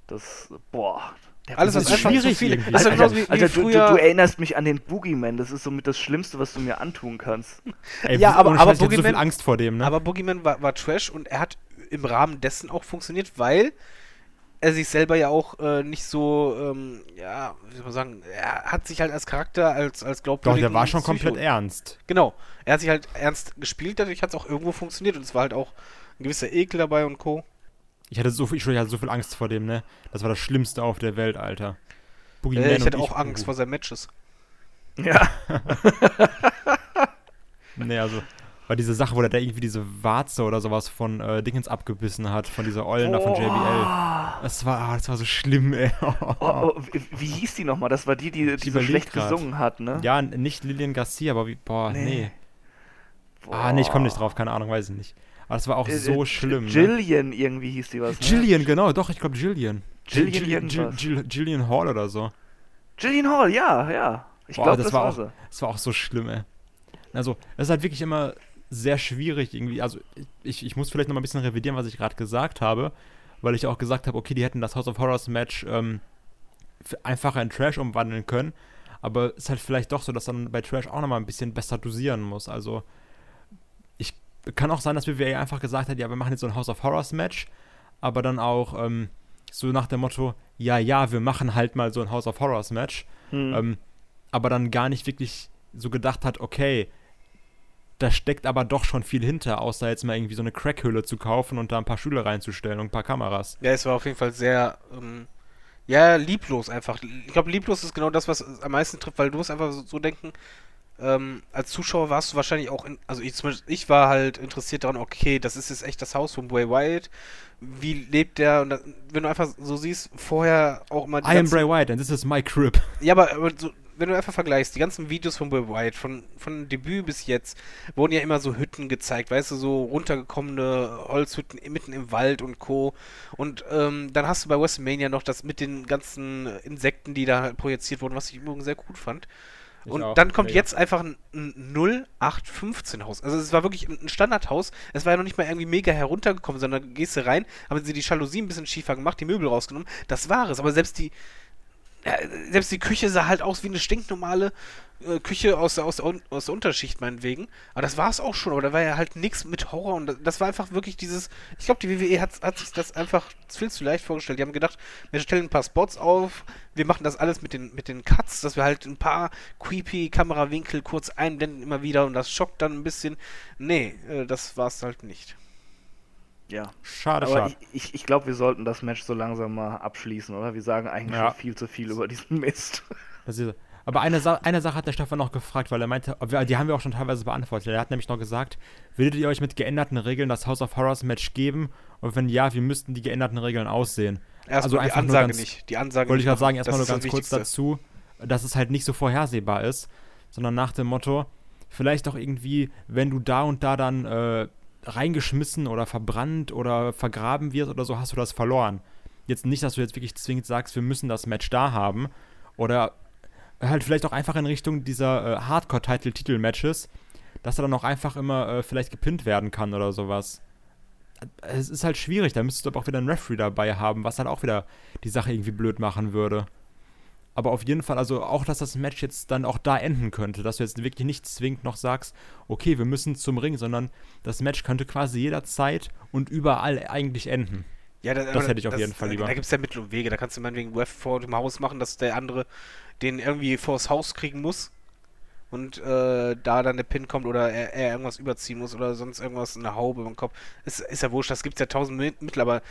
Das, boah. Der Alles, ist einfach zu schwierig viel. irgendwie. Das ist Alter, wie, wie Alter, du, du, früher. du erinnerst mich an den Boogeyman. Das ist somit das Schlimmste, was du mir antun kannst. Ey, Ja, aber- aber hab so viel Boogeyman- Angst vor dem, ne? Aber Boogeyman war, war Trash und er hat im Rahmen dessen auch funktioniert, weil er sich selber ja auch äh, nicht so, ähm, ja, wie soll man sagen, er hat sich halt als Charakter, als, als Doch, glaubwürdigen der war schon Psycho- komplett ernst. Genau. Er hat sich halt ernst gespielt, dadurch hat es auch irgendwo funktioniert und es war halt auch ein gewisser Ekel dabei und Co. Ich hatte so viel, ich hatte so viel Angst vor dem, ne? Das war das Schlimmste auf der Welt, Alter. Boogeyman Äh, ich hatte auch Angst uh. vor seinen Matches. Ja. Nee, also, war diese Sache, wo der da irgendwie diese Warze oder sowas von äh, Dickens abgebissen hat, von dieser Eulen da von JBL. Das war, ah, das war so schlimm, ey. Oh, oh, wie, hieß die nochmal? Das war die, die, die so schlecht grad. gesungen hat, ne? Ja, nicht Lillian Garcia, aber wie, boah, nee. Nee. Ah, nee, ich komme nicht drauf, keine Ahnung, weiß ich nicht. Aber das war auch Äh, so äh, schlimm. ne? Jillian irgendwie hieß die was. Ne? Jillian, genau, doch, ich glaube Jillian. Jillian Jill- Jill- irgendwas. Jill- Jillian Hall oder so. Jillian Hall, ja, ja. Ich glaube, das das, war auch- sie. Das war auch so schlimm, ey. Also, es ist halt wirklich immer sehr schwierig irgendwie. Also, ich, ich muss vielleicht noch mal ein bisschen revidieren, was ich gerade gesagt habe. weil ich auch gesagt habe, okay, die hätten das House of Horrors Match ähm, einfacher in Trash umwandeln können. Aber es ist halt vielleicht doch so, dass dann bei Trash auch nochmal ein bisschen besser dosieren muss. Also, kann auch sein, dass WWE einfach gesagt hat, ja, wir machen jetzt so ein House of Horrors Match, aber dann auch ähm, so nach dem Motto, ja, ja, wir machen halt mal so ein House of Horrors Match. Hm. Ähm, aber dann gar nicht wirklich so gedacht hat, okay, da steckt aber doch schon viel hinter, außer jetzt mal irgendwie so eine Crackhülle zu kaufen und da ein paar Stühle reinzustellen und ein paar Kameras. Ja, es war auf jeden Fall sehr, ähm, ja, lieblos einfach. Ich glaube, lieblos ist genau das, was am meisten trifft, weil du musst einfach so, so denken, ähm, als Zuschauer warst du wahrscheinlich auch, in, also ich, ich war halt interessiert daran, okay, das ist jetzt echt das Haus von Bray Wyatt. Wie lebt der? Und da, wenn du einfach so siehst, vorher auch immer die I am Bray Wyatt and this is my crib. Ja, aber, aber so, wenn du einfach vergleichst, die ganzen Videos von Bray Wyatt, von, von Debüt bis jetzt, wurden ja immer so Hütten gezeigt, weißt du, so runtergekommene Holzhütten mitten im Wald und Co. Und ähm, dann hast du bei WrestleMania noch das mit den ganzen Insekten, die da halt projiziert wurden, was ich übrigens sehr gut fand. Ich und auch, dann kommt mega. jetzt einfach ein, ein 0815 Haus. Also es war wirklich ein Standardhaus. Es war ja noch nicht mal irgendwie mega heruntergekommen, sondern gehst du rein, haben sie die Jalousie ein bisschen schiefer gemacht, die Möbel rausgenommen. Das war es. Aber selbst die, ja, selbst die Küche sah halt aus wie eine stinknormale äh, Küche aus, der- aus, aus der Unterschicht, meinetwegen. Aber das war es auch schon. Aber da war ja halt nichts mit Horror. Und das, das war einfach wirklich dieses. Ich glaube, die WWE hat, hat sich das einfach viel zu leicht vorgestellt. Die haben gedacht, wir stellen ein paar Spots auf. Wir machen das alles mit den, mit den Cuts, dass wir halt ein paar creepy Kamerawinkel kurz einblenden immer wieder. Und das schockt dann ein bisschen. Nee, äh, das war es halt nicht. Ja. Schade, Aber schade. ich, ich, ich glaube, wir sollten das Match so langsam mal abschließen, oder? Wir sagen eigentlich Ja. schon viel zu viel über diesen Mist. Das ist, aber eine, Sa eine Sache hat der Stefan noch gefragt, weil er meinte, die haben wir auch schon teilweise beantwortet. Er hat nämlich noch gesagt, würdet ihr euch mit geänderten Regeln das House of Horrors Match geben? Und wenn ja, wie müssten die geänderten Regeln aussehen? Erstmal Also die einfach nur Ansage ganz- nicht. Die Ansage Wollte ich gerade sagen, erstmal nur ganz kurz dazu, dass es halt nicht so vorhersehbar ist, sondern nach dem Motto, vielleicht auch irgendwie, wenn du da und da dann äh, reingeschmissen oder verbrannt oder vergraben wirst oder so, hast du das verloren. Jetzt nicht, dass du jetzt wirklich zwingend sagst, wir müssen das Match da haben oder halt vielleicht auch einfach in Richtung dieser äh, Hardcore-Title-Titel-Matches, dass er dann auch einfach immer äh, vielleicht gepinnt werden kann oder sowas. Es ist halt schwierig, da müsstest du aber auch wieder einen Referee dabei haben, was halt auch wieder die Sache irgendwie blöd machen würde. Aber auf jeden Fall, also auch, dass das Match jetzt dann auch da enden könnte, dass du jetzt wirklich nicht zwingend noch sagst, okay, wir müssen zum Ring, sondern das Match könnte quasi jederzeit und überall eigentlich enden. Ja, da, Das hätte ich auf jeden Fall lieber. Da gibt es ja Mittel und Wege. Da kannst du meinetwegen Ref vor dem Haus machen, dass der andere den irgendwie vors Haus kriegen muss und äh, da dann der Pin kommt oder er, er irgendwas überziehen muss oder sonst irgendwas, eine Haube im Kopf. Ist, ist ja wurscht, das gibt es ja tausend Mi- Mittel, aber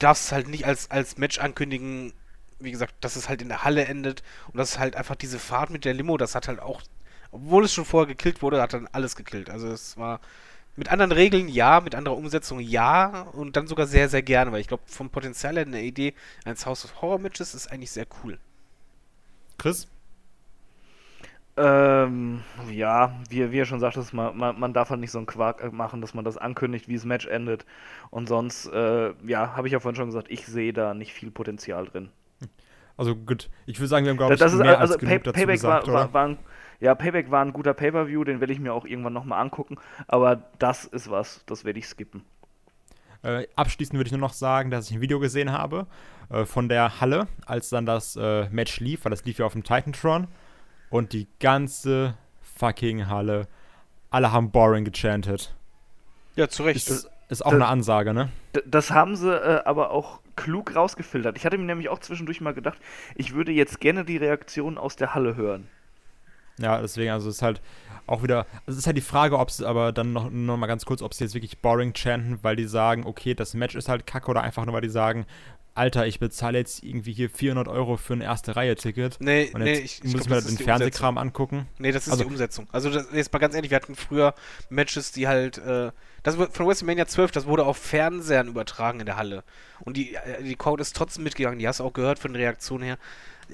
es halt nicht als, als Match ankündigen, wie gesagt, dass es halt in der Halle endet und das ist halt einfach diese Fahrt mit der Limo, das hat halt auch, obwohl es schon vorher gekillt wurde, hat dann alles gekillt. Also es war mit anderen Regeln ja, mit anderer Umsetzung ja und dann sogar sehr, sehr gerne, weil ich glaube, vom Potenzial her eine Idee eines House of Horror Matches ist eigentlich sehr cool. Chris? Ähm, ja, wie, wie er schon sagte, man, man, man darf halt nicht so einen Quark machen, dass man das ankündigt, wie das Match endet. Und sonst, äh, ja, habe ich ja vorhin schon gesagt, ich sehe da nicht viel Potenzial drin. Also gut, ich würde sagen, wir haben, glaube ich, das ist mehr also als genug Pay dazu Payback gesagt, war, oder? war, war ein, ja, Payback war ein guter Pay-per-View, den werde ich mir auch irgendwann nochmal angucken. Aber das ist was, das werde ich skippen. Äh, abschließend würde ich nur noch sagen, dass ich ein Video gesehen habe äh, von der Halle, als dann das äh, Match lief, weil das lief ja auf dem Titantron. Und die ganze fucking Halle, alle haben boring gechantet. Ja, zu Recht. Ist, ist auch das- eine Ansage, ne? Das haben sie äh, aber auch klug rausgefiltert. Ich hatte mir nämlich auch zwischendurch mal gedacht, ich würde jetzt gerne die Reaktion aus der Halle hören. Ja, deswegen, also es ist halt auch wieder, also es ist halt die Frage, ob es aber dann noch, noch mal ganz kurz, ob sie jetzt wirklich boring chanten, weil die sagen, okay, das Match ist halt kacke oder einfach nur, weil die sagen, Alter, ich bezahle jetzt irgendwie hier 400 Euro für ein Erste-Reihe-Ticket nee, und nee, jetzt ich, ich muss mir das den Fernsehkram angucken. Nee, das ist Also- die Umsetzung. Also das, jetzt mal ganz ehrlich, wir hatten früher Matches, die halt, äh, das von WrestleMania 12, das wurde auf Fernsehern übertragen in der Halle. Und die, äh, die Crowd ist trotzdem mitgegangen, die hast du auch gehört von der Reaktion her.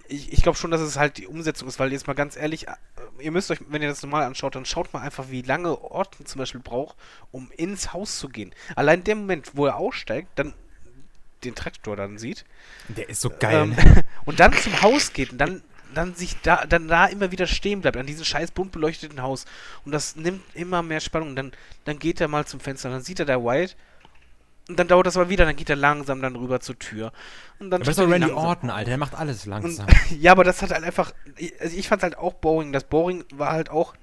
Ich, ich glaube schon, dass es halt die Umsetzung ist, weil jetzt mal ganz ehrlich, äh, ihr müsst euch, wenn ihr das normal anschaut, dann schaut mal einfach, wie lange Orton zum Beispiel braucht, um ins Haus zu gehen. Allein der Moment, wo er aussteigt, dann den Traktor dann sieht, Der ist so geil. ähm, und dann zum Haus geht und dann, dann sich da, dann da immer wieder stehen bleibt, an diesem scheiß bunt beleuchteten Haus. Und das nimmt immer mehr Spannung. Und dann, dann geht er mal zum Fenster und dann sieht er da White Und dann dauert das aber wieder, dann geht er langsam dann rüber zur Tür. Und dann Aber das ist doch Randy langsam Orton. Alter. Der macht alles Und, langsam. ja, aber das hat halt einfach. Also ich fand halt auch boring. Das Boring war halt auch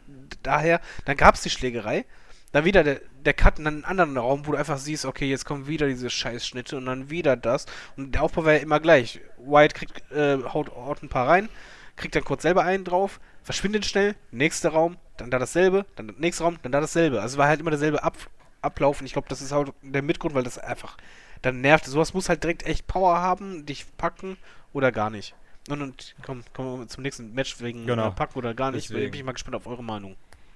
daher. Dann gab es die Schlägerei. Dann wieder der, der Cut in einen anderen Raum, wo du einfach siehst, okay, jetzt kommen wieder diese Scheißschnitte und dann wieder das. Und der Aufbau war ja immer gleich. White kriegt, äh, haut Orton ein paar rein, kriegt dann kurz selber einen drauf, verschwindet schnell, nächster Raum, dann da dasselbe, dann nächster Raum, dann da dasselbe. Also war halt immer derselbe Ab Ablauf und ich glaube, das ist halt der Mitgrund, weil das einfach dann nervt. Sowas muss halt direkt echt Power haben, dich packen oder gar nicht. Und, und komm, kommen wir zum nächsten Match wegen Genau. äh, packen oder gar nicht. Deswegen. Bin ich mal gespannt auf eure Meinung.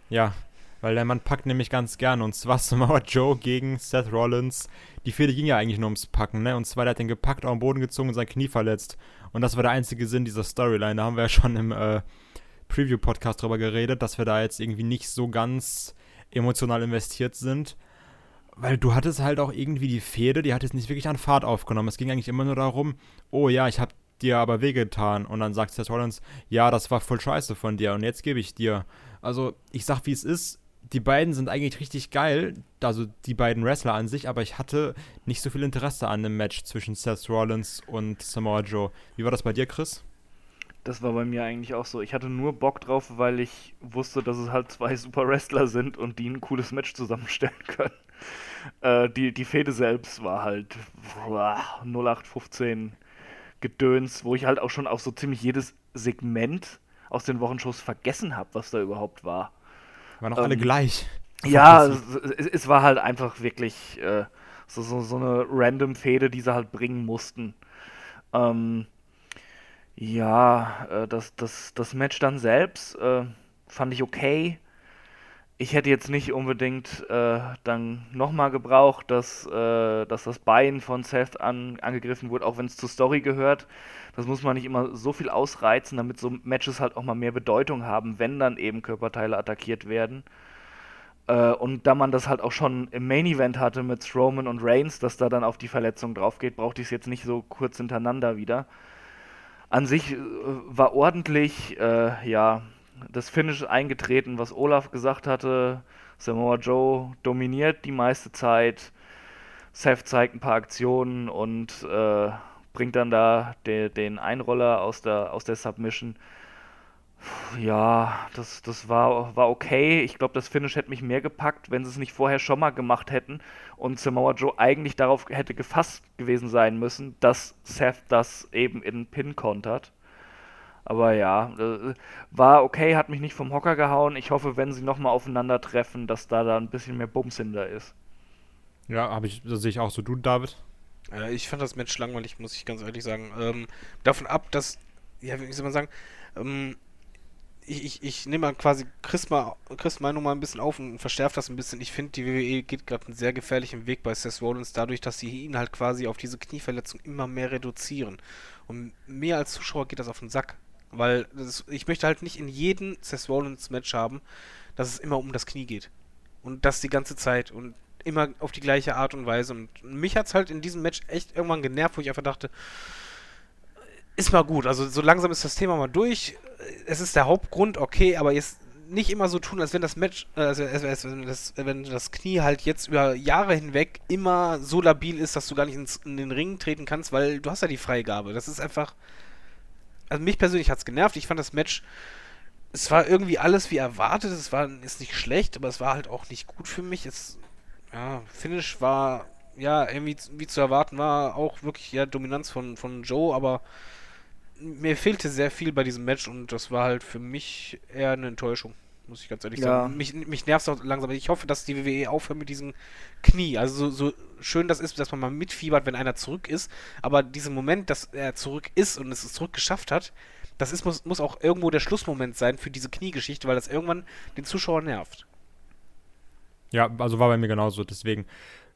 Ja, weil der Mann packt nämlich ganz gern. Und zwar Samoa Joe gegen Seth Rollins. Die Fehde ging ja eigentlich nur ums Packen, ne? Und zwar, der hat den gepackt, auf den Boden gezogen und sein Knie verletzt. Und das war der einzige Sinn dieser Storyline. Da haben wir ja schon im äh, Preview-Podcast drüber geredet, dass wir da jetzt irgendwie nicht so ganz emotional investiert sind. Weil du hattest halt auch irgendwie die Fehde, die hat jetzt nicht wirklich an Fahrt aufgenommen. Es ging eigentlich immer nur darum, oh ja, ich hab dir aber wehgetan. Und dann sagt Seth Rollins, ja, das war voll scheiße von dir und jetzt gebe ich dir. Also, ich sag, wie es ist. Die beiden sind eigentlich richtig geil, also die beiden Wrestler an sich, aber ich hatte nicht so viel Interesse an dem Match zwischen Seth Rollins und Samoa Joe. Wie war das bei dir, Chris? Das war bei mir eigentlich auch so. Ich hatte nur Bock drauf, weil ich wusste, dass es halt zwei super Wrestler sind und die ein cooles Match zusammenstellen können. Äh, die, die Fehde selbst war halt boah, 0815 Gedöns, wo ich halt auch schon auf so ziemlich jedes Segment aus den Wochenshows vergessen habe, was da überhaupt war. Waren auch alle Ähm, gleich. Ja, es, es, es war halt einfach wirklich äh, so, so, so eine random Fehde, die sie halt bringen mussten. Ähm, ja, äh, das, das, das Match dann selbst äh, fand ich okay. Ich hätte jetzt nicht unbedingt äh, dann nochmal gebraucht, dass, äh, dass das Bein von Seth an, angegriffen wurde, auch wenn es zur Story gehört. Das muss man nicht immer so viel ausreizen, damit so Matches halt auch mal mehr Bedeutung haben, wenn dann eben Körperteile attackiert werden. Äh, und da man das halt auch schon im Main Event hatte mit Strowman und Reigns, dass da dann auf die Verletzung drauf geht, brauchte ich es jetzt nicht so kurz hintereinander wieder. An sich äh, war ordentlich, äh, ja, das Finish eingetreten, was Olaf gesagt hatte. Samoa Joe dominiert die meiste Zeit. Seth zeigt ein paar Aktionen und äh, bringt dann da de, den Einroller aus der, aus der Submission. Ja, das, das war, war okay. Ich glaube, das Finish hätte mich mehr gepackt, wenn sie es nicht vorher schon mal gemacht hätten und Samoa Joe eigentlich darauf hätte gefasst gewesen sein müssen, dass Seth das eben in Pin kontert. Aber ja, äh, war okay, hat mich nicht vom Hocker gehauen. Ich hoffe, wenn sie nochmal aufeinandertreffen, dass da da ein bisschen mehr Bums hinter ist. Ja, habe ich, das sehe ich auch so. Du, David? Äh, ich fand das Match langweilig, muss ich ganz ehrlich sagen. Ähm, davon ab, dass, ja, wie soll man sagen, ähm, ich, ich, ich nehme mal quasi Chris, mal, Chris Meinung mal ein bisschen auf und verschärfe das ein bisschen. Ich finde, die WWE geht gerade einen sehr gefährlichen Weg bei Seth Rollins, dadurch, dass sie ihn halt quasi auf diese Knieverletzung immer mehr reduzieren. Und mir als Zuschauer geht das auf den Sack. Weil das, ich möchte halt nicht in jedem Seth Rollins Match haben, dass es immer um das Knie geht. Und das die ganze Zeit und immer auf die gleiche Art und Weise. Und mich hat es halt in diesem Match echt irgendwann genervt, wo ich einfach dachte, ist mal gut. Also so langsam ist das Thema mal durch. Es ist der Hauptgrund, okay, aber jetzt nicht immer so tun, als wenn das Match, äh, also, als, als wenn, das, wenn das Knie halt jetzt über Jahre hinweg immer so labil ist, dass du gar nicht ins, in den Ring treten kannst, weil du hast ja die Freigabe. Das ist einfach. Also mich persönlich hat es genervt. Ich fand das Match. Es war irgendwie alles wie erwartet. Es war ist nicht schlecht, aber es war halt auch nicht gut für mich. Es, ja, Finish war ja irgendwie wie zu erwarten war auch wirklich ja Dominanz von, von Joe, aber mir fehlte sehr viel bei diesem Match und das war halt für mich eher eine Enttäuschung, muss ich ganz ehrlich Ja. sagen. Mich, mich nervt es auch langsam. Ich hoffe, dass die WWE aufhört mit diesem Knie. Also so, so schön das ist, dass man mal mitfiebert, wenn einer zurück ist, aber dieser Moment, dass er zurück ist und es zurück geschafft hat, das ist, muss, muss auch irgendwo der Schlussmoment sein für diese Kniegeschichte, weil das irgendwann den Zuschauer nervt. Ja, also war bei mir genauso. Deswegen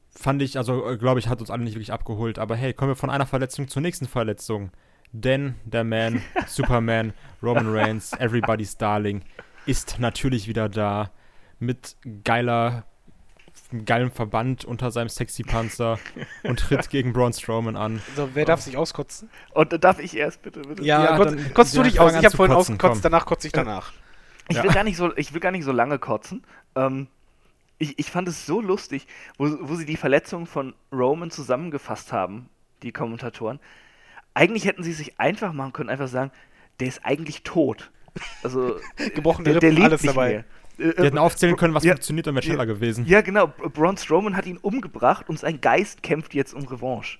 fand ich, also glaube ich, hat uns alle nicht wirklich abgeholt. Aber hey, kommen wir von einer Verletzung zur nächsten Verletzung. Denn der Man, Superman, Roman Reigns, Everybody's Darling, ist natürlich wieder da mit geiler, geilem Verband unter seinem Sexy-Panzer und tritt gegen Braun Strowman an. So, wer darf sich auskotzen? Und darf ich erst bitte, bitte? Ja, Ja, kotz, dann- kotzt du dich aus. Ich habe vorhin kotzen, ausgekotzt, komm. danach kotze ich danach. Ich, Ja. will gar nicht so, ich will gar nicht so lange kotzen. Ähm, ich, ich fand es so lustig, wo, wo sie die Verletzung von Roman zusammengefasst haben, die Kommentatoren. Eigentlich hätten sie sich einfach machen können, einfach sagen, der ist eigentlich tot. Also, Gebrochene der, der Rippen, alles dabei. mehr. Äh, Die hätten aufzählen können, was ja, funktioniert und wäre schneller gewesen. Ja, genau. Braun Strowman hat ihn umgebracht und sein Geist kämpft jetzt um Revanche.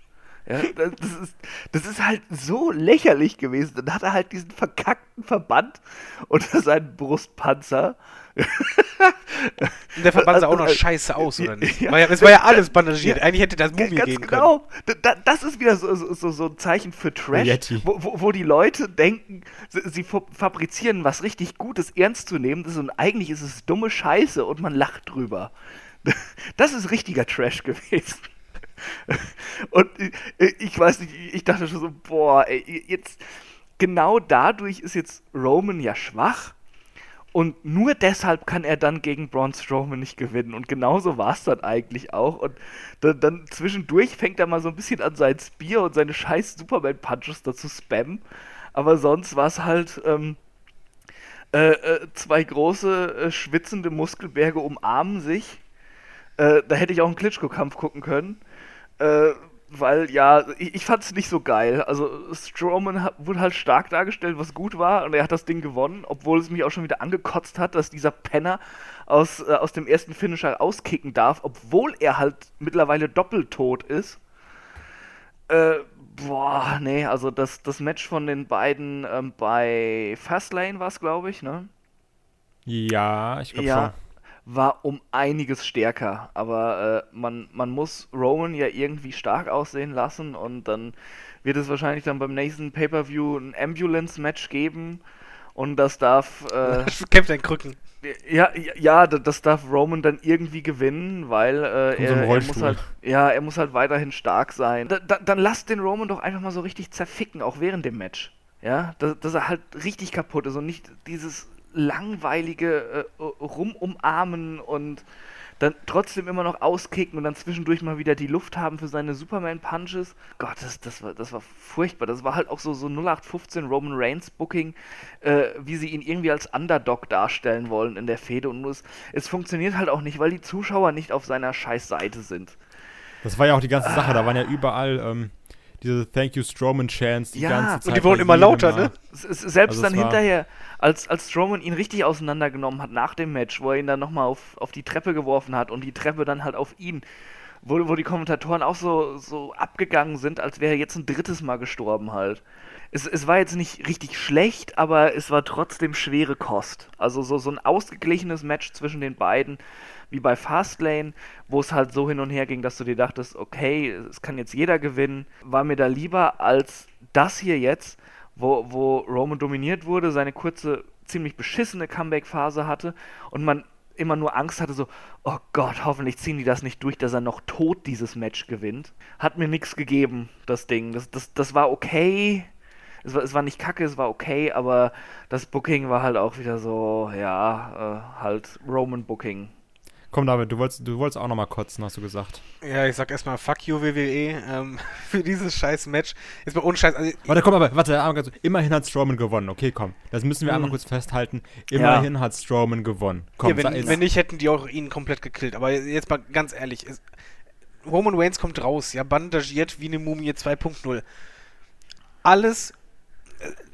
Ja, das, das ist, das ist halt so lächerlich gewesen. Dann hat er halt diesen verkackten Verband unter seinen Brustpanzer. Und der Verband sah auch noch Also, scheiße aus, oder nicht? ja. Es war ja alles bandagiert. Ja. Eigentlich hätte das Mumie Ganz gehen können. genau. Da, da, das ist wieder so, so, so, ein Zeichen für Trash, wo, wo, wo die Leute denken, sie, sie fa- fabrizieren was richtig Gutes, ernst zu nehmen und eigentlich ist es dumme Scheiße und man lacht drüber. Das ist richtiger Trash gewesen. Und äh, ich weiß nicht, ich dachte schon so, boah, ey, jetzt genau dadurch ist jetzt Roman ja schwach und nur deshalb kann er dann gegen Braun Strowman nicht gewinnen. Und genauso war es dann eigentlich auch. Und dann, dann zwischendurch fängt er mal so ein bisschen an, sein Spear und seine scheiß Superman-Punches dazu spammen. Aber sonst war es halt ähm, äh, äh, zwei große, äh, schwitzende Muskelberge umarmen sich. Äh, da hätte ich auch einen Klitschko-Kampf gucken können. Weil, ja, ich, ich fand es nicht so geil. Also, Strowman hat, wurde halt stark dargestellt, was gut war, und er hat das Ding gewonnen, obwohl es mich auch schon wieder angekotzt hat, dass dieser Penner aus, äh, aus dem ersten Finisher auskicken darf, obwohl er halt mittlerweile doppelt tot ist. Äh, boah, nee, also das, das Match von den beiden ähm, bei Fastlane war es, glaube ich, ne? Ja, ich glaube ja, war um einiges stärker. Aber äh, man, man muss Roman ja irgendwie stark aussehen lassen und dann wird es wahrscheinlich dann beim nächsten Pay-Per-View ein Ambulance-Match geben und das darf. Äh, Kämpft ein Krücken. ja, ja, ja, da- das darf Roman dann irgendwie gewinnen, weil äh, er, er muss halt, ja, er muss halt weiterhin stark sein. Da, da, dann lasst den Roman doch einfach mal so richtig zerficken, auch während dem Match. Ja, dass, dass er halt richtig kaputt ist und nicht dieses langweilige äh, Rumumarmen und dann trotzdem immer noch auskicken und dann zwischendurch mal wieder die Luft haben für seine Superman-Punches. Gott, das, das, war, das war furchtbar. Das war halt auch so, so 0815 Roman Reigns Booking, äh, wie sie ihn irgendwie als Underdog darstellen wollen in der Fehde. Und es, es funktioniert halt auch nicht, weil die Zuschauer nicht auf seiner scheiß Seite sind. Das war ja auch die ganze Sache, da waren ja überall ähm, diese Thank You Strowman Chants die Ja, ganze und Zeit. die wurden immer lauter, Mal. ne? Es, es, selbst Also dann hinterher, als, als Strowman ihn richtig auseinandergenommen hat nach dem Match, wo er ihn dann nochmal auf, auf die Treppe geworfen hat und die Treppe dann halt auf ihn, wo, wo die Kommentatoren auch so, so abgegangen sind, als wäre er jetzt ein drittes Mal gestorben halt. Es, es war jetzt nicht richtig schlecht, aber es war trotzdem schwere Kost. Also so, so ein ausgeglichenes Match zwischen den beiden, wie bei Fastlane, wo es halt so hin und her ging, dass du dir dachtest, okay, es kann jetzt jeder gewinnen, war mir da lieber als das hier jetzt, wo, wo Roman dominiert wurde, seine kurze, ziemlich beschissene Comeback-Phase hatte und man immer nur Angst hatte, so, oh Gott, hoffentlich ziehen die das nicht durch, dass er noch tot dieses Match gewinnt. Hat mir nichts gegeben, das Ding. Das, das, das war okay. Es war, es war nicht kacke, es war okay, aber das Booking war halt auch wieder so, ja, äh, halt Roman-Booking. Komm, David, du wolltest, du wolltest auch noch mal kotzen, hast du gesagt. Ja, ich sag erstmal Fuck you, WWE, ähm, für dieses scheiß Match. Jetzt mal ohne Scheiß. Also, Warte, komm, aber warte, einmal ganz- immerhin hat Strowman gewonnen. Okay, komm. Das müssen wir einmal Mhm. kurz festhalten. Immerhin hat Strowman gewonnen. Komm, ja, wenn, wenn nicht, hätten die auch ihn komplett gekillt. Aber jetzt mal ganz ehrlich. Es, Roman Reigns kommt raus, ja, bandagiert wie eine Mumie 2.0. Alles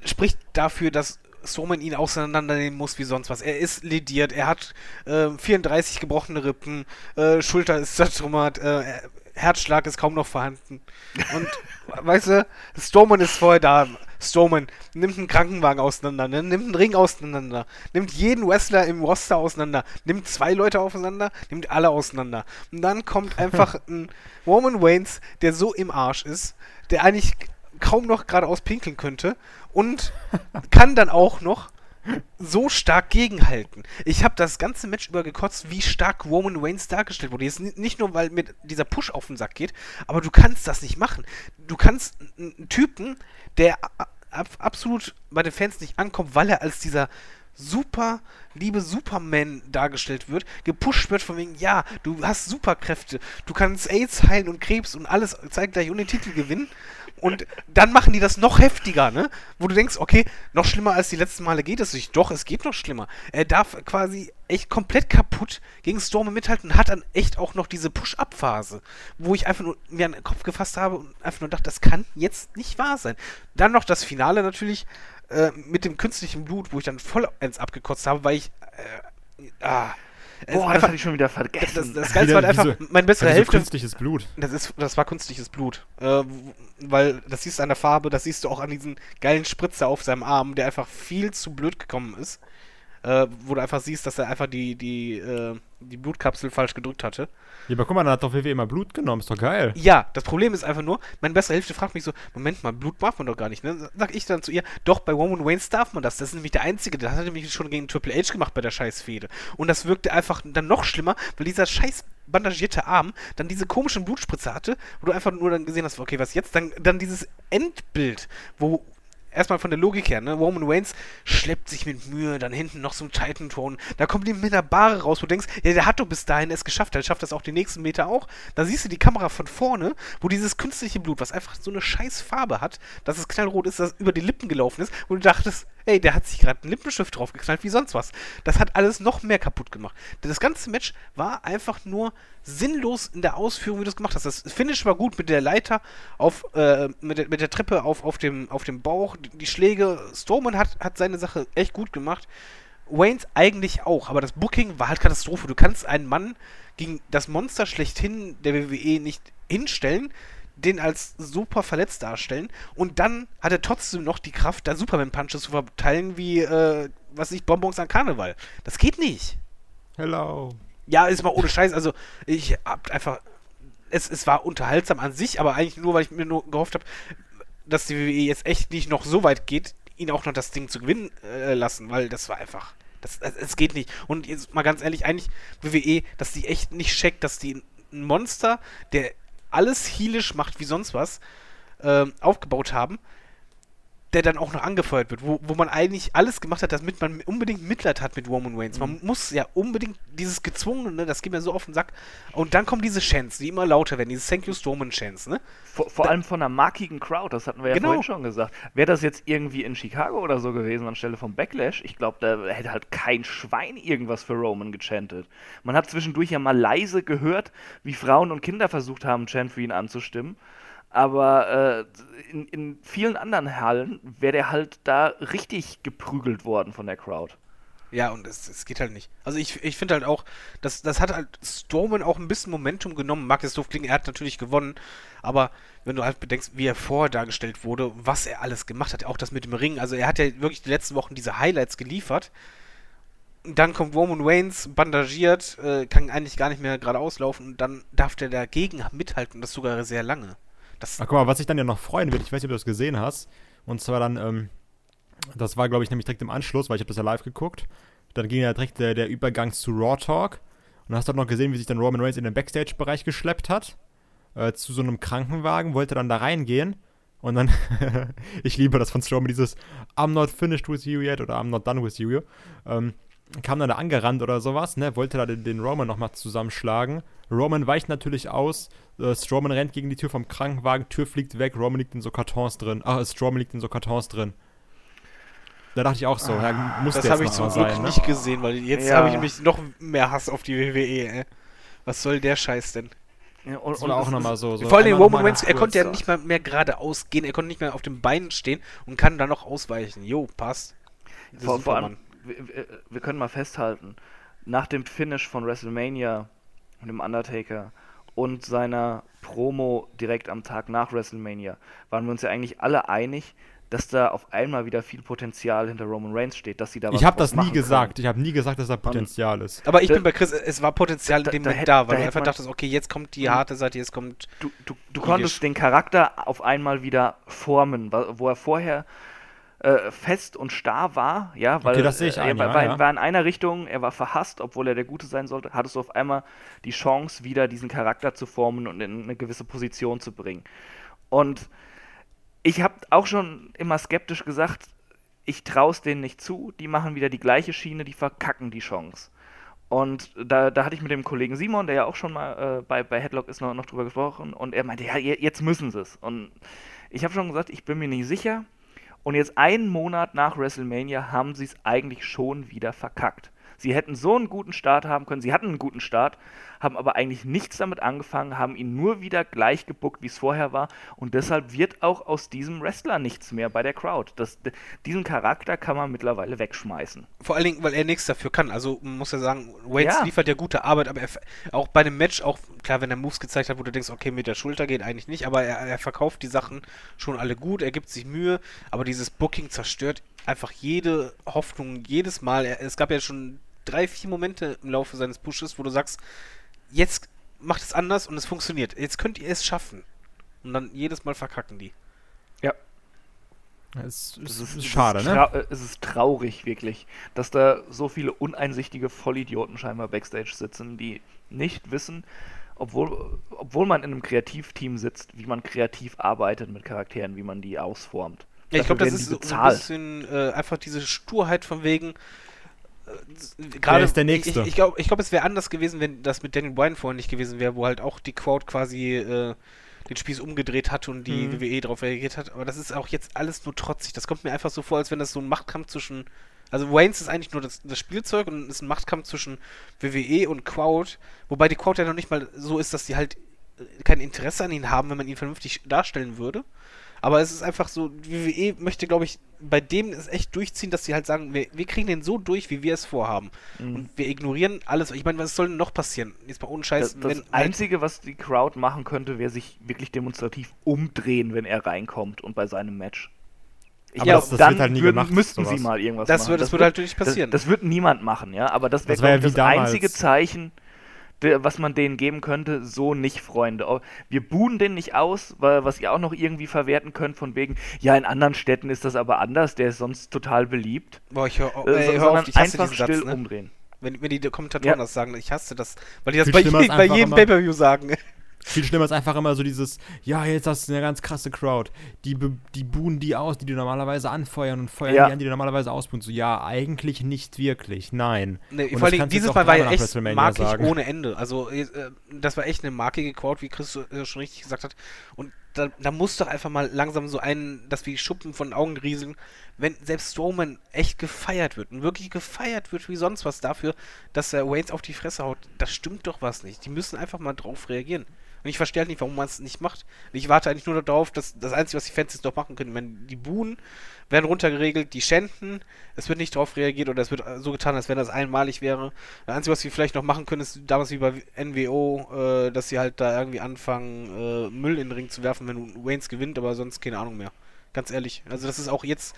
spricht dafür, dass Strowman ihn auseinandernehmen muss wie sonst was. Er ist lediert, er hat äh, 34 gebrochene Rippen, äh, Schulter ist zertrümmert, äh, Herzschlag ist kaum noch vorhanden. Und weißt du, Strowman ist vorher da. Strowman nimmt einen Krankenwagen auseinander, ne? nimmt einen Ring auseinander, nimmt jeden Wrestler im Roster auseinander, nimmt zwei Leute auseinander, nimmt alle auseinander. Und dann kommt einfach ein Roman Reigns, der so im Arsch ist, der eigentlich kaum noch geradeaus pinkeln könnte und kann dann auch noch so stark gegenhalten. Ich habe das ganze Match über gekotzt, wie stark Roman Reigns dargestellt wurde. Jetzt ni- nicht nur, weil mir dieser Push auf den Sack geht, aber du kannst das nicht machen. Du kannst einen Typen, der absolut bei den Fans nicht ankommt, weil er als dieser super liebe Superman dargestellt wird, gepusht wird von wegen, ja, du hast Superkräfte, du kannst AIDS heilen und Krebs und alles zeitgleich und den Titel gewinnen Und dann machen die das noch heftiger, ne? Wo du denkst, okay, noch schlimmer als die letzten Male geht es nicht. Doch, es geht noch schlimmer. Er darf quasi echt komplett kaputt gegen Storm mithalten und hat dann echt auch noch diese Push-Up-Phase, wo ich einfach nur mir an den Kopf gefasst habe und einfach nur dachte, das kann jetzt nicht wahr sein. Dann noch das Finale natürlich äh, mit dem künstlichen Blut, wo ich dann vollends abgekotzt habe, weil ich. Äh, ah, Boah, ist das einfach- hatte ich schon wieder vergessen. das, das Geilste Wieder war einfach, diese- meine bessere Also Hälfte. künstliches Blut. Das, ist, das war künstliches Blut. Äh, weil das siehst du an der Farbe, das siehst du auch an diesen geilen Spritzer auf seinem Arm, der einfach viel zu blöd gekommen ist. Äh, wo du einfach siehst, dass er einfach die, die, äh, die Blutkapsel falsch gedrückt hatte. Ja, aber guck mal, dann hat doch WWE immer Blut genommen, ist doch geil. Ja, das Problem ist einfach nur, meine bessere Hälfte fragt mich so, Moment mal, Blut darf man doch gar nicht, ne? Sag ich dann zu ihr, doch, bei Roman Reigns darf man das. Das ist nämlich der Einzige, der hat er nämlich schon gegen Triple H gemacht bei der Scheißfehde. Und das wirkte einfach dann noch schlimmer, weil dieser scheiß bandagierte Arm dann diese komischen Blutspritze hatte, wo du einfach nur dann gesehen hast, okay, was jetzt? Dann, dann dieses Endbild, wo erstmal von der Logik her, ne? Roman Reigns schleppt sich mit Mühe, dann hinten noch so ein Titan-Ton. Da kommt die mit der Bahre raus, wo du denkst, ja, der hat doch bis dahin es geschafft, der schafft das auch die nächsten Meter auch. Da siehst du die Kamera von vorne, wo dieses künstliche Blut, was einfach so eine scheiß Farbe hat, dass es knallrot ist, das über die Lippen gelaufen ist, wo du dachtest, ey, der hat sich gerade einen Lippenstift draufgeknallt, wie sonst was. Das hat alles noch mehr kaputt gemacht. Das ganze Match war einfach nur sinnlos in der Ausführung, wie du es gemacht hast. Das Finish war gut mit der Leiter auf, äh, mit, der, mit der Treppe auf, auf, dem, auf dem Bauch, die, Schläge. Strowman hat, hat seine Sache echt gut gemacht. Waynes eigentlich auch, aber das Booking war halt Katastrophe. Du kannst einen Mann gegen das Monster schlechthin der WWE nicht hinstellen, den als super verletzt darstellen und dann hat er trotzdem noch die Kraft, da Superman-Punches zu verteilen wie, äh, was ich, Bonbons an Karneval. Das geht nicht. Hello. Ja, ist mal ohne Scheiß. Also, ich hab einfach. Es, es war unterhaltsam an sich, aber eigentlich nur, weil ich mir nur gehofft habe, dass die WWE jetzt echt nicht noch so weit geht, ihn auch noch das Ding zu gewinnen äh, lassen, weil das war einfach. Das, das, es geht nicht. Und jetzt mal ganz ehrlich, eigentlich WWE, dass die echt nicht checkt, dass die ein Monster, der alles healisch macht wie sonst was, ähm, aufgebaut haben, der dann auch noch angefeuert wird, wo, wo man eigentlich alles gemacht hat, damit man unbedingt Mitleid hat mit Roman Reigns. Man muss ja unbedingt dieses Gezwungene, ne, das geht mir so auf den Sack. Und dann kommen diese Chants, die immer lauter werden, diese Thank You Strowman Chants, ne? Vor, vor allem von einer markigen Crowd, das hatten wir ja Genau. vorhin schon gesagt. Wäre das jetzt irgendwie in Chicago oder so gewesen anstelle vom Backlash, ich glaube, da hätte halt kein Schwein irgendwas für Roman gechantet. Man hat zwischendurch ja mal leise gehört, wie Frauen und Kinder versucht haben, Chant für ihn anzustimmen. Aber äh, in, in vielen anderen Hallen wäre der halt da richtig geprügelt worden von der Crowd. Ja, und es, es geht halt nicht. Also ich, ich finde halt auch, das, das hat halt Strowman auch ein bisschen Momentum genommen. Mag es doof klingen, er hat natürlich gewonnen, aber wenn du halt bedenkst, wie er vorher dargestellt wurde, was er alles gemacht hat, auch das mit dem Ring, also er hat ja wirklich die letzten Wochen diese Highlights geliefert. Und dann kommt Roman Reigns, bandagiert, äh, kann eigentlich gar nicht mehr geradeaus laufen und dann darf der dagegen mithalten und das sogar sehr lange. Das, Ach, guck mal, was ich dann ja noch freuen würde, ich weiß nicht, ob du das gesehen hast. Und zwar dann, ähm, das war, glaube ich, nämlich direkt im Anschluss, weil ich habe das ja live geguckt. Dann ging ja direkt der, der Übergang zu Raw Talk. Und hast du noch gesehen, wie sich dann Roman Reigns in den Backstage-Bereich geschleppt hat. Äh, zu so einem Krankenwagen, wollte dann da reingehen. Und dann, ich liebe das von Strowman, dieses I'm not finished with you yet oder I'm not done with you. Ähm, kam dann da angerannt oder sowas, ne? Wollte da den, den Roman nochmal zusammenschlagen. Roman weicht natürlich aus. Äh, Strowman rennt gegen die Tür vom Krankenwagen, Tür fliegt weg, Roman liegt in so Kartons drin. Ach, Strowman liegt in so Kartons drin. Da dachte ich auch so, ja, muss das habe ich zum Glück sein, ne? nicht gesehen, weil jetzt Ja. habe ich nämlich noch mehr Hass auf die WWE, ey. Was soll der Scheiß denn? Ja, und, Das war auch nochmal so. so Vor allem Roman Reigns, er konnte ja nicht mal mehr geradeaus gehen, er konnte nicht mehr auf den Beinen stehen und kann dann noch ausweichen. Jo, passt. Das ist Vor, vor allem, wir, wir- können mal festhalten, nach dem Finish von WrestleMania und dem Undertaker und seiner Promo direkt am Tag nach WrestleMania waren wir uns ja eigentlich alle einig, dass da auf einmal wieder viel Potenzial hinter Roman Reigns steht, dass sie da was Ich habe das nie gesagt. Ich habe nie gesagt, dass da Potenzial ist. Aber ich Da- bin bei Chris, es war Potenzial in da- dem da Moment da, da weil du einfach dachtest, okay, jetzt kommt die Mhm. harte Seite, jetzt kommt. können. Du, du, du konntest den Charakter auf einmal wieder formen, wo er vorher äh, fest und starr war, ja, weil Okay, das sehe ich äh, ein, er war, ja, war, in einer Richtung, er war verhasst, obwohl er der Gute sein sollte, hattest du auf einmal die Chance, wieder diesen Charakter zu formen und in eine gewisse Position zu bringen. Und ich habe auch schon immer skeptisch gesagt, ich traue es denen nicht zu, die machen wieder die gleiche Schiene, die verkacken die Chance. Und da, da hatte ich mit dem Kollegen Simon, der ja auch schon mal äh, bei, bei Headlock ist, noch, noch drüber gesprochen und er meinte, ja, je- jetzt müssen sie es. Und ich habe schon gesagt, ich bin mir nicht sicher. Und jetzt einen Monat nach WrestleMania haben sie es eigentlich schon wieder verkackt. Sie hätten so einen guten Start haben können. Sie hatten einen guten Start, haben aber eigentlich nichts damit angefangen, haben ihn nur wieder gleich gebuckt, wie es vorher war. Und deshalb wird auch aus diesem Wrestler nichts mehr bei der Crowd. Das, diesen Charakter kann man mittlerweile wegschmeißen. Vor allen Dingen, weil er nichts dafür kann. Also man muss ja sagen, Waynes Ja. liefert ja gute Arbeit, aber er, auch bei einem Match, auch klar, wenn er Moves gezeigt hat, wo du denkst, okay, mit der Schulter geht eigentlich nicht, aber er, er verkauft die Sachen schon alle gut, er gibt sich Mühe, aber dieses Booking zerstört einfach jede Hoffnung, jedes Mal. Es gab ja schon drei, vier Momente im Laufe seines Pushes, wo du sagst, jetzt macht es anders und es funktioniert. Jetzt könnt ihr es schaffen. Und dann jedes Mal verkacken die. Ja. Es Das ist, ist, ist schade, es ist ne? Es ist traurig, wirklich, dass da so viele uneinsichtige Vollidioten scheinbar Backstage sitzen, die nicht wissen, obwohl, obwohl man in einem Kreativteam sitzt, wie man kreativ arbeitet mit Charakteren, wie man die ausformt. Ja, ich glaube, das ist so ein bisschen äh, einfach diese Sturheit von wegen. Äh, gerade ist der Nächste? Ich, ich glaube, ich glaub, es wäre anders gewesen, wenn das mit Daniel Bryan vorhin nicht gewesen wäre, wo halt auch die Crowd quasi äh, den Spieß umgedreht hat und die Mhm. WWE darauf reagiert hat. Aber das ist auch jetzt alles nur trotzig. Das kommt mir einfach so vor, als wenn das so ein Machtkampf zwischen. Also Waynes ist eigentlich nur das, das Spielzeug und es ist ein Machtkampf zwischen WWE und Crowd, wobei die Crowd ja noch nicht mal so ist, dass die halt äh, kein Interesse an ihn haben, wenn man ihn vernünftig darstellen würde. Aber es ist einfach so, die WWE möchte, glaube ich, bei dem es echt durchziehen, dass sie halt sagen, wir, wir kriegen den so durch, wie wir es vorhaben. Mhm. Und wir ignorieren alles. Ich meine, was soll denn noch passieren? Jetzt mal ohne Scheiß, Das, das wenn halt, Einzige, was die Crowd machen könnte, wäre sich wirklich demonstrativ umdrehen, wenn er reinkommt und bei seinem Match. Ich Aber glaub, das- das dann wird halt nie würden, gemacht, müssten sowas. sie mal irgendwas das, machen. wird, das würde halt nicht passieren. Das, das wird niemand machen, ja. Aber das wäre Das wär wie das damals. einzige Zeichen, was man denen geben könnte. So nicht, Freunde. Wir buhen den nicht aus, weil, was ihr auch noch irgendwie verwerten könnt, von wegen, ja, in anderen Städten ist das aber anders, der ist sonst total beliebt. Boah, ich hör, oh, Äh, hör auf, ich hasse einfach diesen still Satz, ne? umdrehen. Wenn, wenn die Kommentatoren Ja. das sagen, ich hasse das. Weil die das Viel bei, je, bei jedem Pay-Per-View sagen. Viel schlimmer ist einfach immer so dieses, ja, jetzt hast du eine ganz krasse Crowd. Die, die buhen die aus, die du normalerweise anfeuern und feuern Ja. die an, die du normalerweise ausbuhen. So, ja, eigentlich nicht wirklich, nein. Nee, vor allem, dieses Mal war ja echt markig sagen. ohne Ende. Also, äh, das war echt eine markige Crowd, wie Chris äh, schon richtig gesagt hat. Und da, da muss doch einfach mal langsam so ein, dass wie Schuppen von Augen rieseln, wenn selbst Strowman echt gefeiert wird und wirklich gefeiert wird wie sonst was dafür, dass er Waynes auf die Fresse haut. Das stimmt doch was nicht. Die müssen einfach mal drauf reagieren. Und ich verstehe halt nicht, warum man es nicht macht. Ich warte eigentlich nur darauf, dass das Einzige, was die Fans jetzt noch machen können, wenn die Buhen werden runtergeregelt, die Schänden, es wird nicht darauf reagiert oder es wird so getan, als wenn das einmalig wäre. Das Einzige, was sie vielleicht noch machen können, ist damals wie bei NWO, äh, dass sie halt da irgendwie anfangen, äh, Müll in den Ring zu werfen, wenn Waynes gewinnt, aber sonst keine Ahnung mehr. Ganz ehrlich. Also das ist auch jetzt,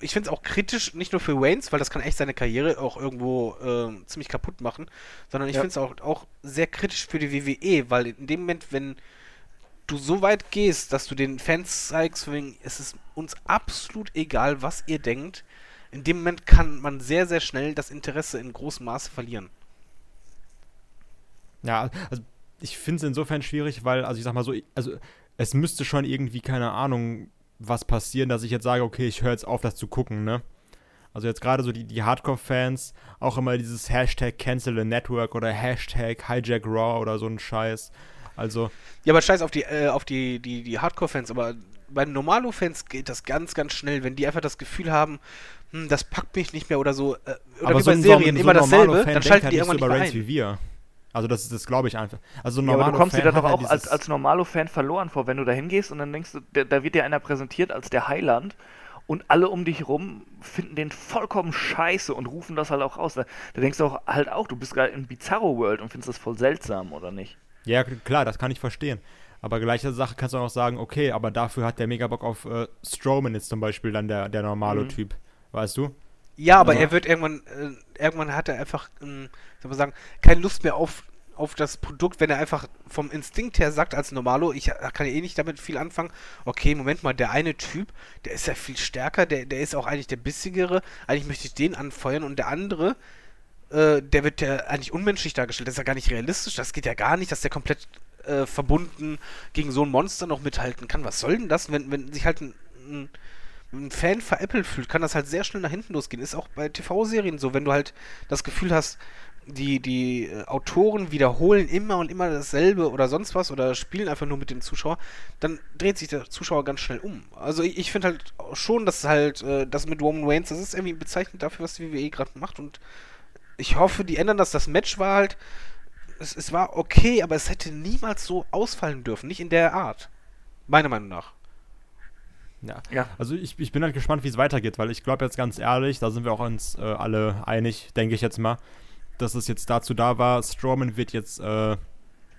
ich finde es auch kritisch, nicht nur für Waynes, weil das kann echt seine Karriere auch irgendwo äh, ziemlich kaputt machen, sondern ich Ja. finde es auch, auch sehr kritisch für die WWE, weil in dem Moment, wenn du so weit gehst, dass du den Fans zeigst, wegen, es ist uns absolut egal, was ihr denkt, in dem Moment kann man sehr, sehr schnell das Interesse in großem Maße verlieren. Ja, also ich finde es insofern schwierig, weil, also ich sag mal so, also es müsste schon irgendwie, keine Ahnung, was passieren, dass ich jetzt sage, okay, ich höre jetzt auf, das zu gucken, ne? Also jetzt gerade so die, die Hardcore-Fans, auch immer dieses Hashtag Cancel the Network oder Hashtag Hijack Raw oder so ein Scheiß. Also, Ja, aber scheiß auf die, äh, auf die, die, die Hardcore-Fans, aber bei den Normalo-Fans geht das ganz, ganz schnell, wenn die einfach das Gefühl haben, hm, das packt mich nicht mehr oder so, äh, oder aber wie so bei Serien, so immer so dasselbe, dann schalten halt die nicht irgendwann über nicht mehr Reigns ein. wie wir. Also das, das glaube ich einfach. Also Ja, aber du kommst dir Normalo-Fan da doch hat auch halt als, als Normalo-Fan verloren vor, wenn du da hingehst und dann denkst du, da, da wird dir einer präsentiert als der Heiland und alle um dich rum finden den vollkommen scheiße und rufen das halt auch raus. Da, da denkst du auch halt auch, du bist gerade in Bizarro World und findest das voll seltsam, oder nicht? Ja, klar, das kann ich verstehen. Aber gleiche Sache kannst du auch sagen, okay, aber dafür hat der mega Bock auf äh, Strowman jetzt zum Beispiel dann der, der normale Mhm. Typ. Weißt du? Ja, aber Also- er wird irgendwann, äh, irgendwann hat er einfach, ähm, soll man sagen, keine Lust mehr auf, auf das Produkt, wenn er einfach vom Instinkt her sagt als Normalo, ich äh, kann ja eh nicht damit viel anfangen. Okay, Moment mal, der eine Typ, der ist ja viel stärker, der, der ist auch eigentlich der bissigere, eigentlich möchte ich den anfeuern und der andere, äh, der wird ja eigentlich unmenschlich dargestellt, das ist ja gar nicht realistisch, das geht ja gar nicht, dass der komplett äh, verbunden gegen so ein Monster noch mithalten kann. Was soll denn das, wenn, wenn sich halt ein, ein ein Fan veräppelt fühlt, kann das halt sehr schnell nach hinten losgehen. Ist auch bei TV-Serien so, wenn du halt das Gefühl hast, die, die äh, Autoren wiederholen immer und immer dasselbe oder sonst was oder spielen einfach nur mit dem Zuschauer, dann dreht sich der Zuschauer ganz schnell um. Also ich, ich finde halt schon, dass halt, äh, das mit Roman Reigns, das ist irgendwie bezeichnend dafür, was die WWE gerade macht und ich hoffe, die ändern das. Das Match war halt, es, es war okay, aber es hätte niemals so ausfallen dürfen, nicht in der Art. Meiner Meinung nach. Ja. Ja. Also ich, ich bin halt gespannt, wie es weitergeht, weil ich glaube jetzt ganz ehrlich, da sind wir auch uns äh, alle einig, denke ich jetzt mal, dass es jetzt dazu da war, Strowman wird jetzt äh,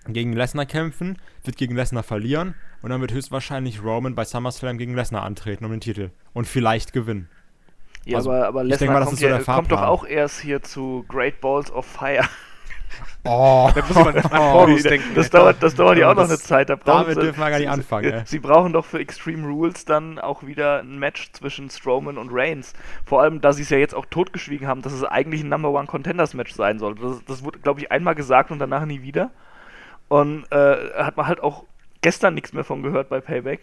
gegen Lesnar kämpfen, wird gegen Lesnar verlieren und dann wird höchstwahrscheinlich Roman bei SummerSlam gegen Lesnar antreten um den Titel und vielleicht gewinnen. Ja, Also, aber, aber Lesnar mal, das kommt, ist so ja, kommt doch auch erst hier zu Great Balls of Fire. Oh, Da muss man an Horus denken. Das dauert, das dauert ja auch noch Das- eine Zeit. Da brauchen damit sie, dürfen wir gar nicht sie- anfangen, Sie, sie brauchen doch für Extreme Rules dann auch wieder ein Match zwischen Strowman und Reigns. Vor allem, da sie es ja jetzt auch totgeschwiegen haben, dass es eigentlich ein Number One Contenders Match sein sollte. Das, das wurde, glaube ich, einmal gesagt und danach nie wieder. Und äh, hat man halt auch gestern nichts mehr von gehört bei Payback.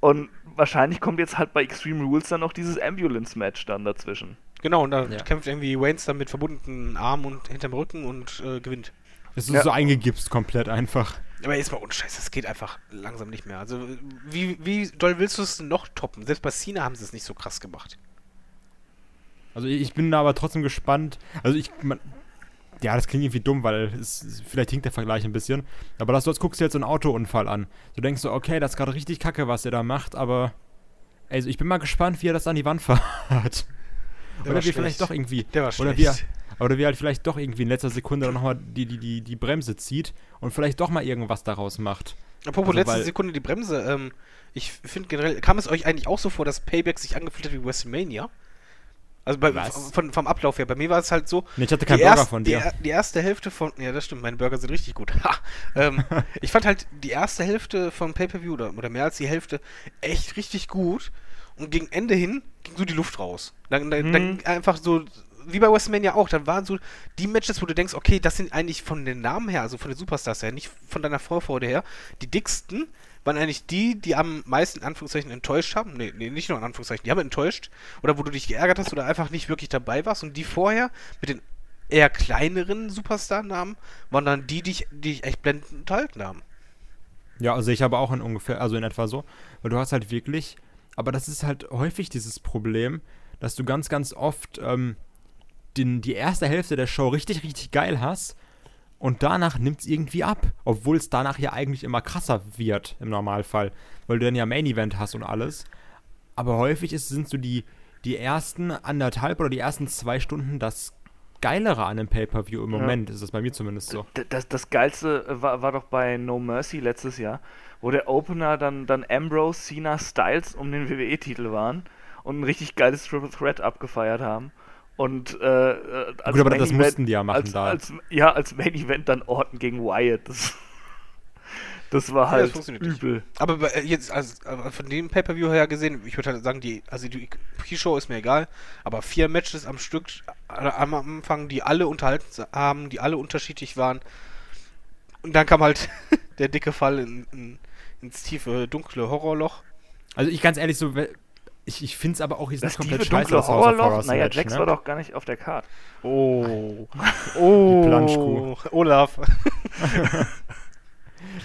Und wahrscheinlich kommt jetzt halt bei Extreme Rules dann noch dieses Ambulance-Match dann dazwischen. Genau, und dann Ja. kämpft irgendwie Waynes dann mit verbundenen Armen und hinterm Rücken und äh, gewinnt. es ist Ja. so eingegipst komplett einfach. Aber jetzt mal ohne Scheiß, das geht einfach langsam nicht mehr. Also, wie, wie doll willst du es denn noch toppen? Selbst bei Cena haben sie es nicht so krass gemacht. Also ich bin da aber trotzdem gespannt. Also ich, man, ja, das klingt irgendwie dumm, weil es, vielleicht hinkt der Vergleich ein bisschen. Aber das, als guckst du jetzt so einen Autounfall an. Du denkst so, okay, das ist gerade richtig kacke, was er da macht, aber also ich bin mal gespannt, wie er das an die Wand fährt. Der Oder war wie vielleicht schlecht. doch irgendwie. Der war Oder schlecht. wie, er- oder wie er halt vielleicht doch irgendwie in letzter Sekunde dann nochmal die, die, die, die Bremse zieht und vielleicht doch mal irgendwas daraus macht. Apropos Also, letzte Sekunde die Bremse, ähm, ich finde generell, kam es euch eigentlich auch so vor, dass Payback sich angefühlt hat wie WrestleMania? Also bei, von, vom Ablauf her. Bei mir war es halt so. Nee, ich hatte keinen die Burger erst- von die, dir. er- die erste Hälfte von. Ja, das stimmt, meine Burger sind richtig gut. Ähm, ich fand halt die erste Hälfte vom Pay-Per-View oder, oder mehr als die Hälfte echt richtig gut. Und gegen Ende hin ging so die Luft raus. Dann, dann, dann Mhm. einfach so. Wie bei WrestleMania auch, dann waren so die Matches, wo du denkst, okay, das sind eigentlich von den Namen her, also von den Superstars her, nicht von deiner Vorfreude her, die dicksten waren eigentlich die, die am meisten in Anführungszeichen enttäuscht haben. Nee, nee, nicht nur in Anführungszeichen, die haben enttäuscht. Oder wo du dich geärgert hast oder einfach nicht wirklich dabei warst. Und die vorher mit den eher kleineren Superstar-Namen waren dann die, die dich, die dich echt blendend unterhalten haben. Ja, also ich habe auch in ungefähr, also in etwa so, weil du hast halt wirklich, aber das ist halt häufig dieses Problem, dass du ganz, ganz oft ähm, den, die erste Hälfte der Show richtig, richtig geil hast und danach nimmt es irgendwie ab, obwohl es danach ja eigentlich immer krasser wird im Normalfall, weil du dann ja Main Event hast und alles. Aber häufig ist, sind so die, die ersten anderthalb oder die ersten zwei Stunden das Geilere an einem Pay-Per-View im Ja. Moment, ist das bei mir zumindest so. D- Das, das Geilste äh, war, war doch bei No Mercy letztes Jahr, wo der Opener dann, dann Ambrose, Cena, Styles um den WWE-Titel waren und ein richtig geiles Triple Threat abgefeiert haben. Und äh, äh, als Gut, aber Main das Event- mussten die ja machen als, da. Als, ja, als Main Event dann Orton gegen Wyatt. Das, das war Ja, das halt funktioniert nicht. übel. Aber äh, jetzt, also, von dem Pay-Per-View her gesehen, ich würde halt sagen, die, also die Pre-Show ist mir egal, aber vier Matches am Stück am Anfang, die alle unterhalten haben, die alle unterschiedlich waren. Und dann kam halt der dicke Fall in, in, ins tiefe, dunkle Horrorloch. Also ich ganz ehrlich so, ich, ich finde es aber auch jetzt Das nicht komplett tiefe, scheiße, dunkle das Horrorloch? Naja, Jax ne? war doch gar nicht auf der Card. Oh. Oh. Olaf.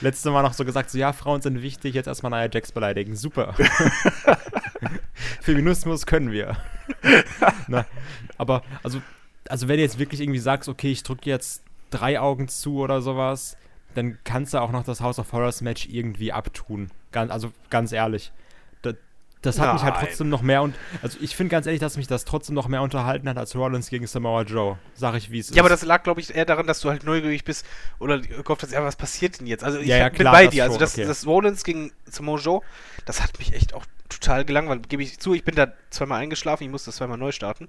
Letztes Mal noch so gesagt, so ja, Frauen sind wichtig, jetzt erstmal Nia Jax beleidigen. Super. Feminismus können wir. Na, aber, also, also wenn du jetzt wirklich irgendwie sagst, okay, ich drücke jetzt drei Augen zu oder sowas, dann kannst du auch noch das House of Horrors Match irgendwie abtun. Ganz, also ganz ehrlich. Das, das hat mich halt Nein. trotzdem noch mehr und also ich finde ganz ehrlich, dass mich das trotzdem noch mehr unterhalten hat als Rollins gegen Samoa Joe. Sag ich, wie es ist. Ja, aber das lag, glaube ich, eher daran, dass du halt neugierig bist oder gehofft hast, ja, was passiert denn jetzt? Also ich Ja, ja, bin klar, bei das dir. Also das, okay. das Rollins gegen Samoa Joe, das hat mich echt auch total gelangweilt. Gebe ich zu, ich bin da zweimal eingeschlafen, ich musste das zweimal neu starten.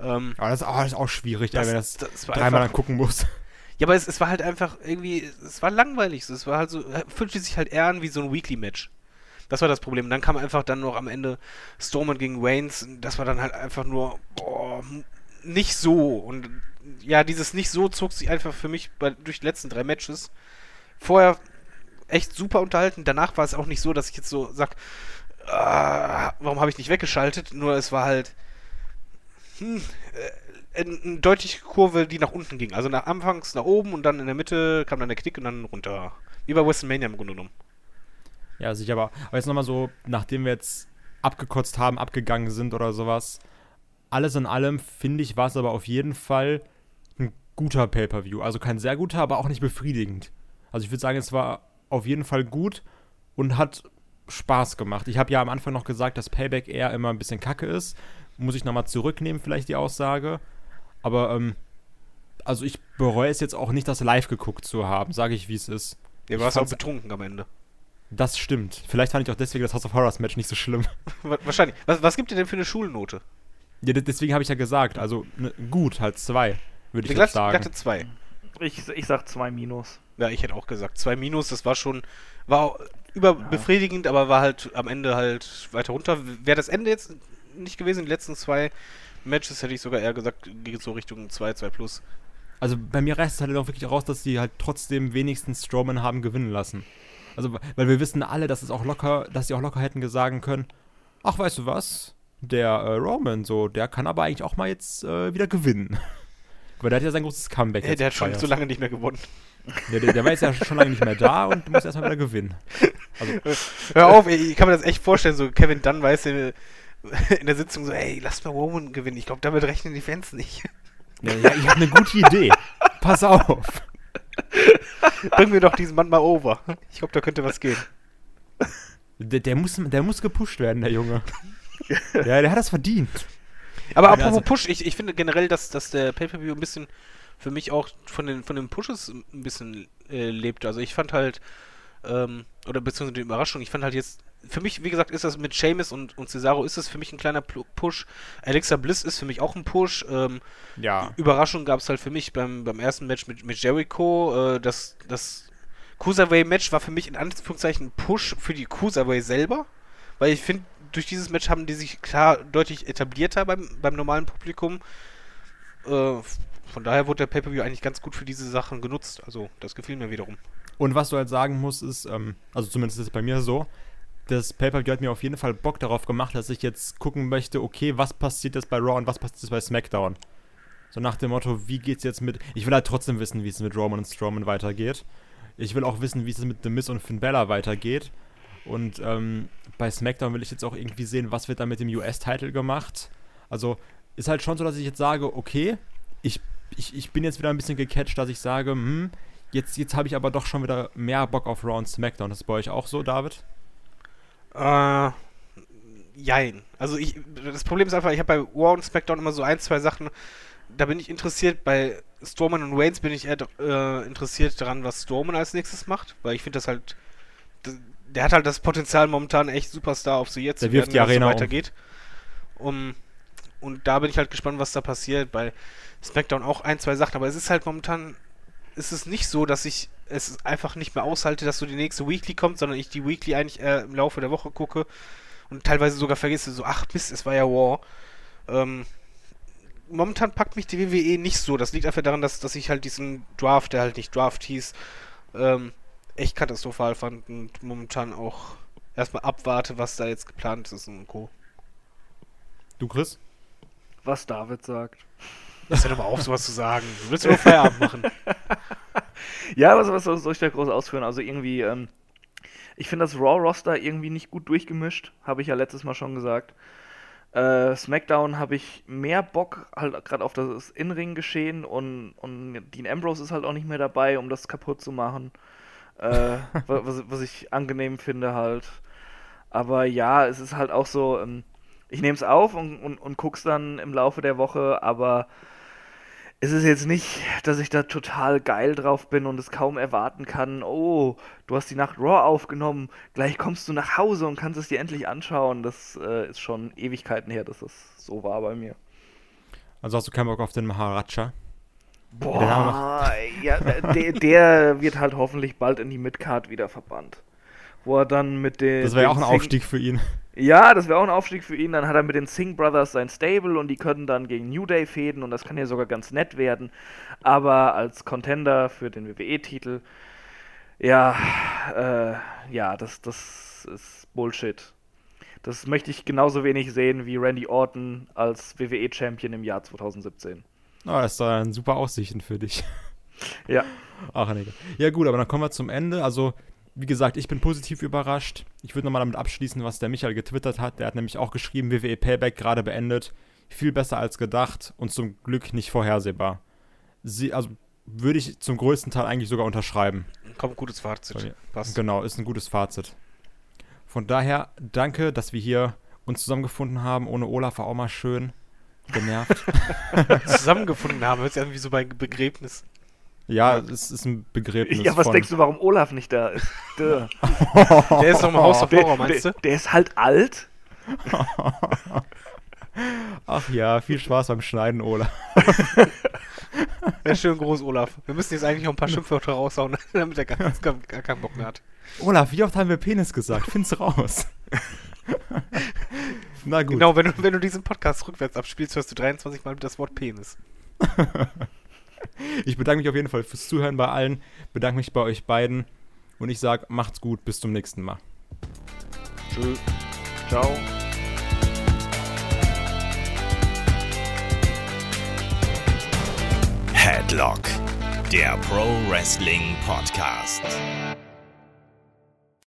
Ähm, aber das ist auch, das ist auch schwierig, Das- ey, wenn das, das dreimal einfach- angucken muss. Ja, aber es, es war halt einfach irgendwie, es war langweilig. Es war halt so, fühlte sich halt eher an wie so ein Weekly-Match. Das war das Problem. Und dann kam einfach dann noch am Ende Strowman gegen Waynes. Das war dann halt einfach nur boah, nicht so. Und ja, dieses nicht so zog sich einfach für mich bei, durch die letzten drei Matches. Vorher echt super unterhalten. Danach war es auch nicht so, dass ich jetzt so sag, ah, warum habe ich nicht weggeschaltet? Nur es war halt, hm, äh, eine, deutliche Kurve, die nach unten ging. Also nach anfangs nach oben und dann in der Mitte kam dann der Knick und dann runter. Wie bei WrestleMania im Grunde genommen. Ja, sicher, aber, aber jetzt nochmal so, nachdem wir jetzt abgekotzt haben, abgegangen sind oder sowas, alles in allem, finde ich, war es aber auf jeden Fall ein guter Pay-Per-View. Also kein sehr guter, aber auch nicht befriedigend. Also ich würde sagen, es war auf jeden Fall gut und hat Spaß gemacht. Ich habe ja am Anfang noch gesagt, dass Payback eher immer ein bisschen kacke ist. Muss ich nochmal zurücknehmen, vielleicht die Aussage. Aber, ähm, also ich bereue es jetzt auch nicht, das live geguckt zu haben, sage ich, wie es ist. Ja, Ich war auch fand's- betrunken am Ende. Das stimmt. Vielleicht fand ich auch deswegen das House of Horrors Match nicht so schlimm. Wa- Wahrscheinlich. Was, was gibt ihr denn für eine Schulnote? Ja, de- deswegen habe ich ja gesagt, also ne, gut, halt zwei, würde ich Ich sagen. glatte zwei. Ich, ich sag zwei Minus. Ja, ich hätte auch gesagt. Zwei Minus, das war schon, war auch überbefriedigend, aber war halt am Ende halt weiter runter. Wäre das Ende jetzt nicht gewesen, die letzten zwei Matches, hätte ich sogar eher gesagt, geht so Richtung 2, 2 plus. Also bei mir reißt es halt auch wirklich raus, dass die halt trotzdem wenigstens Strowman haben gewinnen lassen. Also, weil wir wissen alle, dass es auch locker, dass sie auch locker hätten sagen können, ach, weißt du was, der äh, Roman, so, der kann aber eigentlich auch mal jetzt äh, wieder gewinnen. Weil der hat ja sein großes Comeback Hey, der hat schon so lange nicht mehr gewonnen. Ja, der, der war jetzt ja schon lange nicht mehr da und muss erstmal wieder gewinnen. Also, Hör auf, ey, ich kann mir das echt vorstellen, so Kevin Dunn weiß in, in der Sitzung so, ey, lass mal Roman gewinnen. Ich glaube, damit rechnen die Fans nicht. ja, ja, ich habe eine gute Idee. Pass auf. Bring mir doch diesen Mann mal over. Ich glaube, da könnte was gehen. Der, der, muss, der muss gepusht werden, der Junge. Ja, der hat das verdient. Aber Ja, apropos also- Push, ich, ich finde generell, dass, dass der Pay-Per-View ein bisschen für mich auch von den, von den Pushes ein bisschen äh, lebt. Also ich fand halt, ähm, oder beziehungsweise die Überraschung, ich fand halt jetzt, für mich, wie gesagt, ist das mit Seamus und, und Cesaro, ist das für mich ein kleiner Push. Alexa Bliss ist für mich auch ein Push. Ähm, Ja. Überraschung gab es halt für mich beim, beim ersten Match mit, mit Jericho. Äh, das das Cruiserweight-Match war für mich in Anführungszeichen ein Push für die Cruiserweight selber. Weil ich finde, durch dieses Match haben die sich klar deutlich etablierter beim, beim normalen Publikum. Äh, von daher wurde der Pay-Per-View eigentlich ganz gut für diese Sachen genutzt. Also, das gefiel mir wiederum. Und was du halt sagen musst, ist, ähm, also zumindest ist es bei mir so, das Pay-Per-View hat mir auf jeden Fall Bock darauf gemacht, dass ich jetzt gucken möchte, okay, was passiert jetzt bei Raw und was passiert jetzt bei SmackDown. So nach dem Motto, wie geht's jetzt mit. Ich will halt trotzdem wissen, wie es mit Roman und Strowman weitergeht. Ich will auch wissen, wie es mit The Miz und Finn Bella weitergeht. Und ähm, bei SmackDown will ich jetzt auch irgendwie sehen, was wird da mit dem US-Title gemacht. Also ist halt schon so, dass ich jetzt sage, okay, ich, ich, ich bin jetzt wieder ein bisschen gecatcht, dass ich sage, hm, jetzt, jetzt habe ich aber doch schon wieder mehr Bock auf Raw und SmackDown. Das ist bei euch auch so, David? Äh, jein. Also ich, das Problem ist einfach, ich habe bei Raw und SmackDown immer so ein, zwei Sachen, da bin ich interessiert. Bei Strowman und Reigns bin ich eher äh, interessiert daran, was Strowman als nächstes macht, weil ich finde das halt, der hat halt das Potenzial momentan echt Superstar auf so jetzt Der wirft die wenn es Arena so um. weitergeht. Um, und da bin ich halt gespannt, was da passiert. Bei SmackDown auch ein, zwei Sachen, aber es ist halt momentan ist es nicht so, dass ich es einfach nicht mehr aushalte, dass so die nächste Weekly kommt, sondern ich die Weekly eigentlich äh, im Laufe der Woche gucke und teilweise sogar vergesse, so, ach Mist, es war ja War. Ähm, momentan packt mich die WWE nicht so. Das liegt einfach daran, dass, dass ich halt diesen Draft, der halt nicht Draft hieß, ähm, echt katastrophal fand und momentan auch erstmal abwarte, was da jetzt geplant ist und Co. Du, Chris? Was David sagt. Lass dir doch mal auf, sowas zu sagen. Du willst nur Feierabend machen. Ja, was, was soll ich da groß ausführen? Also irgendwie, ähm, ich finde das Raw-Roster irgendwie nicht gut durchgemischt, habe ich ja letztes Mal schon gesagt. Äh, SmackDown habe ich mehr Bock halt gerade auf das In-Ring-Geschehen und, und Dean Ambrose ist halt auch nicht mehr dabei, um das kaputt zu machen. Äh, wa- was, was ich angenehm finde halt. Aber ja, es ist halt auch so, ähm, ich nehme es auf und, und, und guck's dann im Laufe der Woche, aber es ist jetzt nicht, dass ich da total geil drauf bin und es kaum erwarten kann, oh, du hast die Nacht Raw aufgenommen, gleich kommst du nach Hause und kannst es dir endlich anschauen. Das äh, ist schon Ewigkeiten her, dass das so war bei mir. Also hast du keinen Bock auf den Maharaja? Boah, ja, der, der wird halt hoffentlich bald in die Midcard wieder verbannt. Wo er dann mit den. Das wäre ja auch ein Aufstieg für ihn. Ja, das wäre auch ein Aufstieg für ihn. Dann hat er mit den Singh Brothers sein Stable und die können dann gegen New Day fäden und das kann ja sogar ganz nett werden. Aber als Contender für den WWE-Titel, ja, äh, ja, das, das ist Bullshit. Das möchte ich genauso wenig sehen wie Randy Orton als WWE-Champion im Jahr 2017. Oh, das ist dann super Aussichten für dich. Ja. Ach, nee. Ja, gut, aber dann kommen wir zum Ende. Also, wie gesagt, ich bin positiv überrascht. Ich würde nochmal damit abschließen, was der Michael getwittert hat. Der hat nämlich auch geschrieben, WWE Payback gerade beendet. Viel besser als gedacht und zum Glück nicht vorhersehbar. Sie, also, würde ich zum größten Teil eigentlich sogar unterschreiben. Kommt gutes Fazit. Sorry. Passt. Genau, ist ein gutes Fazit. Von daher, danke, dass wir hier uns zusammengefunden haben. Ohne Olaf war auch mal schön. Genervt. Zusammengefunden haben, hört sich an wie so bei Begräbnis. Ja, es ist ein Begräbnis. Ja, was von, denkst du, warum Olaf nicht da ist? Der, Der ist noch im Haus of Horror, der, meinst der, du? der ist halt alt. Ach ja, viel Spaß beim Schneiden, Olaf. Ja, schön groß, Olaf. Wir müssen jetzt eigentlich noch ein paar Schimpfwörter raushauen, damit er gar, gar, gar keinen Bock mehr hat. Olaf, wie oft haben wir Penis gesagt? Find's raus. Na gut. Genau, wenn du, wenn du diesen Podcast rückwärts abspielst, hörst du 23 Mal das Wort Penis. Ich bedanke mich auf jeden Fall fürs Zuhören bei allen. Bedanke mich bei euch beiden. Und ich sage, macht's gut. Bis zum nächsten Mal. Tschö. Ciao. Headlock, der Pro Wrestling Podcast.